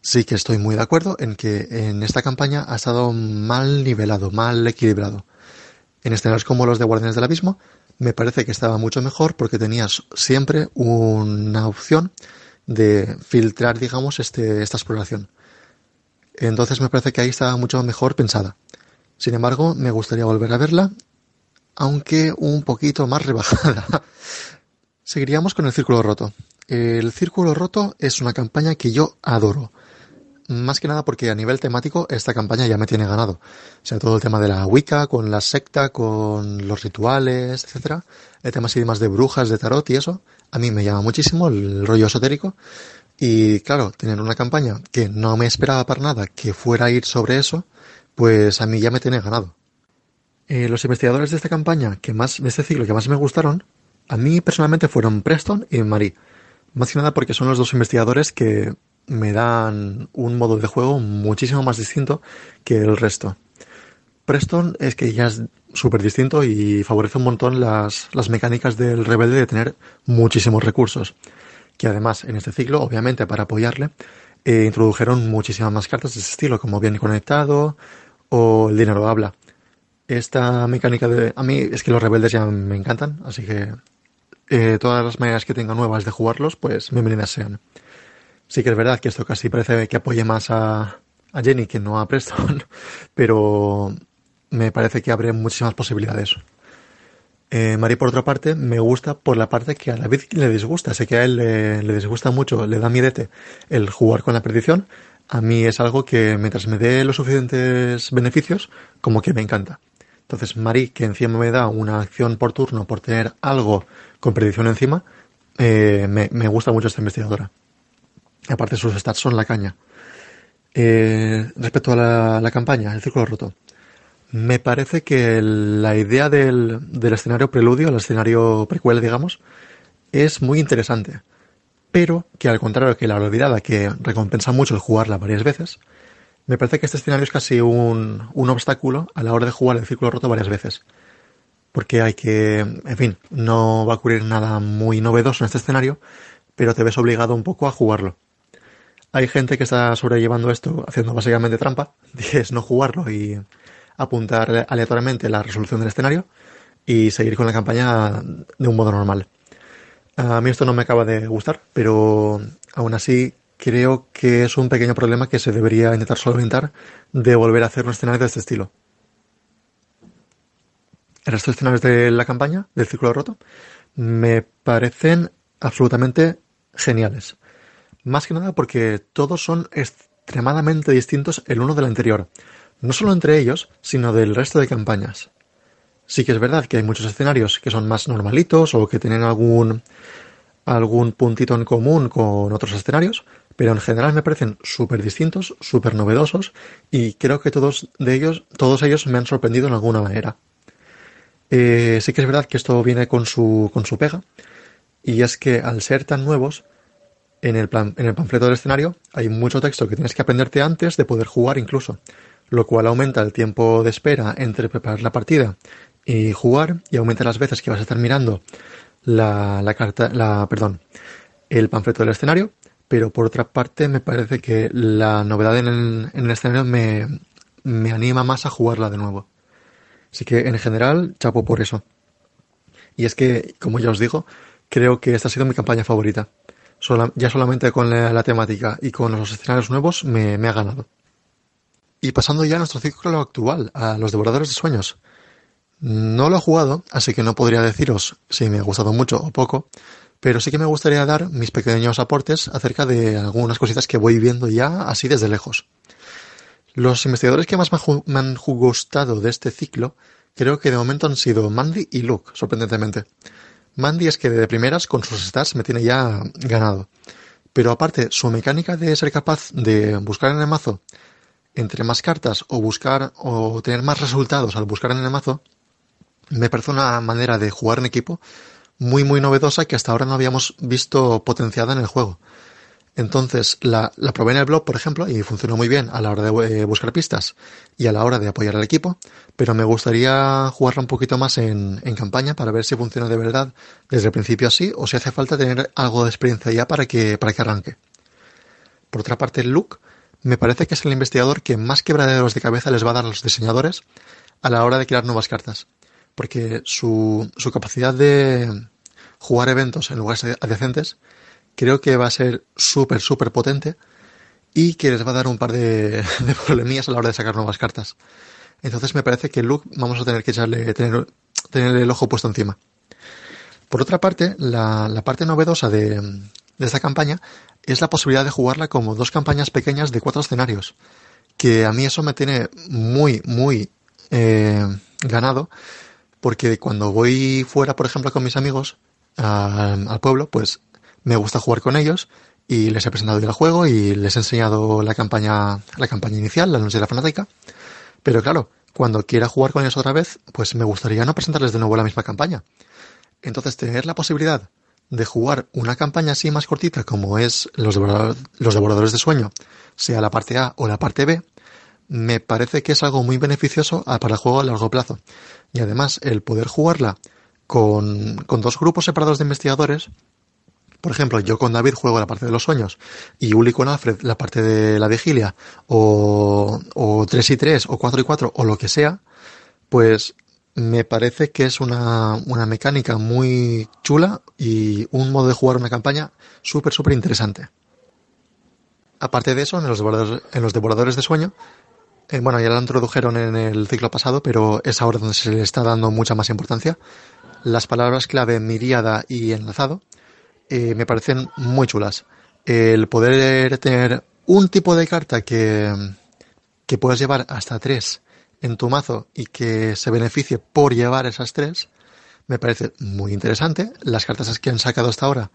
sí que estoy muy de acuerdo en que en esta campaña ha estado mal nivelado, mal equilibrado. En escenarios como los de Guardianes del Abismo, me parece que estaba mucho mejor porque tenías siempre una opción de filtrar, digamos, este, esta exploración. Entonces me parece que ahí estaba mucho mejor pensada. Sin embargo, me gustaría volver a verla, aunque un poquito más rebajada. Seguiríamos con el Círculo Roto. El Círculo Roto es una campaña que yo adoro. Más que nada porque a nivel temático esta campaña ya me tiene ganado. O sea, todo el tema de la Wicca, con la secta, con los rituales, etcétera. El tema así más de brujas, de tarot y eso. A mí me llama muchísimo el rollo esotérico. Y claro, tener una campaña que no me esperaba para nada que fuera a ir sobre eso, pues a mí ya me tiene ganado. Eh, los investigadores de esta campaña, que más, de este ciclo que más me gustaron, a mí personalmente fueron Preston y Marie. Más que nada porque son los dos investigadores que me dan un modo de juego muchísimo más distinto que el resto. Preston es que ya es súper distinto y favorece un montón las, las mecánicas del rebelde de tener muchísimos recursos. Que además, en este ciclo, obviamente para apoyarle, eh, introdujeron muchísimas más cartas de ese estilo, como bien conectado o el dinero habla. Esta mecánica de... A mí es que los rebeldes ya me encantan, así que eh, todas las maneras que tenga nuevas de jugarlos, pues bienvenidas sean. Sí que es verdad que esto casi parece que apoye más a, Jenny que no a Preston, pero me parece que abre muchísimas posibilidades. Eh, por otra parte, me gusta por la parte que a David le disgusta. Sé que a él le, le disgusta mucho, le da miedete el jugar con la perdición. A mí es algo que mientras me dé los suficientes beneficios, como que me encanta. Entonces, Mari, que encima me da una acción por turno por tener algo con predicción encima, eh, me, gusta mucho esta investigadora. Aparte, sus stats son la caña. Eh, respecto a la, campaña, el círculo roto. Me parece que la idea del, del escenario preludio, el escenario precuela, digamos, es muy interesante. Pero que al contrario que la olvidada, que recompensa mucho el jugarla varias veces, me parece que este escenario es casi un, un obstáculo a la hora de jugar el círculo roto varias veces. Porque hay que, en fin, no va a ocurrir nada muy novedoso en este escenario, pero te ves obligado un poco a jugarlo. Hay gente que está sobrellevando esto haciendo básicamente trampa, que es no jugarlo y apuntar aleatoriamente la resolución del escenario y seguir con la campaña de un modo normal. A mí esto no me acaba de gustar, pero aún así creo que es un pequeño problema que se debería intentar solventar de volver a hacer un escenario de este estilo. El resto de escenarios de la campaña, del círculo roto, me parecen absolutamente geniales. Más que nada porque todos son extremadamente distintos el uno del anterior. No solo entre ellos, sino del resto de campañas. Sí que es verdad que hay muchos escenarios que son más normalitos o que tienen algún, algún puntito en común con otros escenarios, pero en general me parecen súper distintos, súper novedosos y creo que todos de ellos, todos ellos me han sorprendido en alguna manera. Eh, sí que es verdad que esto viene con su, con su pega y es que al ser tan nuevos, en el, plan, en el panfleto del escenario hay mucho texto que tienes que aprenderte antes de poder jugar incluso, lo cual aumenta el tiempo de espera entre preparar la partida y jugar y aumenta las veces que vas a estar mirando la, la carta, la, perdón, el panfleto del escenario, pero por otra parte me parece que la novedad en el, en el escenario me, me anima más a jugarla de nuevo. Así que en general, chapo por eso. Y es que, como ya os digo, creo que esta ha sido mi campaña favorita. Ya solamente con la, la, temática y con los escenarios nuevos me, me ha ganado. Y pasando ya a nuestro ciclo actual, a los devoradores de sueños. No lo he jugado, así que no podría deciros si me ha gustado mucho o poco, pero sí que me gustaría dar mis pequeños aportes acerca de algunas cositas que voy viendo ya así desde lejos. Los investigadores que más me han gustado de este ciclo creo que de momento han sido Mandy y Luke, sorprendentemente. Mandy es que de primeras con sus stats me tiene ya ganado. Pero aparte, su mecánica de ser capaz de buscar en el mazo entre más cartas o buscar o tener más resultados al buscar en el mazo, me parece una manera de jugar en equipo muy muy novedosa que hasta ahora no habíamos visto potenciada en el juego. Entonces, la, la probé en el blog, por ejemplo, y funcionó muy bien a la hora de eh, buscar pistas y a la hora de apoyar al equipo, pero me gustaría jugarla un poquito más en, en campaña para ver si funciona de verdad desde el principio así o si hace falta tener algo de experiencia ya para que, para que arranque. Por otra parte, Luke me parece que es el investigador que más quebraderos de cabeza les va a dar a los diseñadores a la hora de crear nuevas cartas. Porque su, su capacidad de jugar eventos en lugares adyacentes creo que va a ser súper, súper potente y que les va a dar un par de, de problemillas a la hora de sacar nuevas cartas. Entonces me parece que Luke vamos a tener que echarle, tener, el ojo puesto encima. Por otra parte, la, la parte novedosa de, de esta campaña es la posibilidad de jugarla como dos campañas pequeñas de cuatro escenarios. Que a mí eso me tiene muy, muy eh, ganado. Porque cuando voy fuera, por ejemplo, con mis amigos al, pueblo, pues me gusta jugar con ellos y les he presentado el juego y les he enseñado la campaña, la campaña inicial, la noche de la fanática. Pero claro, cuando quiera jugar con ellos otra vez, pues me gustaría no presentarles de nuevo la misma campaña. Entonces, tener la posibilidad de jugar una campaña así más cortita como es los, devorador- los devoradores de sueño, sea la parte A o la parte B, me parece que es algo muy beneficioso a- para el juego a largo plazo. Y además, el poder jugarla con, con dos grupos separados de investigadores, por ejemplo, yo con David juego la parte de los sueños y Uli con Alfred la parte de la vigilia, o, o 3 y 3, o 4 y 4, o lo que sea, pues me parece que es una, una mecánica muy chula y un modo de jugar una campaña súper, súper interesante. Aparte de eso, en los en los devoradores de sueño, eh, bueno, ya lo introdujeron en el ciclo pasado, pero es ahora donde se le está dando mucha más importancia. Las palabras clave miríada y enlazado eh, me parecen muy chulas. El poder tener un tipo de carta que, que puedes llevar hasta tres en tu mazo y que se beneficie por llevar esas tres, me parece muy interesante. Las cartas que han sacado hasta ahora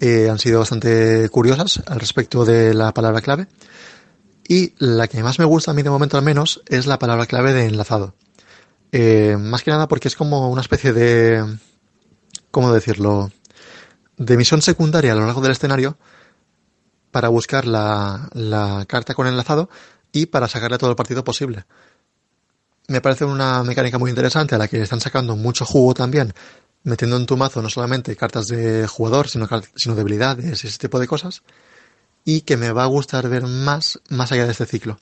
eh, han sido bastante curiosas al respecto de la palabra clave. Y la que más me gusta a mí de momento al menos es la palabra clave de enlazado. Eh, más que nada porque es como una especie de... ¿Cómo decirlo? De misión secundaria a lo largo del escenario para buscar la, la carta con enlazado y para sacarle todo el partido posible. Me parece una mecánica muy interesante a la que están sacando mucho jugo también, metiendo en tu mazo no solamente cartas de jugador, sino, sino debilidades y ese tipo de cosas, y que me va a gustar ver más más allá de este ciclo.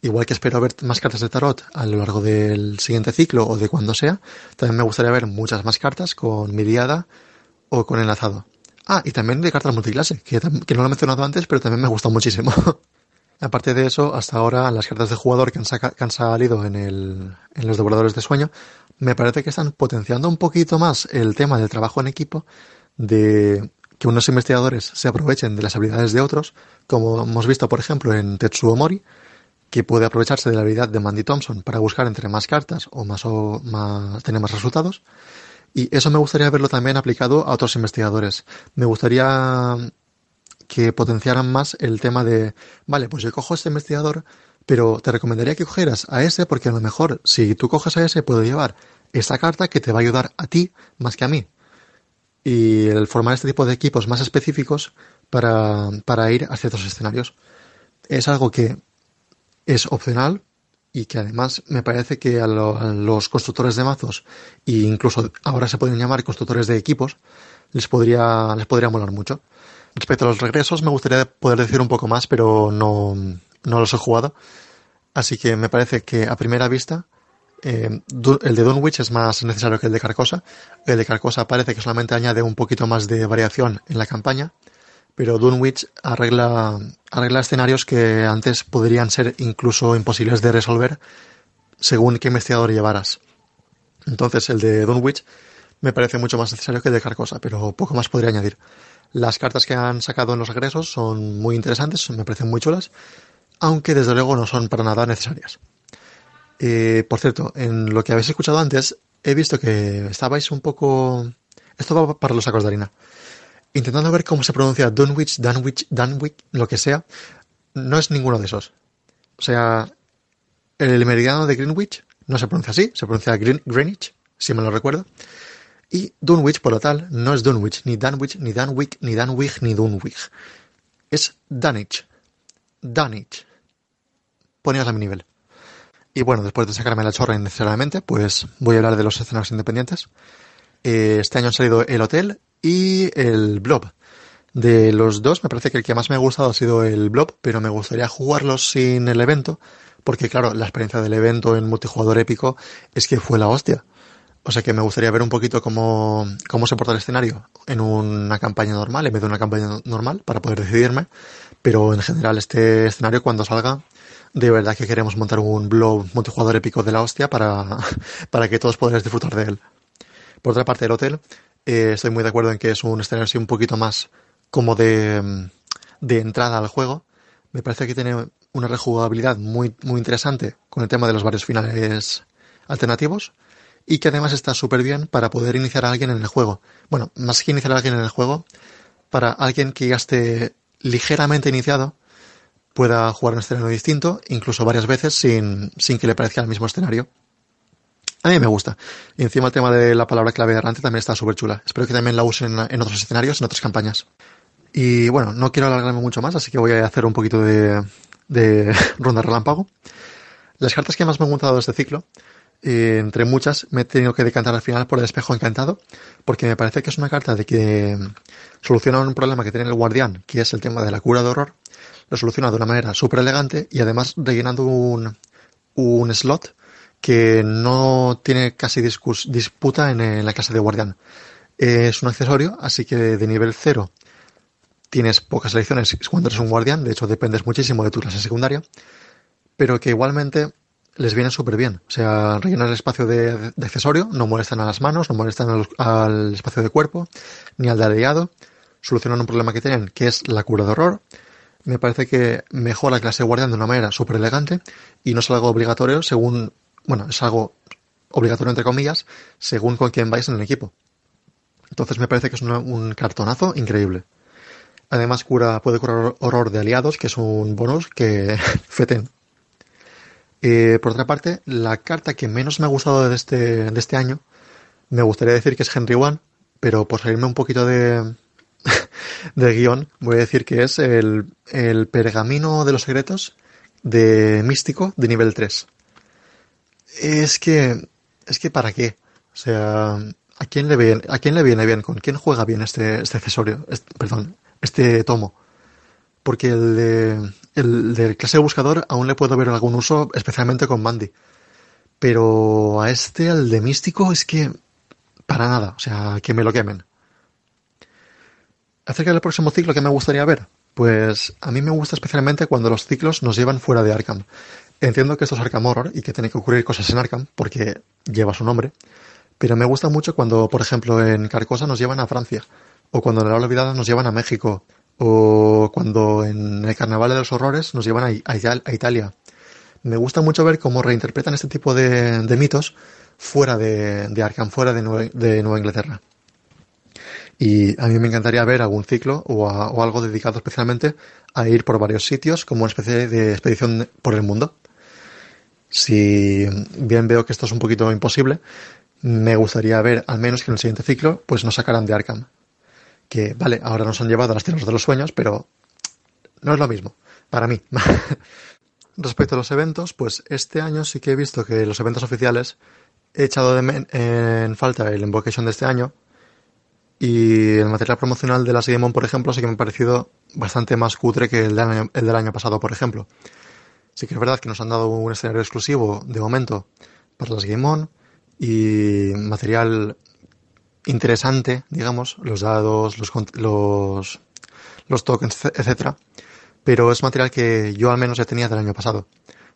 Igual que espero ver más cartas de tarot a lo largo del siguiente ciclo o de cuando sea, también me gustaría ver muchas más cartas con miriada o con enlazado. Ah, y también de cartas multiclase, que, no lo he mencionado antes, pero también me gusta muchísimo. Aparte de eso, hasta ahora las cartas de jugador que han, saca- que han salido en, el, en los devoradores de sueño, me parece que están potenciando un poquito más el tema del trabajo en equipo, de que unos investigadores se aprovechen de las habilidades de otros, como hemos visto, por ejemplo, en Tetsuo Mori, que puede aprovecharse de la habilidad de Mandy Thompson para buscar entre más cartas o más o más, tener más resultados. Y eso me gustaría verlo también aplicado a otros investigadores. Me gustaría que potenciaran más el tema de, vale, pues yo cojo este investigador, pero te recomendaría que cogieras a ese porque a lo mejor si tú coges a ese puedo llevar esta carta que te va a ayudar a ti más que a mí. Y el formar este tipo de equipos más específicos para, para ir a ciertos escenarios. Es algo que es opcional y que además me parece que a, lo- a los constructores de mazos e incluso ahora se pueden llamar constructores de equipos les podría les podría molar mucho. Respecto a los regresos me gustaría poder decir un poco más, pero no, no los he jugado. Así que me parece que a primera vista eh, el de Dunwich es más necesario que el de Carcosa. El de Carcosa parece que solamente añade un poquito más de variación en la campaña, pero Dunwich arregla, arregla escenarios que antes podrían ser incluso imposibles de resolver según qué investigador llevaras. Entonces el de Dunwich me parece mucho más necesario que el de Carcosa, pero poco más podría añadir. Las cartas que han sacado en los regresos son muy interesantes, me parecen muy chulas, aunque desde luego no son para nada necesarias. Eh, por cierto, en lo que habéis escuchado antes, he visto que estabais un poco... Esto va para los sacos de harina. Intentando ver cómo se pronuncia Dunwich, Dunwich, Dunwich, lo que sea. No es ninguno de esos. O sea, el meridiano de Greenwich no se pronuncia así, se pronuncia Green- Greenwich, si me lo recuerdo. Y Dunwich, por lo tal, no es Dunwich, ni Dunwich, ni Dunwich, ni Dunwich, ni Dunwich. Es Dunwich. Dunwich. Poníos a mi nivel. Y bueno, después de sacarme la chorra innecesariamente, pues voy a hablar de los escenarios independientes. Eh, este año han salido el Hotel y el Blob. De los dos, me parece que el que más me ha gustado ha sido el Blob, pero me gustaría jugarlos sin el evento, porque claro, la experiencia del evento en multijugador épico es que fue la hostia. O sea que me gustaría ver un poquito cómo, cómo se porta el escenario en una campaña normal, en vez de una campaña normal, para poder decidirme. Pero en general, este escenario cuando salga, de verdad que queremos montar un blog multijugador épico de la hostia para, para que todos podáis disfrutar de él. Por otra parte, el hotel, eh, estoy muy de acuerdo en que es un escenario así un poquito más como de, de entrada al juego. Me parece que tiene una rejugabilidad muy, muy interesante con el tema de los varios finales alternativos y que además está súper bien para poder iniciar a alguien en el juego. Bueno, más que iniciar a alguien en el juego, para alguien que ya esté ligeramente iniciado, pueda jugar un escenario distinto, incluso varias veces sin, sin que le parezca el mismo escenario. A mí me gusta. Y encima el tema de la palabra clave errante también está súper chula. Espero que también la usen en, otros escenarios, en otras campañas. Y bueno, no quiero alargarme mucho más, así que voy a hacer un poquito de, de ronda relámpago. Las cartas que más me han gustado de este ciclo, entre muchas, me he tenido que decantar al final por el espejo encantado, porque me parece que es una carta de que soluciona un problema que tiene el guardián, que es el tema de la cura de horror, lo soluciona de una manera súper elegante y además rellenando un, un slot que no tiene casi disputa en, la clase de guardián. Es un accesorio, así que de nivel 0 tienes pocas elecciones cuando eres un guardián, de hecho dependes muchísimo de tu clase secundaria, pero que igualmente les viene súper bien. O sea, rellenar el espacio de, de accesorio, no molestan a las manos, no molestan al, al espacio de cuerpo, ni al de aliado, solucionan un problema que tienen, que es la cura de horror. Me parece que mejora la clase guardián de una manera súper elegante y no es algo obligatorio según, bueno, es algo obligatorio entre comillas, según con quién vais en el equipo. Entonces me parece que es un cartonazo increíble. Además cura, puede curar horror de aliados, que es un bonus que feten. Eh, por otra parte, la carta que menos me ha gustado de este, de este año, me gustaría decir que es Henry One, pero por salirme un poquito de, de guion, voy a decir que es el, el pergamino de los secretos de místico de nivel 3. Es que, es que para qué? O sea, ¿a quién le viene, a quién le viene bien? ¿Con quién juega bien este, este accesorio? Perdón, este tomo. Porque el de, el de clase buscador aún le puedo ver algún uso, especialmente con Mandy. Pero a este, al de místico, es que para nada. O sea, que me lo quemen. Acerca del próximo ciclo que me gustaría ver, pues a mí me gusta especialmente cuando los ciclos nos llevan fuera de Arkham. Entiendo que esto es Arkham Horror y que tiene que ocurrir cosas en Arkham porque lleva su nombre, pero me gusta mucho cuando, por ejemplo, en Carcosa nos llevan a Francia, o cuando en La Olvidada nos llevan a México, o cuando en el Carnaval de los Horrores nos llevan a, Italia. Me gusta mucho ver cómo reinterpretan este tipo de, mitos fuera de, Arkham, fuera de Nueva Inglaterra. Y a mí me encantaría ver algún ciclo o, algo dedicado especialmente a ir por varios sitios como una especie de expedición por el mundo. Si bien veo que esto es un poquito imposible, me gustaría ver al menos que en el siguiente ciclo pues nos sacaran de Arkham. Que vale, ahora nos han llevado a las tierras de los sueños, pero no es lo mismo, para mí. Respecto a los eventos, pues este año sí que he visto que los eventos oficiales he echado de en falta el Invocation de este año, y el material promocional de las Game On, por ejemplo, sí que me ha parecido bastante más cutre que el del año, el del año pasado, por ejemplo. Sí que es verdad que nos han dado un escenario exclusivo de momento para las Game On y material interesante, digamos, los dados, los, los, los tokens, etcétera. Pero es material que yo al menos ya tenía del año pasado.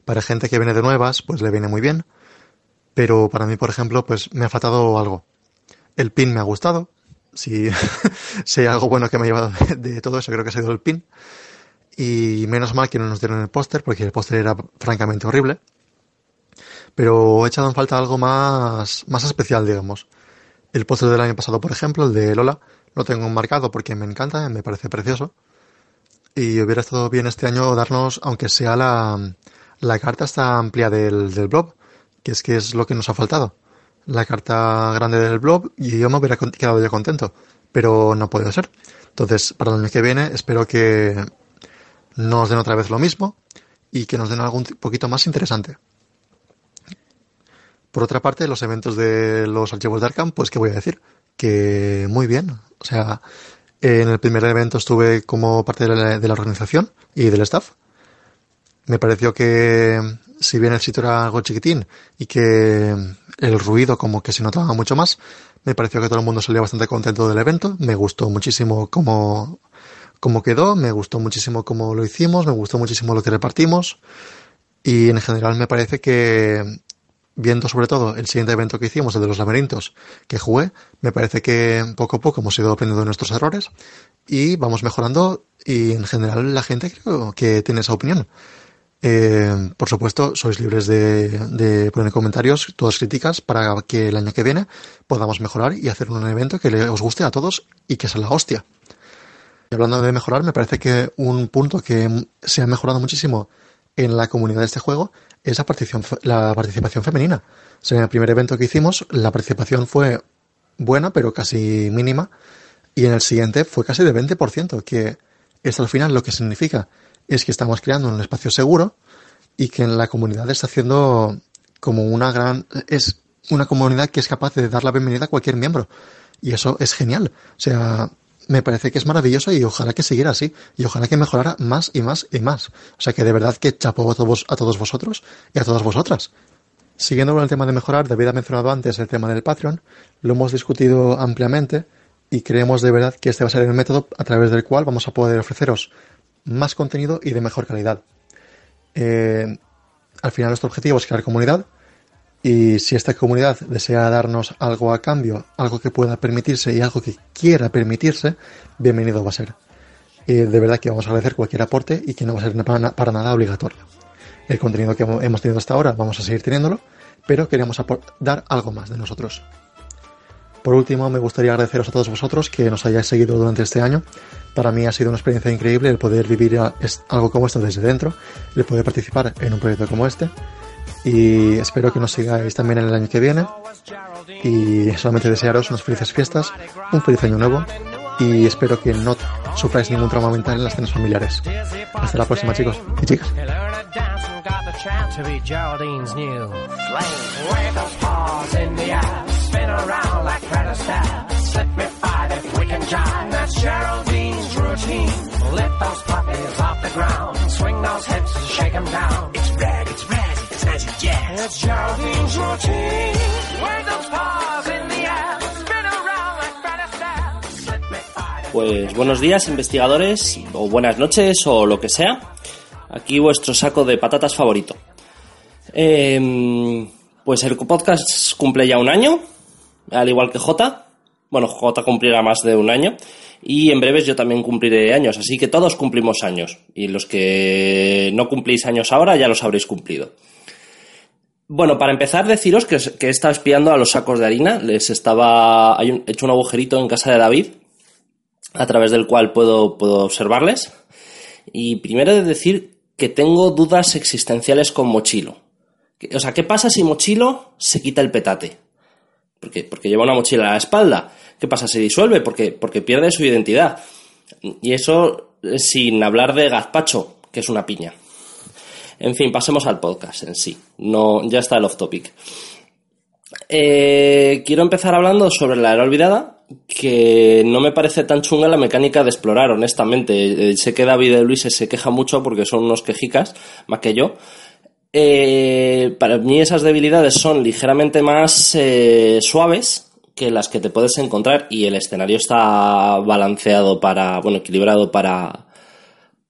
Para gente que viene de nuevas, pues le viene muy bien. Pero para mí, por ejemplo, pues me ha faltado algo. El pin me ha gustado. Si, si algo bueno que me ha llevado de, todo eso, creo que ha sido el pin. Y menos mal que no nos dieron el póster, porque el póster era francamente horrible. Pero he echado en falta algo más, más especial, digamos. El póster del año pasado, por ejemplo, el de Lola, lo tengo marcado porque me encanta, me parece precioso. Y hubiera estado bien este año darnos, aunque sea la, la carta esta amplia del, del blob, que es que es lo que nos ha faltado. La carta grande del blob y yo me hubiera quedado ya contento, pero no puede ser. Entonces, para el año que viene, espero que nos den otra vez lo mismo y que nos den algo un poquito más interesante. Por otra parte, los eventos de los archivos de Arkham, pues qué voy a decir, que muy bien. O sea, en el primer evento estuve como parte de la, de la organización y del staff. Me pareció que, si bien el sitio era algo chiquitín y que el ruido como que se notaba mucho más, me pareció que todo el mundo salió bastante contento del evento. Me gustó muchísimo cómo, cómo quedó, me gustó muchísimo cómo lo hicimos, me gustó muchísimo lo que repartimos. Y en general me parece que, viendo sobre todo el siguiente evento que hicimos, el de los laberintos, que jugué, me parece que poco a poco hemos ido aprendiendo de nuestros errores y vamos mejorando y en general la gente creo que tiene esa opinión. Eh, por supuesto, sois libres de, poner comentarios, todas críticas, para que el año que viene podamos mejorar y hacer un evento que le, os guste a todos y que sea la hostia. Y hablando de mejorar, me parece que un punto que se ha mejorado muchísimo en la comunidad de este juego es la participación, la participación femenina. En el primer evento que hicimos, la participación fue buena, pero casi mínima. Y en el siguiente fue casi de 20%, que es al final lo que significa es que estamos creando un espacio seguro y que en la comunidad está haciendo como una gran, es una comunidad que es capaz de dar la bienvenida a cualquier miembro. Y eso es genial. O sea, me parece que es maravilloso y ojalá que siguiera así. Y ojalá que mejorara más y más y más. O sea que de verdad que chapó a todos, a todos vosotros y a todas vosotras. Siguiendo con el tema de mejorar, David ha mencionado antes el tema del Patreon. Lo hemos discutido ampliamente y creemos de verdad que este va a ser el método a través del cual vamos a poder ofreceros más contenido y de mejor calidad. Eh, al final nuestro objetivo es crear comunidad y si esta comunidad desea darnos algo a cambio, algo que pueda permitirse y algo que quiera permitirse, bienvenido va a ser. Y de verdad que vamos a agradecer cualquier aporte y que no va a ser para, para nada obligatorio. El contenido que hemos tenido hasta ahora vamos a seguir teniéndolo, pero queremos dar algo más de nosotros. Por último, me gustaría agradeceros a todos vosotros que nos hayáis seguido durante este año. Para mí ha sido una experiencia increíble el poder vivir algo como esto desde dentro, el poder participar en un proyecto como este. Y espero que nos sigáis también en el año que viene. Y solamente desearos unas felices fiestas, un feliz año nuevo. Y espero que no sufráis ningún trauma mental en las cenas familiares. Hasta la próxima, chicos y chicas. Spin around like Fred Astaire. Slip me five if we can jive. That's Geraldine's routine. Lift those puppies off the ground, swing those hips and shake 'em down. It's rag, it's razz, it's magic jazz. It's Geraldine's routine. Wave those paws in the air, spin around like Fred Astaire. Slip me five. Pues buenos días investigadores, o buenas noches, o lo que sea. Aquí vuestro saco de patatas favorito. Em, pues el podcast cumple ya un año, al igual que J. Bueno, J cumplirá más de un año. Y en breves yo también cumpliré años, así que todos cumplimos años. Y los que no cumplís años ahora ya los habréis cumplido. Bueno, para empezar, deciros que, que he estado espiando a los sacos de harina. Les estaba. Hay he hecho un agujerito en casa de David a través del cual puedo, puedo observarles. Y primero de decir que tengo dudas existenciales con Mochilo. O sea, ¿qué pasa si Mochilo se quita el petate? Porque, porque lleva una mochila a la espalda. ¿Qué pasa? Se disuelve porque, porque pierde su identidad. Y eso eh, sin hablar de gazpacho, que es una piña. En fin, pasemos al podcast en sí. No, ya está el off topic. Eh, quiero empezar hablando sobre la era olvidada, que no me parece tan chunga la mecánica de explorar, honestamente. Eh, sé que David y Luis se queja mucho porque son unos quejicas, más que yo. Eh, para mí esas debilidades son ligeramente más eh, suaves que las que te puedes encontrar y el escenario está balanceado para, bueno, equilibrado para,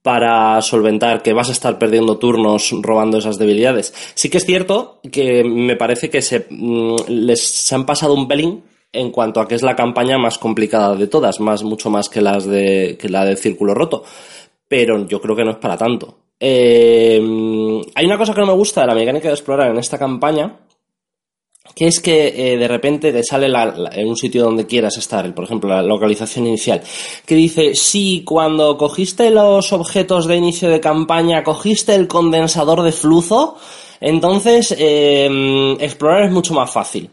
para solventar que vas a estar perdiendo turnos robando esas debilidades. Sí que es cierto que me parece que se, mm, les se han pasado un pelín en cuanto a que es la campaña más complicada de todas, más, mucho más que las de, que la de Círculo Roto. Pero yo creo que no es para tanto. Eh, hay una cosa que no me gusta de la mecánica de explorar en esta campaña, que es que eh, de repente te sale en un sitio donde quieras estar, por ejemplo, la localización inicial, que dice, sí, cuando cogiste los objetos de inicio de campaña, cogiste el condensador de flujo, entonces eh, explorar es mucho más fácil.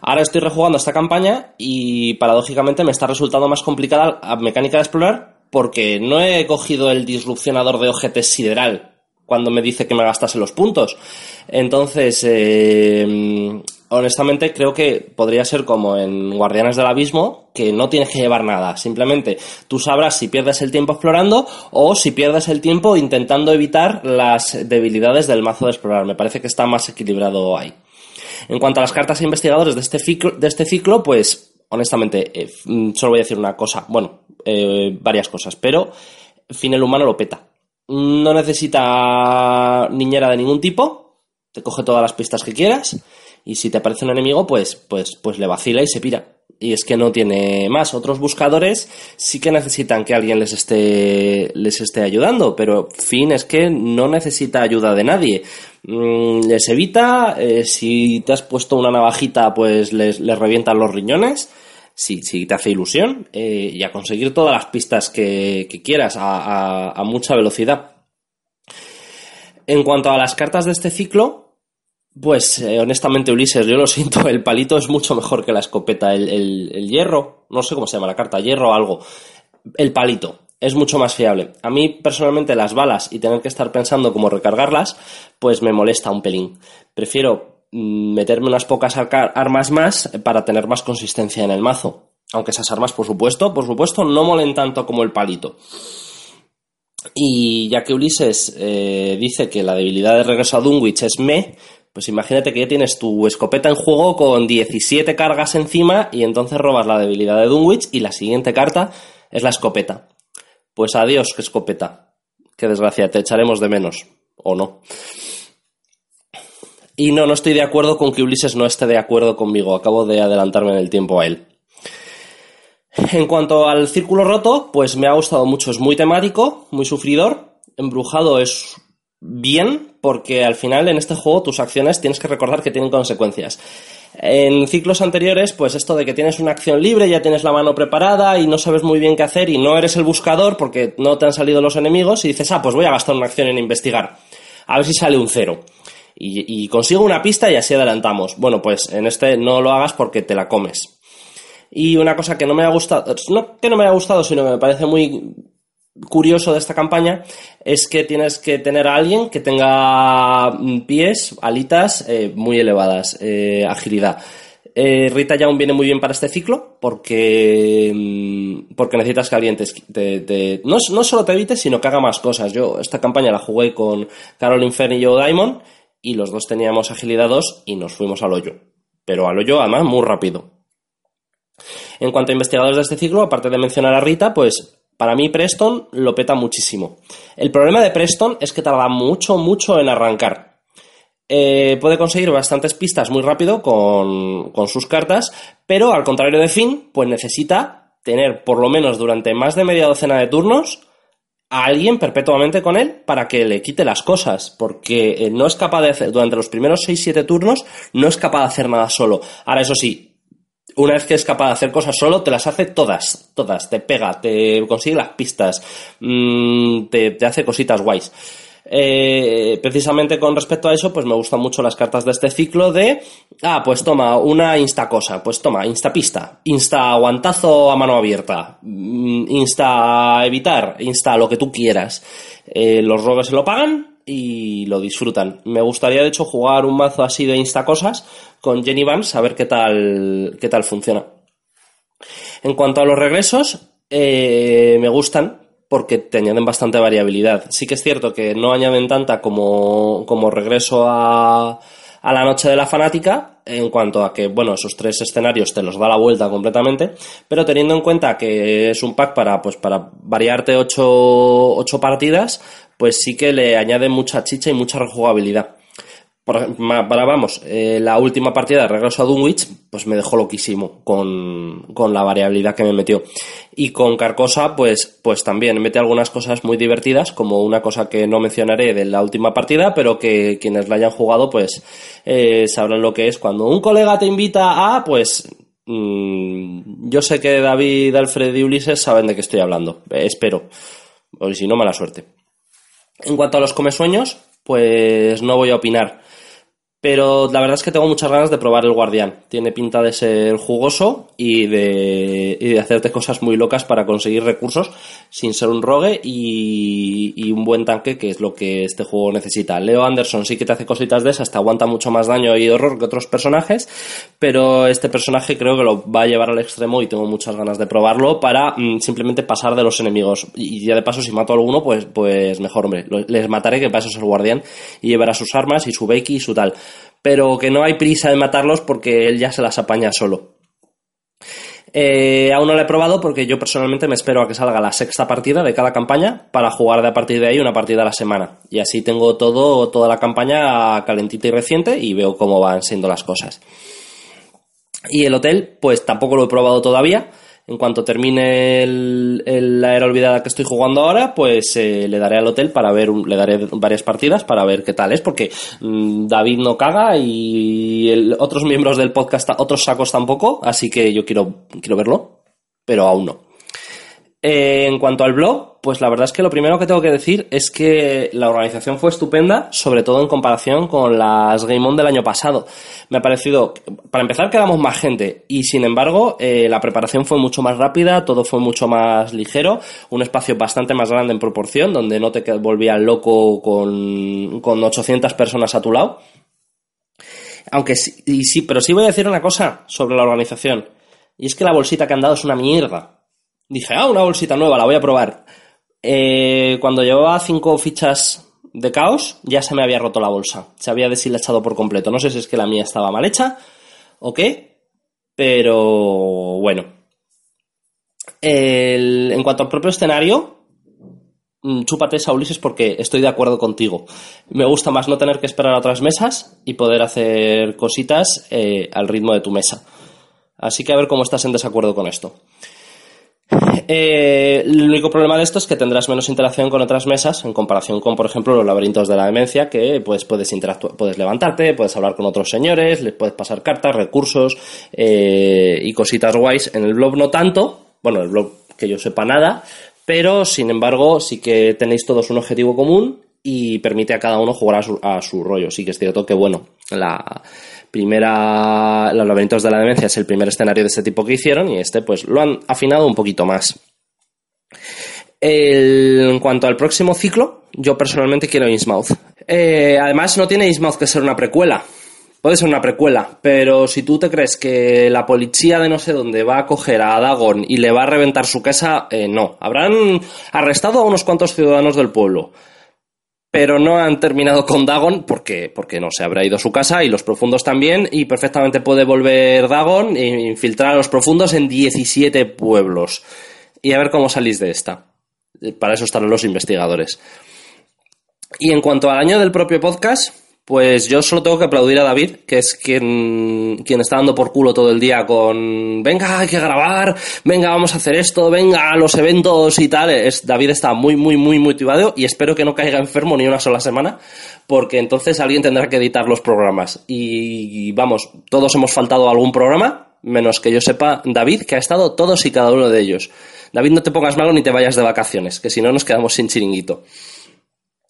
Ahora estoy rejugando esta campaña y paradójicamente me está resultando más complicada la mecánica de explorar porque no he cogido el disrupcionador de ojetes sideral cuando me dice que me gastase los puntos. Entonces, eh, honestamente creo que podría ser como en Guardianes del Abismo, que no tienes que llevar nada. Simplemente tú sabrás si pierdes el tiempo explorando o si pierdes el tiempo intentando evitar las debilidades del mazo de explorar. Me parece que está más equilibrado ahí. En cuanto a las cartas investigadores de este ciclo, de este ciclo pues honestamente, eh, mm, solo voy a decir una cosa, bueno, eh, varias cosas, pero fin el humano lo peta. No necesita niñera de ningún tipo, te coge todas las pistas que quieras y si te aparece un enemigo, pues, pues, pues le vacila y se pira. Y es que no tiene más. Otros buscadores sí que necesitan que alguien les esté, les esté ayudando, pero Finn es que no necesita ayuda de nadie. Mm, les evita, eh, si te has puesto una navajita, pues les, les revientan los riñones. Si, si te hace ilusión, eh, y a conseguir todas las pistas que, quieras a mucha velocidad. En cuanto a las cartas de este ciclo, pues eh, honestamente, Ulises, yo lo siento, el palito es mucho mejor que la escopeta. El, el- hierro, no sé cómo se llama la carta, hierro o algo. El palito es mucho más fiable. A mí, personalmente, las balas y tener que estar pensando cómo recargarlas, pues me molesta un pelín. Prefiero mm, meterme unas pocas armas más para tener más consistencia en el mazo. Aunque esas armas, por supuesto, por supuesto, no molen tanto como el palito. Y ya que Ulises eh, dice que la debilidad de regreso a Dunwich es me, pues imagínate que ya tienes tu escopeta en juego con 17 cargas encima y entonces robas la debilidad de Dunwich y la siguiente carta es la escopeta. Pues adiós, que escopeta. Qué desgracia, te echaremos de menos. ¿O no? Y no, no estoy de acuerdo con que Ulises no esté de acuerdo conmigo. Acabo de adelantarme en el tiempo a él. En cuanto al círculo roto, pues me ha gustado mucho. Es muy temático, muy sufridor. Embrujado es bien, porque al final en este juego tus acciones tienes que recordar que tienen consecuencias. En ciclos anteriores, pues esto de que tienes una acción libre, ya tienes la mano preparada y no sabes muy bien qué hacer y no eres el buscador porque no te han salido los enemigos y dices, ah, pues voy a gastar una acción en investigar. A ver si sale un cero. Y, consigo una pista y así adelantamos. Bueno, pues en este no lo hagas porque te la comes. Y una cosa que no me ha gustado, no que no me haya gustado, sino que me parece muy curioso de esta campaña es que tienes que tener a alguien que tenga mm, pies, alitas eh, muy elevadas, eh, agilidad. Eh, Rita Young viene muy bien para este ciclo porque, mm, porque necesitas que alguien te, no, no solo te evite, sino que haga más cosas. Yo esta campaña la jugué con Caroline Fern y Joe Diamond y los dos teníamos agilidad 2 y nos fuimos al hoyo. Pero al hoyo además muy rápido. En cuanto a investigadores de este ciclo, aparte de mencionar a Rita, pues para mí Preston lo peta muchísimo. El problema de Preston es que tarda mucho, mucho en arrancar. Eh, puede conseguir bastantes pistas muy rápido con, con sus cartas, pero al contrario de Finn, pues necesita tener por lo menos durante más de media docena de turnos a alguien perpetuamente con él para que le quite las cosas, porque eh, no es capaz de hacer, durante los primeros 6-7 turnos, no es capaz de hacer nada solo. Ahora, eso sí, una vez que es capaz de hacer cosas solo, te las hace todas, todas, te pega, te consigue las pistas, mm, te, te hace cositas guays. Eh, precisamente con respecto a eso, pues me gustan mucho las cartas de este ciclo de, ah, pues toma, una insta cosa, pues toma, insta pista, insta aguantazo a mano abierta, mm, insta evitar, insta lo que tú quieras. Eh, los rogues se lo pagan y lo disfrutan. Me gustaría, de hecho, jugar un mazo así de insta cosas con Jenny Vance, a ver qué tal, qué tal funciona. En cuanto a los regresos, eh, me gustan porque te añaden bastante variabilidad. Sí que es cierto que no añaden tanta como, como regreso a, a a la noche de la fanática en cuanto a que, bueno, esos tres escenarios te los da la vuelta completamente, pero teniendo en cuenta que es un pack para, pues, para variarte ocho, ocho partidas, pues sí que le añade mucha chicha y mucha rejugabilidad. Para vamos, eh, la última partida de regreso a Dunwich, pues me dejó loquísimo con, con la variabilidad que me metió. Y con Carcosa, pues, pues también mete algunas cosas muy divertidas, como una cosa que no mencionaré de la última partida, pero que quienes la hayan jugado, pues eh, sabrán lo que es. Cuando un colega te invita a, pues mm, yo sé que David, Alfred y Ulises saben de qué estoy hablando. Eh, espero. O si no, mala suerte. En cuanto a los comesueños, pues no voy a opinar. Pero la verdad es que tengo muchas ganas de probar el guardián. Tiene pinta de ser jugoso y de, y de hacerte cosas muy locas para conseguir recursos sin ser un rogue y, y un buen tanque, que es lo que este juego necesita. Leo Anderson sí que te hace cositas de esas, te aguanta mucho más daño y horror que otros personajes, pero este personaje creo que lo va a llevar al extremo y tengo muchas ganas de probarlo para mm, simplemente pasar de los enemigos. Y ya de paso, si mato a alguno, pues, pues mejor, hombre. Les mataré, que para eso es guardián, y llevará sus armas y su Becky y su tal. Pero que no hay prisa de matarlos porque él ya se las apaña solo. Eh, aún no lo he probado porque yo personalmente me espero a que salga la sexta partida de cada campaña para jugar de a partir de ahí una partida a la semana. Y así tengo todo, toda la campaña calentita y reciente y veo cómo van siendo las cosas. Y el hotel, pues tampoco lo he probado todavía. En cuanto termine el, la era olvidada que estoy jugando ahora, pues eh, le daré al hotel para ver, le daré varias partidas para ver qué tal es, porque mm, David no caga y el- otros miembros del podcast, otros sacos tampoco, así que yo quiero, quiero verlo, pero aún no. Eh, en cuanto al blog, pues la verdad es que lo primero que tengo que decir es que la organización fue estupenda, sobre todo en comparación con las Game On del año pasado. Me ha parecido, para empezar, quedamos más gente y sin embargo eh, la preparación fue mucho más rápida, todo fue mucho más ligero, un espacio bastante más grande en proporción, donde no te volvías loco con, con 800 personas a tu lado. Aunque sí, y sí, pero sí voy a decir una cosa sobre la organización. Y es que la bolsita que han dado es una mierda. Dije, ah, una bolsita nueva, la voy a probar. Eh, cuando llevaba cinco fichas de caos, ya se me había roto la bolsa. Se había deshilachado por completo. No sé si es que la mía estaba mal hecha o qué, pero bueno. El- en cuanto al propio escenario, mm, chúpate esa Ulises porque estoy de acuerdo contigo. Me gusta más no tener que esperar a otras mesas y poder hacer cositas eh, al ritmo de tu mesa. Así que a ver cómo estás en desacuerdo con esto. Eh, el único problema de esto es que tendrás menos interacción con otras mesas en comparación con, por ejemplo, los laberintos de la demencia, que pues, puedes interactuar, puedes levantarte, puedes hablar con otros señores, les puedes pasar cartas, recursos eh, y cositas guays. En el blog no tanto, bueno, el blog que yo sepa nada, pero sin embargo sí que tenéis todos un objetivo común y permite a cada uno jugar a su, a su rollo. Sí que es cierto que, bueno, la primera, los laberintos de la demencia es el primer escenario de este tipo que hicieron y este pues lo han afinado un poquito más. En cuanto al próximo ciclo, yo personalmente quiero Innsmouth. Eh, además, no tiene Innsmouth que ser una precuela. Puede ser una precuela, pero si tú te crees que la policía de no sé dónde va a coger a Dagon y le va a reventar su casa, eh, no. Habrán arrestado a unos cuantos ciudadanos del pueblo, pero no han terminado con Dagon porque, porque no se habrá ido a su casa y los profundos también y perfectamente puede volver Dagon e infiltrar a los profundos en 17 pueblos y a ver cómo salís de esta. Eh, Para eso están los investigadores. Y en cuanto al año del propio podcast, pues yo solo tengo que aplaudir a David, que es quien, quien está dando por culo todo el día con venga, hay que grabar, venga, vamos a hacer esto, venga, los eventos y tal. Es, David está muy, muy, muy motivado y espero que no caiga enfermo ni una sola semana, porque entonces alguien tendrá que editar los programas. Y, y vamos, todos hemos faltado a algún programa, menos que yo sepa David, que ha estado todos y cada uno de ellos. David, no te pongas malo ni te vayas de vacaciones, que si no nos quedamos sin chiringuito.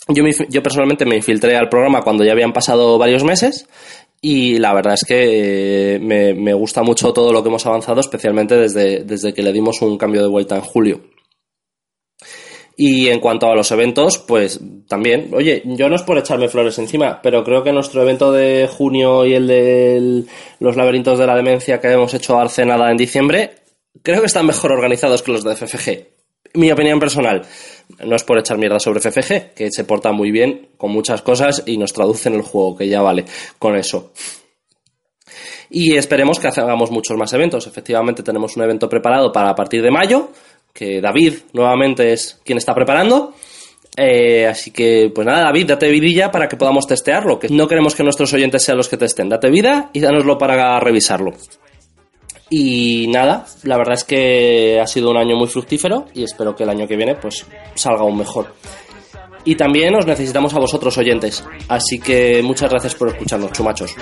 Yo, me- yo personalmente me infiltré al programa cuando ya habían pasado varios meses y la verdad es que eh, me, me gusta mucho todo lo que hemos avanzado, especialmente desde, desde que le dimos un cambio de vuelta en julio. Y en cuanto a los eventos, pues también, oye, yo no es por echarme flores encima, pero creo que nuestro evento de junio y el de los laberintos de la demencia que hemos hecho hace nada en diciembre, creo que están mejor organizados que los de FFG. Mi opinión personal. No es por echar mierda sobre FFG, que se porta muy bien con muchas cosas y nos traduce en el juego, que ya vale con eso. Y esperemos que hagamos muchos más eventos. Efectivamente, tenemos un evento preparado para a partir de mayo, que David nuevamente es quien está preparando. Eh, así que, pues nada, David, date vidilla para que podamos testearlo. Que no queremos que nuestros oyentes sean los que testen. Date vida y dánoslo para revisarlo. Y nada, la verdad es que ha sido un año muy fructífero y espero que el año que viene pues salga aún mejor. Y también os necesitamos a vosotros oyentes. Así que muchas gracias por escucharnos, chumachos.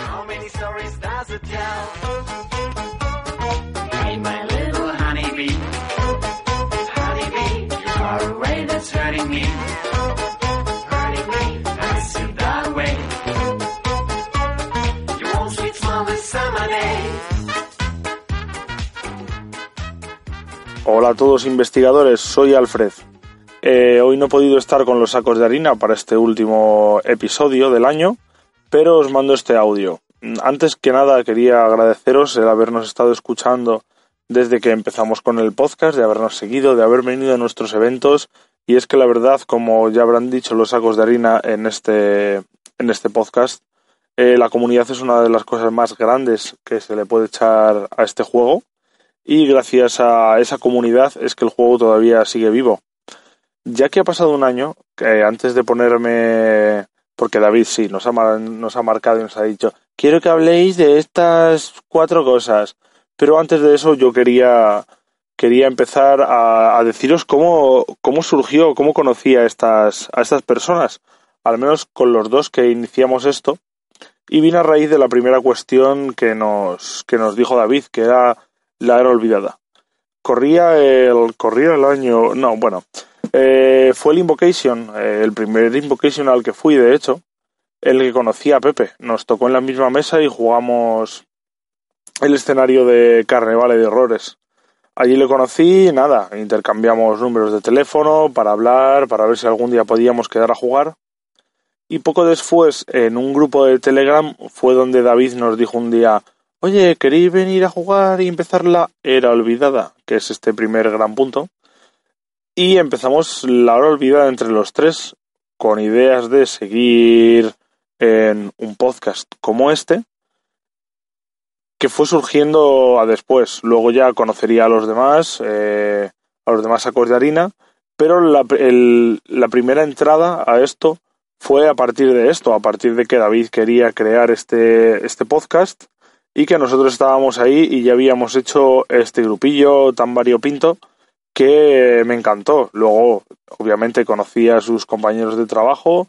Hola a todos investigadores, soy Alfred. Eh, hoy no he podido estar con los sacos de harina para este último episodio del año, pero os mando este audio. Antes que nada quería agradeceros el habernos estado escuchando desde que empezamos con el podcast, de habernos seguido, de haber venido a nuestros eventos y es que la verdad, como ya habrán dicho los sacos de harina en este, en este podcast, eh, la comunidad es una de las cosas más grandes que se le puede echar a este juego y gracias a esa comunidad es que el juego todavía sigue vivo. Ya que ha pasado un año, antes de ponerme... Porque David sí, nos ha, nos ha marcado y nos ha dicho, quiero que habléis de estas cuatro cosas. Pero antes de eso yo quería, quería empezar a, a deciros cómo, cómo surgió, cómo conocí a estas, a estas personas. Al menos con los dos que iniciamos esto. Y vine a raíz de la primera cuestión que nos, que nos dijo David, que era la era olvidada. Corría el, corría el año, no, bueno, eh, fue el Invocation, eh, el primer Invocation al que fui, de hecho, el que conocí a Pepe. Nos tocó en la misma mesa y jugamos el escenario de Carnaval de Errores. Allí le conocí, nada, intercambiamos números de teléfono para hablar, para ver si algún día podíamos quedar a jugar. Y poco después, en un grupo de Telegram, fue donde David nos dijo un día, oye, ¿queréis venir a jugar y empezar la era olvidada? Que es este primer gran punto. Y empezamos la hora olvidada entre los tres, con ideas de seguir en un podcast como este, que fue surgiendo a después. Luego ya conocería a los demás, eh, a los demás sacos pero la, el- la primera entrada a esto fue a partir de esto, a partir de que David quería crear este, este podcast y que nosotros estábamos ahí y ya habíamos hecho este grupillo tan variopinto que me encantó. Luego, obviamente, conocí a sus compañeros de trabajo,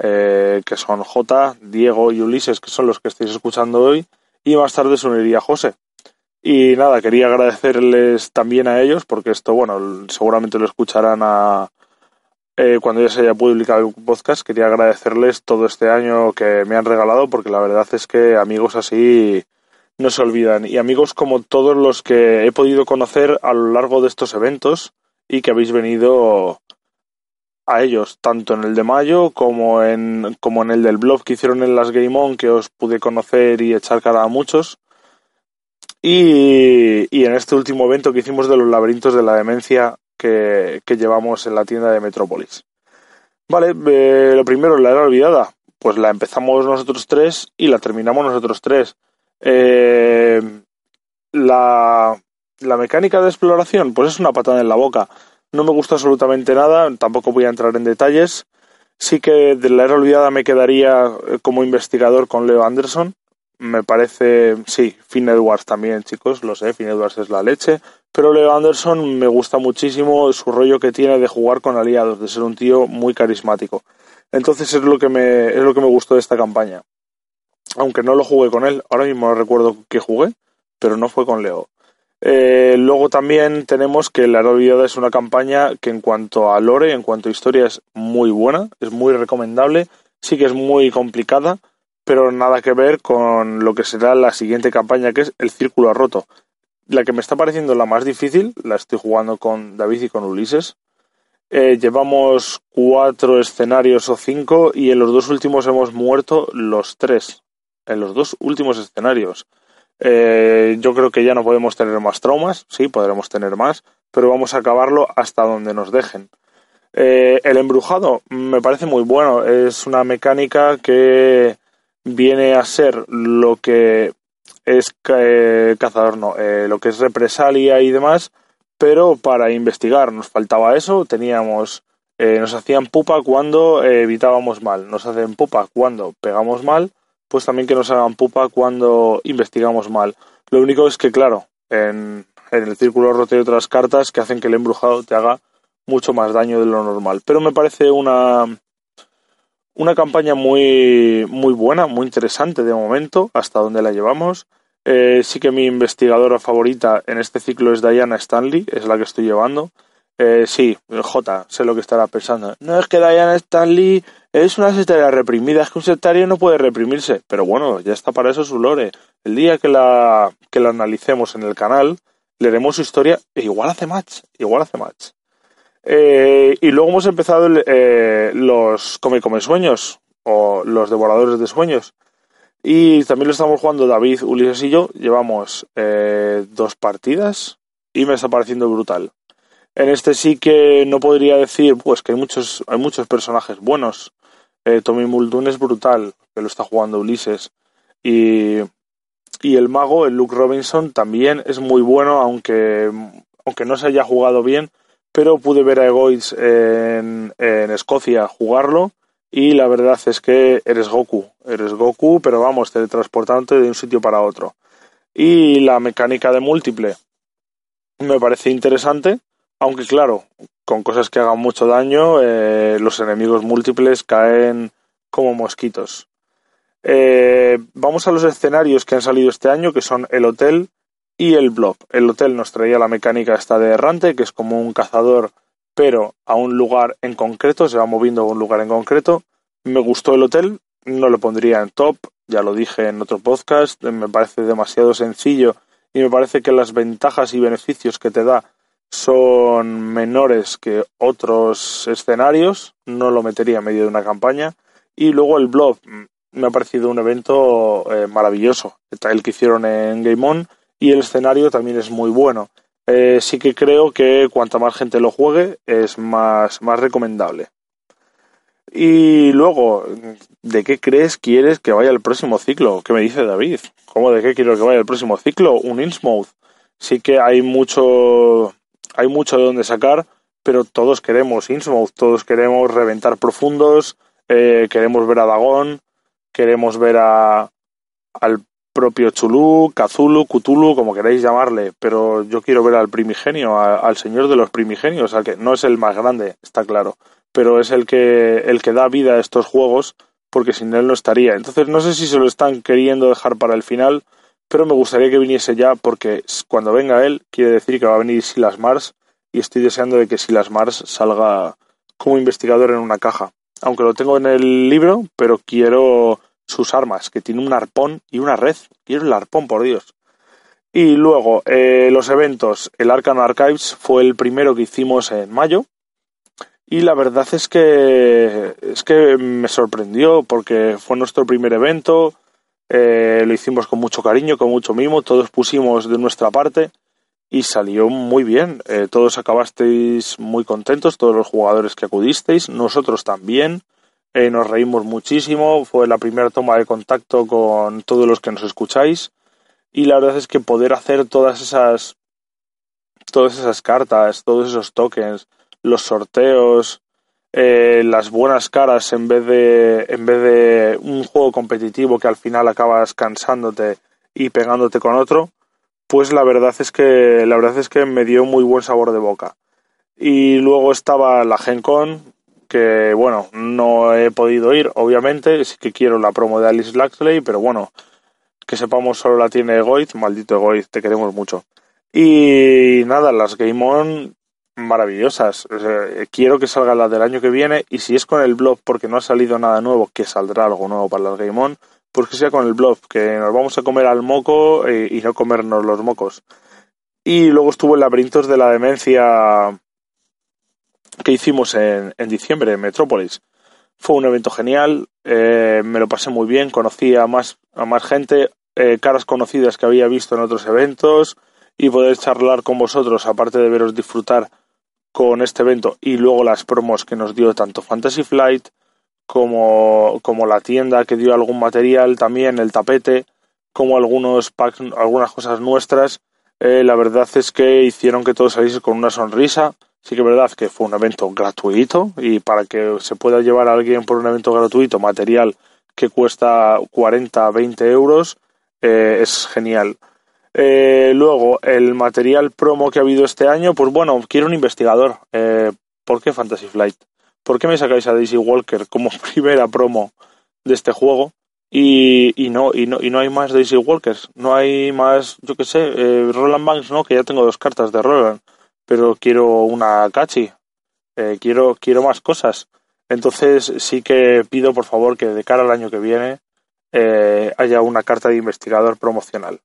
eh, que son J, Diego y Ulises, que son los que estáis escuchando hoy, y más tarde se uniría José. Y nada, quería agradecerles también a ellos, porque esto, bueno, seguramente lo escucharán a, eh, cuando ya se haya publicado el podcast. Quería agradecerles todo este año que me han regalado, porque la verdad es que amigos así no se olvidan. Y amigos como todos los que he podido conocer a lo largo de estos eventos y que habéis venido a ellos, tanto en el de mayo como en, como en el del blog que hicieron en las Game On, que os pude conocer y echar cara a muchos. Y, y en este último evento que hicimos de los laberintos de la demencia que, que llevamos en la tienda de Metrópolis. Vale, eh, lo primero, la era olvidada. Pues la empezamos nosotros tres y la terminamos nosotros tres. Eh, la, la mecánica de exploración, pues es una patada en la boca. No me gusta absolutamente nada, tampoco voy a entrar en detalles. Sí que de la era olvidada me quedaría eh, como investigador con Leo Anderson. Me parece, sí, Finn Edwards también, chicos, lo sé, Finn Edwards es la leche. Pero Leo Anderson me gusta muchísimo su rollo que tiene de jugar con aliados, de ser un tío muy carismático. Entonces es lo que me, es lo que me gustó de esta campaña. Aunque no lo jugué con él, ahora mismo no recuerdo que jugué, pero no fue con Leo. Eh, luego también tenemos que La Olvidada es una campaña que en cuanto a lore, en cuanto a historia es muy buena, es muy recomendable, sí que es muy complicada, pero nada que ver con lo que será la siguiente campaña que es El Círculo Roto. La que me está pareciendo la más difícil, la estoy jugando con David y con Ulises. Eh, llevamos cuatro escenarios o cinco y en los dos últimos hemos muerto los tres. En los dos últimos escenarios. Eh, yo creo que ya no podemos tener más traumas, sí, podremos tener más, pero vamos a acabarlo hasta donde nos dejen. Eh, el embrujado me parece muy bueno. Es una mecánica que viene a ser lo que es eh, cazador, no, eh, lo que es represalia y demás, pero para investigar nos faltaba eso. Teníamos, nos hacían pupa cuando evitábamos mal, nos hacen pupa cuando pegamos mal, pues también que nos hagan pupa cuando investigamos mal. Lo único es que, claro, en, en el círculo roto hay otras cartas que hacen que el embrujado te haga mucho más daño de lo normal. Pero me parece una, una campaña muy, muy buena, muy interesante de momento, hasta donde la llevamos. Eh, sí que mi investigadora favorita en este ciclo es Diana Stanley, es la que estoy llevando. Eh, sí, J, sé lo que estará pensando. No es que Diana Stanley es una sectaria reprimida, es que un sectario no puede reprimirse. Pero bueno, ya está para eso su lore. El día que la, que la analicemos en el canal, leeremos su historia e igual hace match, igual hace match. Eh, y luego hemos empezado eh, los Come Come Sueños, o los Devoradores de Sueños. Y también lo estamos jugando David, Ulises y yo. Llevamos eh, dos partidas y me está pareciendo brutal. En este sí que no podría decir, pues que hay muchos, hay muchos personajes buenos. Eh, Tommy Muldoon es brutal, que lo está jugando Ulises. Y, y el mago, el Luke Robinson, también es muy bueno, aunque, aunque no se haya jugado bien. Pero pude ver a Egoitz en, en Escocia jugarlo. Y la verdad es que eres Goku. Eres Goku, pero vamos, teletransportándote de un sitio para otro. Y la mecánica de múltiple me parece interesante. Aunque claro, con cosas que hagan mucho daño, eh, los enemigos múltiples caen como mosquitos. Eh, vamos a los escenarios que han salido este año, que son el hotel y el blob. El hotel nos traía la mecánica esta de errante, que es como un cazador, pero a un lugar en concreto, se va moviendo a un lugar en concreto. Me gustó el hotel, no lo pondría en top, ya lo dije en otro podcast, me parece demasiado sencillo y me parece que las ventajas y beneficios que te da son menores que otros escenarios, no lo metería en medio de una campaña. Y luego el Blob, mm, me ha parecido un evento eh, maravilloso, el que hicieron en Game On, y el escenario también es muy bueno. Eh, sí que creo que cuanta más gente lo juegue, es más, más recomendable. Y luego, ¿de qué crees quieres que vaya el próximo ciclo? ¿Qué me dice David? ¿Cómo de qué quiero que vaya el próximo ciclo? Un Innsmouth. Sí que hay mucho, hay mucho de donde sacar, pero todos queremos Innsmouth, todos queremos reventar profundos, eh, queremos ver a Dagón, queremos ver a, al propio Chulú, Cthulhu, Cthulhu, como queráis llamarle, pero yo quiero ver al primigenio, al señor de los primigenios, al que no es el más grande, está claro, pero es el que, el que da vida a estos juegos, porque sin él no estaría. Entonces no sé si se lo están queriendo dejar para el final, pero me gustaría que viniese ya, porque cuando venga él, quiere decir que va a venir Silas Mars, y estoy deseando de que Silas Mars salga como investigador en una caja. Aunque lo tengo en el libro, pero quiero sus armas, que tiene un arpón y una red. Quiero el arpón, por Dios. Y luego, eh, los eventos. El Arkham Archives fue el primero que hicimos en mayo. Y la verdad es que es que me sorprendió porque fue nuestro primer evento. Eh, lo hicimos con mucho cariño, con mucho mimo. Todos pusimos de nuestra parte y salió muy bien. Eh, todos acabasteis muy contentos, todos los jugadores que acudisteis, nosotros también. Eh, nos reímos muchísimo. Fue la primera toma de contacto con todos los que nos escucháis. Y la verdad es que poder hacer todas esas todas esas cartas, todos esos tokens, los sorteos, eh, las buenas caras en vez de en vez de un juego competitivo que al final acabas cansándote y pegándote con otro, pues la verdad es que la verdad es que me dio muy buen sabor de boca. Y luego estaba la Gen Con, que bueno, no he podido ir, obviamente, sí que quiero la promo de Alice Laxley, pero bueno, que sepamos solo la tiene Egoiz, maldito Egoiz, te queremos mucho. Y nada, las Game On maravillosas. Sea, quiero que salga la del año que viene y si es con el blog porque no ha salido nada nuevo, que saldrá algo nuevo para las Game On, pues que sea con el blog, que nos vamos a comer al moco eh, y no comernos los mocos. Y luego estuvo el Laberintos de la Demencia que hicimos en, en diciembre en Metrópolis. Fue un evento genial, eh, me lo pasé muy bien, conocí a más, a más gente, eh, caras conocidas que había visto en otros eventos y poder charlar con vosotros, aparte de veros disfrutar con este evento y luego las promos que nos dio tanto Fantasy Flight como, como la tienda que dio algún material también, el tapete, como algunos packs, algunas cosas nuestras, eh, la verdad es que hicieron que todo saliese con una sonrisa. Sí que es verdad que fue un evento gratuito y para que se pueda llevar a alguien por un evento gratuito material que cuesta 40, 20 euros, eh, es genial. Eh, luego, el material promo que ha habido este año, pues bueno, quiero un investigador. Eh, ¿Por qué Fantasy Flight? ¿Por qué me sacáis a Daisy Walker como primera promo de este juego? Y, y no y no y no hay más Daisy Walkers, no hay más, yo qué sé, eh, Roland Banks, no, que ya tengo dos cartas de Roland, pero quiero una Kachi, eh, quiero quiero más cosas. Entonces sí que pido por favor que de cara al año que viene eh, haya una carta de investigador promocional.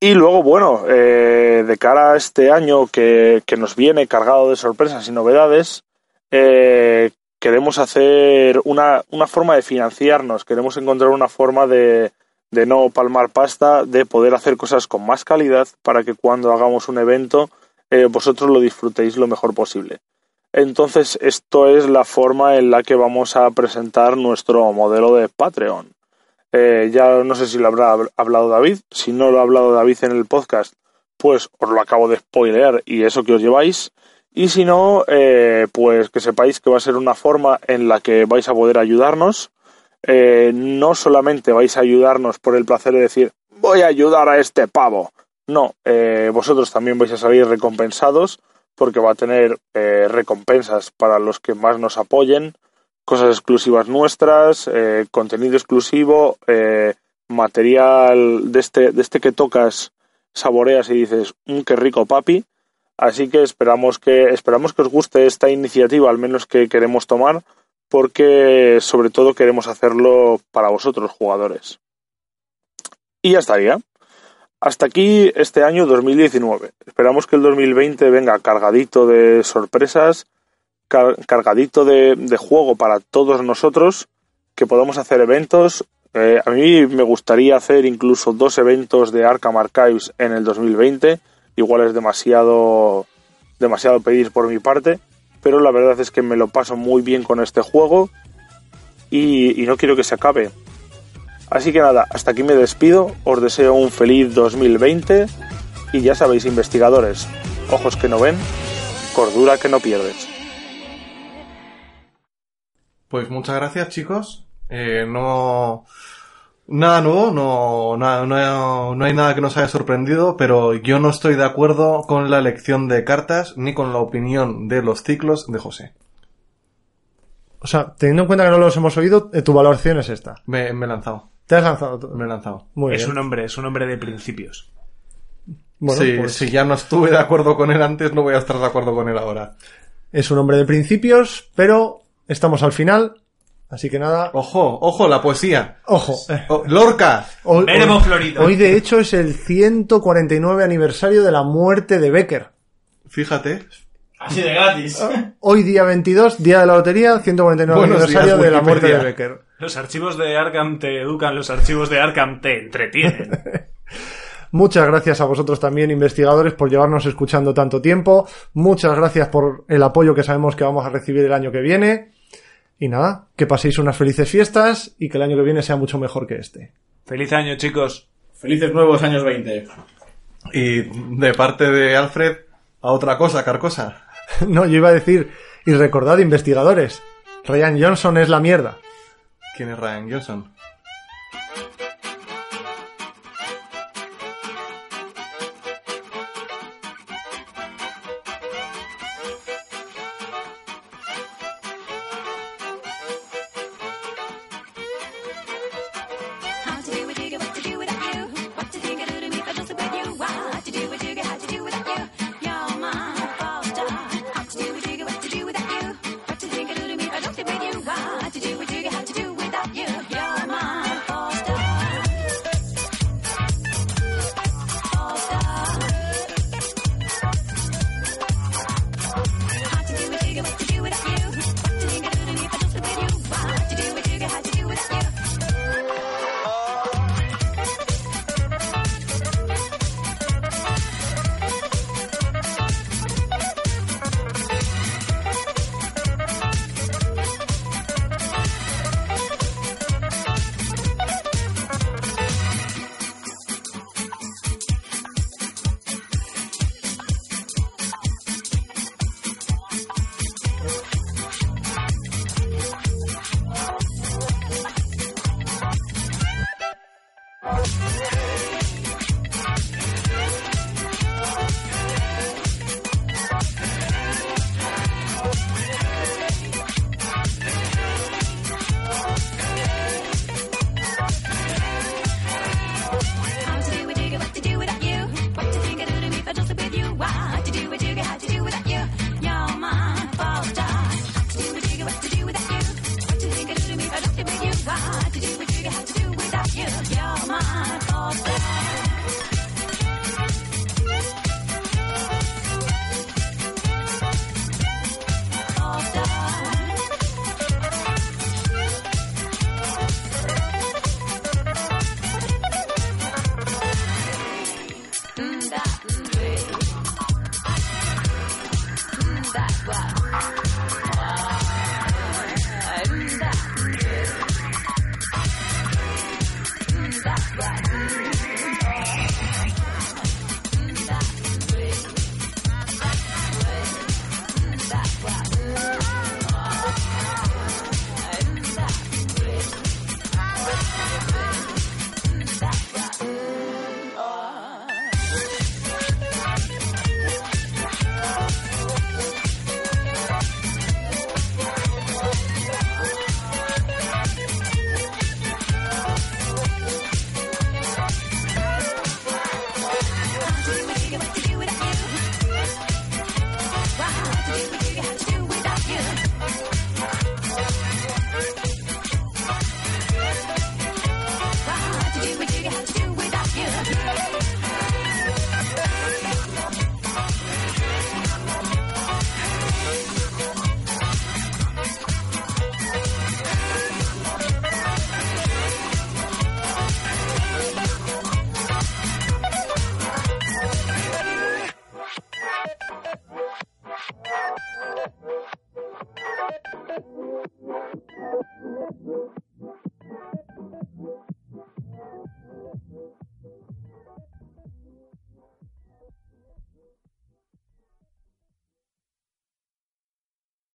Y luego, bueno, eh, de cara a este año que, que nos viene cargado de sorpresas y novedades, eh, queremos hacer una, una forma de financiarnos, queremos encontrar una forma de, de no palmar pasta, de poder hacer cosas con más calidad para que cuando hagamos un evento eh, vosotros lo disfrutéis lo mejor posible. Entonces, esto es la forma en la que vamos a presentar nuestro modelo de Patreon. Eh, ya no sé si lo habrá hablado David. Si no lo ha hablado David en el podcast, pues os lo acabo de spoilear y eso que os lleváis. Y si no, eh, pues que sepáis que va a ser una forma en la que vais a poder ayudarnos. Eh, no solamente vais a ayudarnos por el placer de decir voy a ayudar a este pavo. No, eh, vosotros también vais a salir recompensados porque va a tener eh, recompensas para los que más nos apoyen, cosas exclusivas nuestras, eh, contenido exclusivo, eh, material de este, de este que tocas, saboreas y dices, mmm, qué rico papi. Así que esperamos que esperamos que os guste esta iniciativa, al menos que queremos tomar, porque sobre todo queremos hacerlo para vosotros jugadores. Y ya estaría. Hasta aquí este año 2019. Esperamos que el 2020 venga cargadito de sorpresas, car cargadito de, de, juego para todos nosotros, que podamos hacer eventos. Eh, a mí me gustaría hacer incluso dos eventos de Arkham Archives en el 2020. Igual es demasiado, demasiado pedir por mi parte, pero la verdad es que me lo paso muy bien con este juego y, y no quiero que se acabe. Así que nada, hasta aquí me despido, os deseo un feliz 2020 y ya sabéis, investigadores, ojos que no ven, cordura que no pierdes. Pues muchas gracias chicos. Eh, no... Nada nuevo, no, no, no, no hay nada que nos haya sorprendido, pero yo no estoy de acuerdo con la elección de cartas ni con la opinión de los ciclos de José. O sea, teniendo en cuenta que no los hemos oído, eh, tu valoración es esta. Me, me he lanzado. ¿Te has lanzado? tú? Me he lanzado. Muy es bien. un hombre, es un hombre de principios. Bueno, si, pues si ya no estuve de acuerdo con él antes, no voy a estar de acuerdo con él ahora. es un hombre de principios, pero estamos al final. Así que nada. Ojo, ojo, la poesía. Ojo. Oh, Lorca. Hoy, Veremos, hoy- Florida. hoy, de hecho, es el 149 aniversario de la muerte de Becker. Fíjate. Así de gratis. Hoy, día 22, día de la lotería, 149 Buenos aniversario días, de la muerte de. Becker. Los archivos de Arkham te educan, los archivos de Arkham te entretienen. Muchas gracias a vosotros también, investigadores, por llevarnos escuchando tanto tiempo. Muchas gracias por el apoyo que sabemos que vamos a recibir el año que viene. Y nada, que paséis unas felices fiestas y que el año que viene sea mucho mejor que este. Feliz año, chicos. Felices nuevos años 20. Y de parte de Alfred, a otra cosa, Carcosa. No, yo iba a decir, y recordad, investigadores, Ryan Johnson es la mierda. ¿Quién es Ryan Johnson?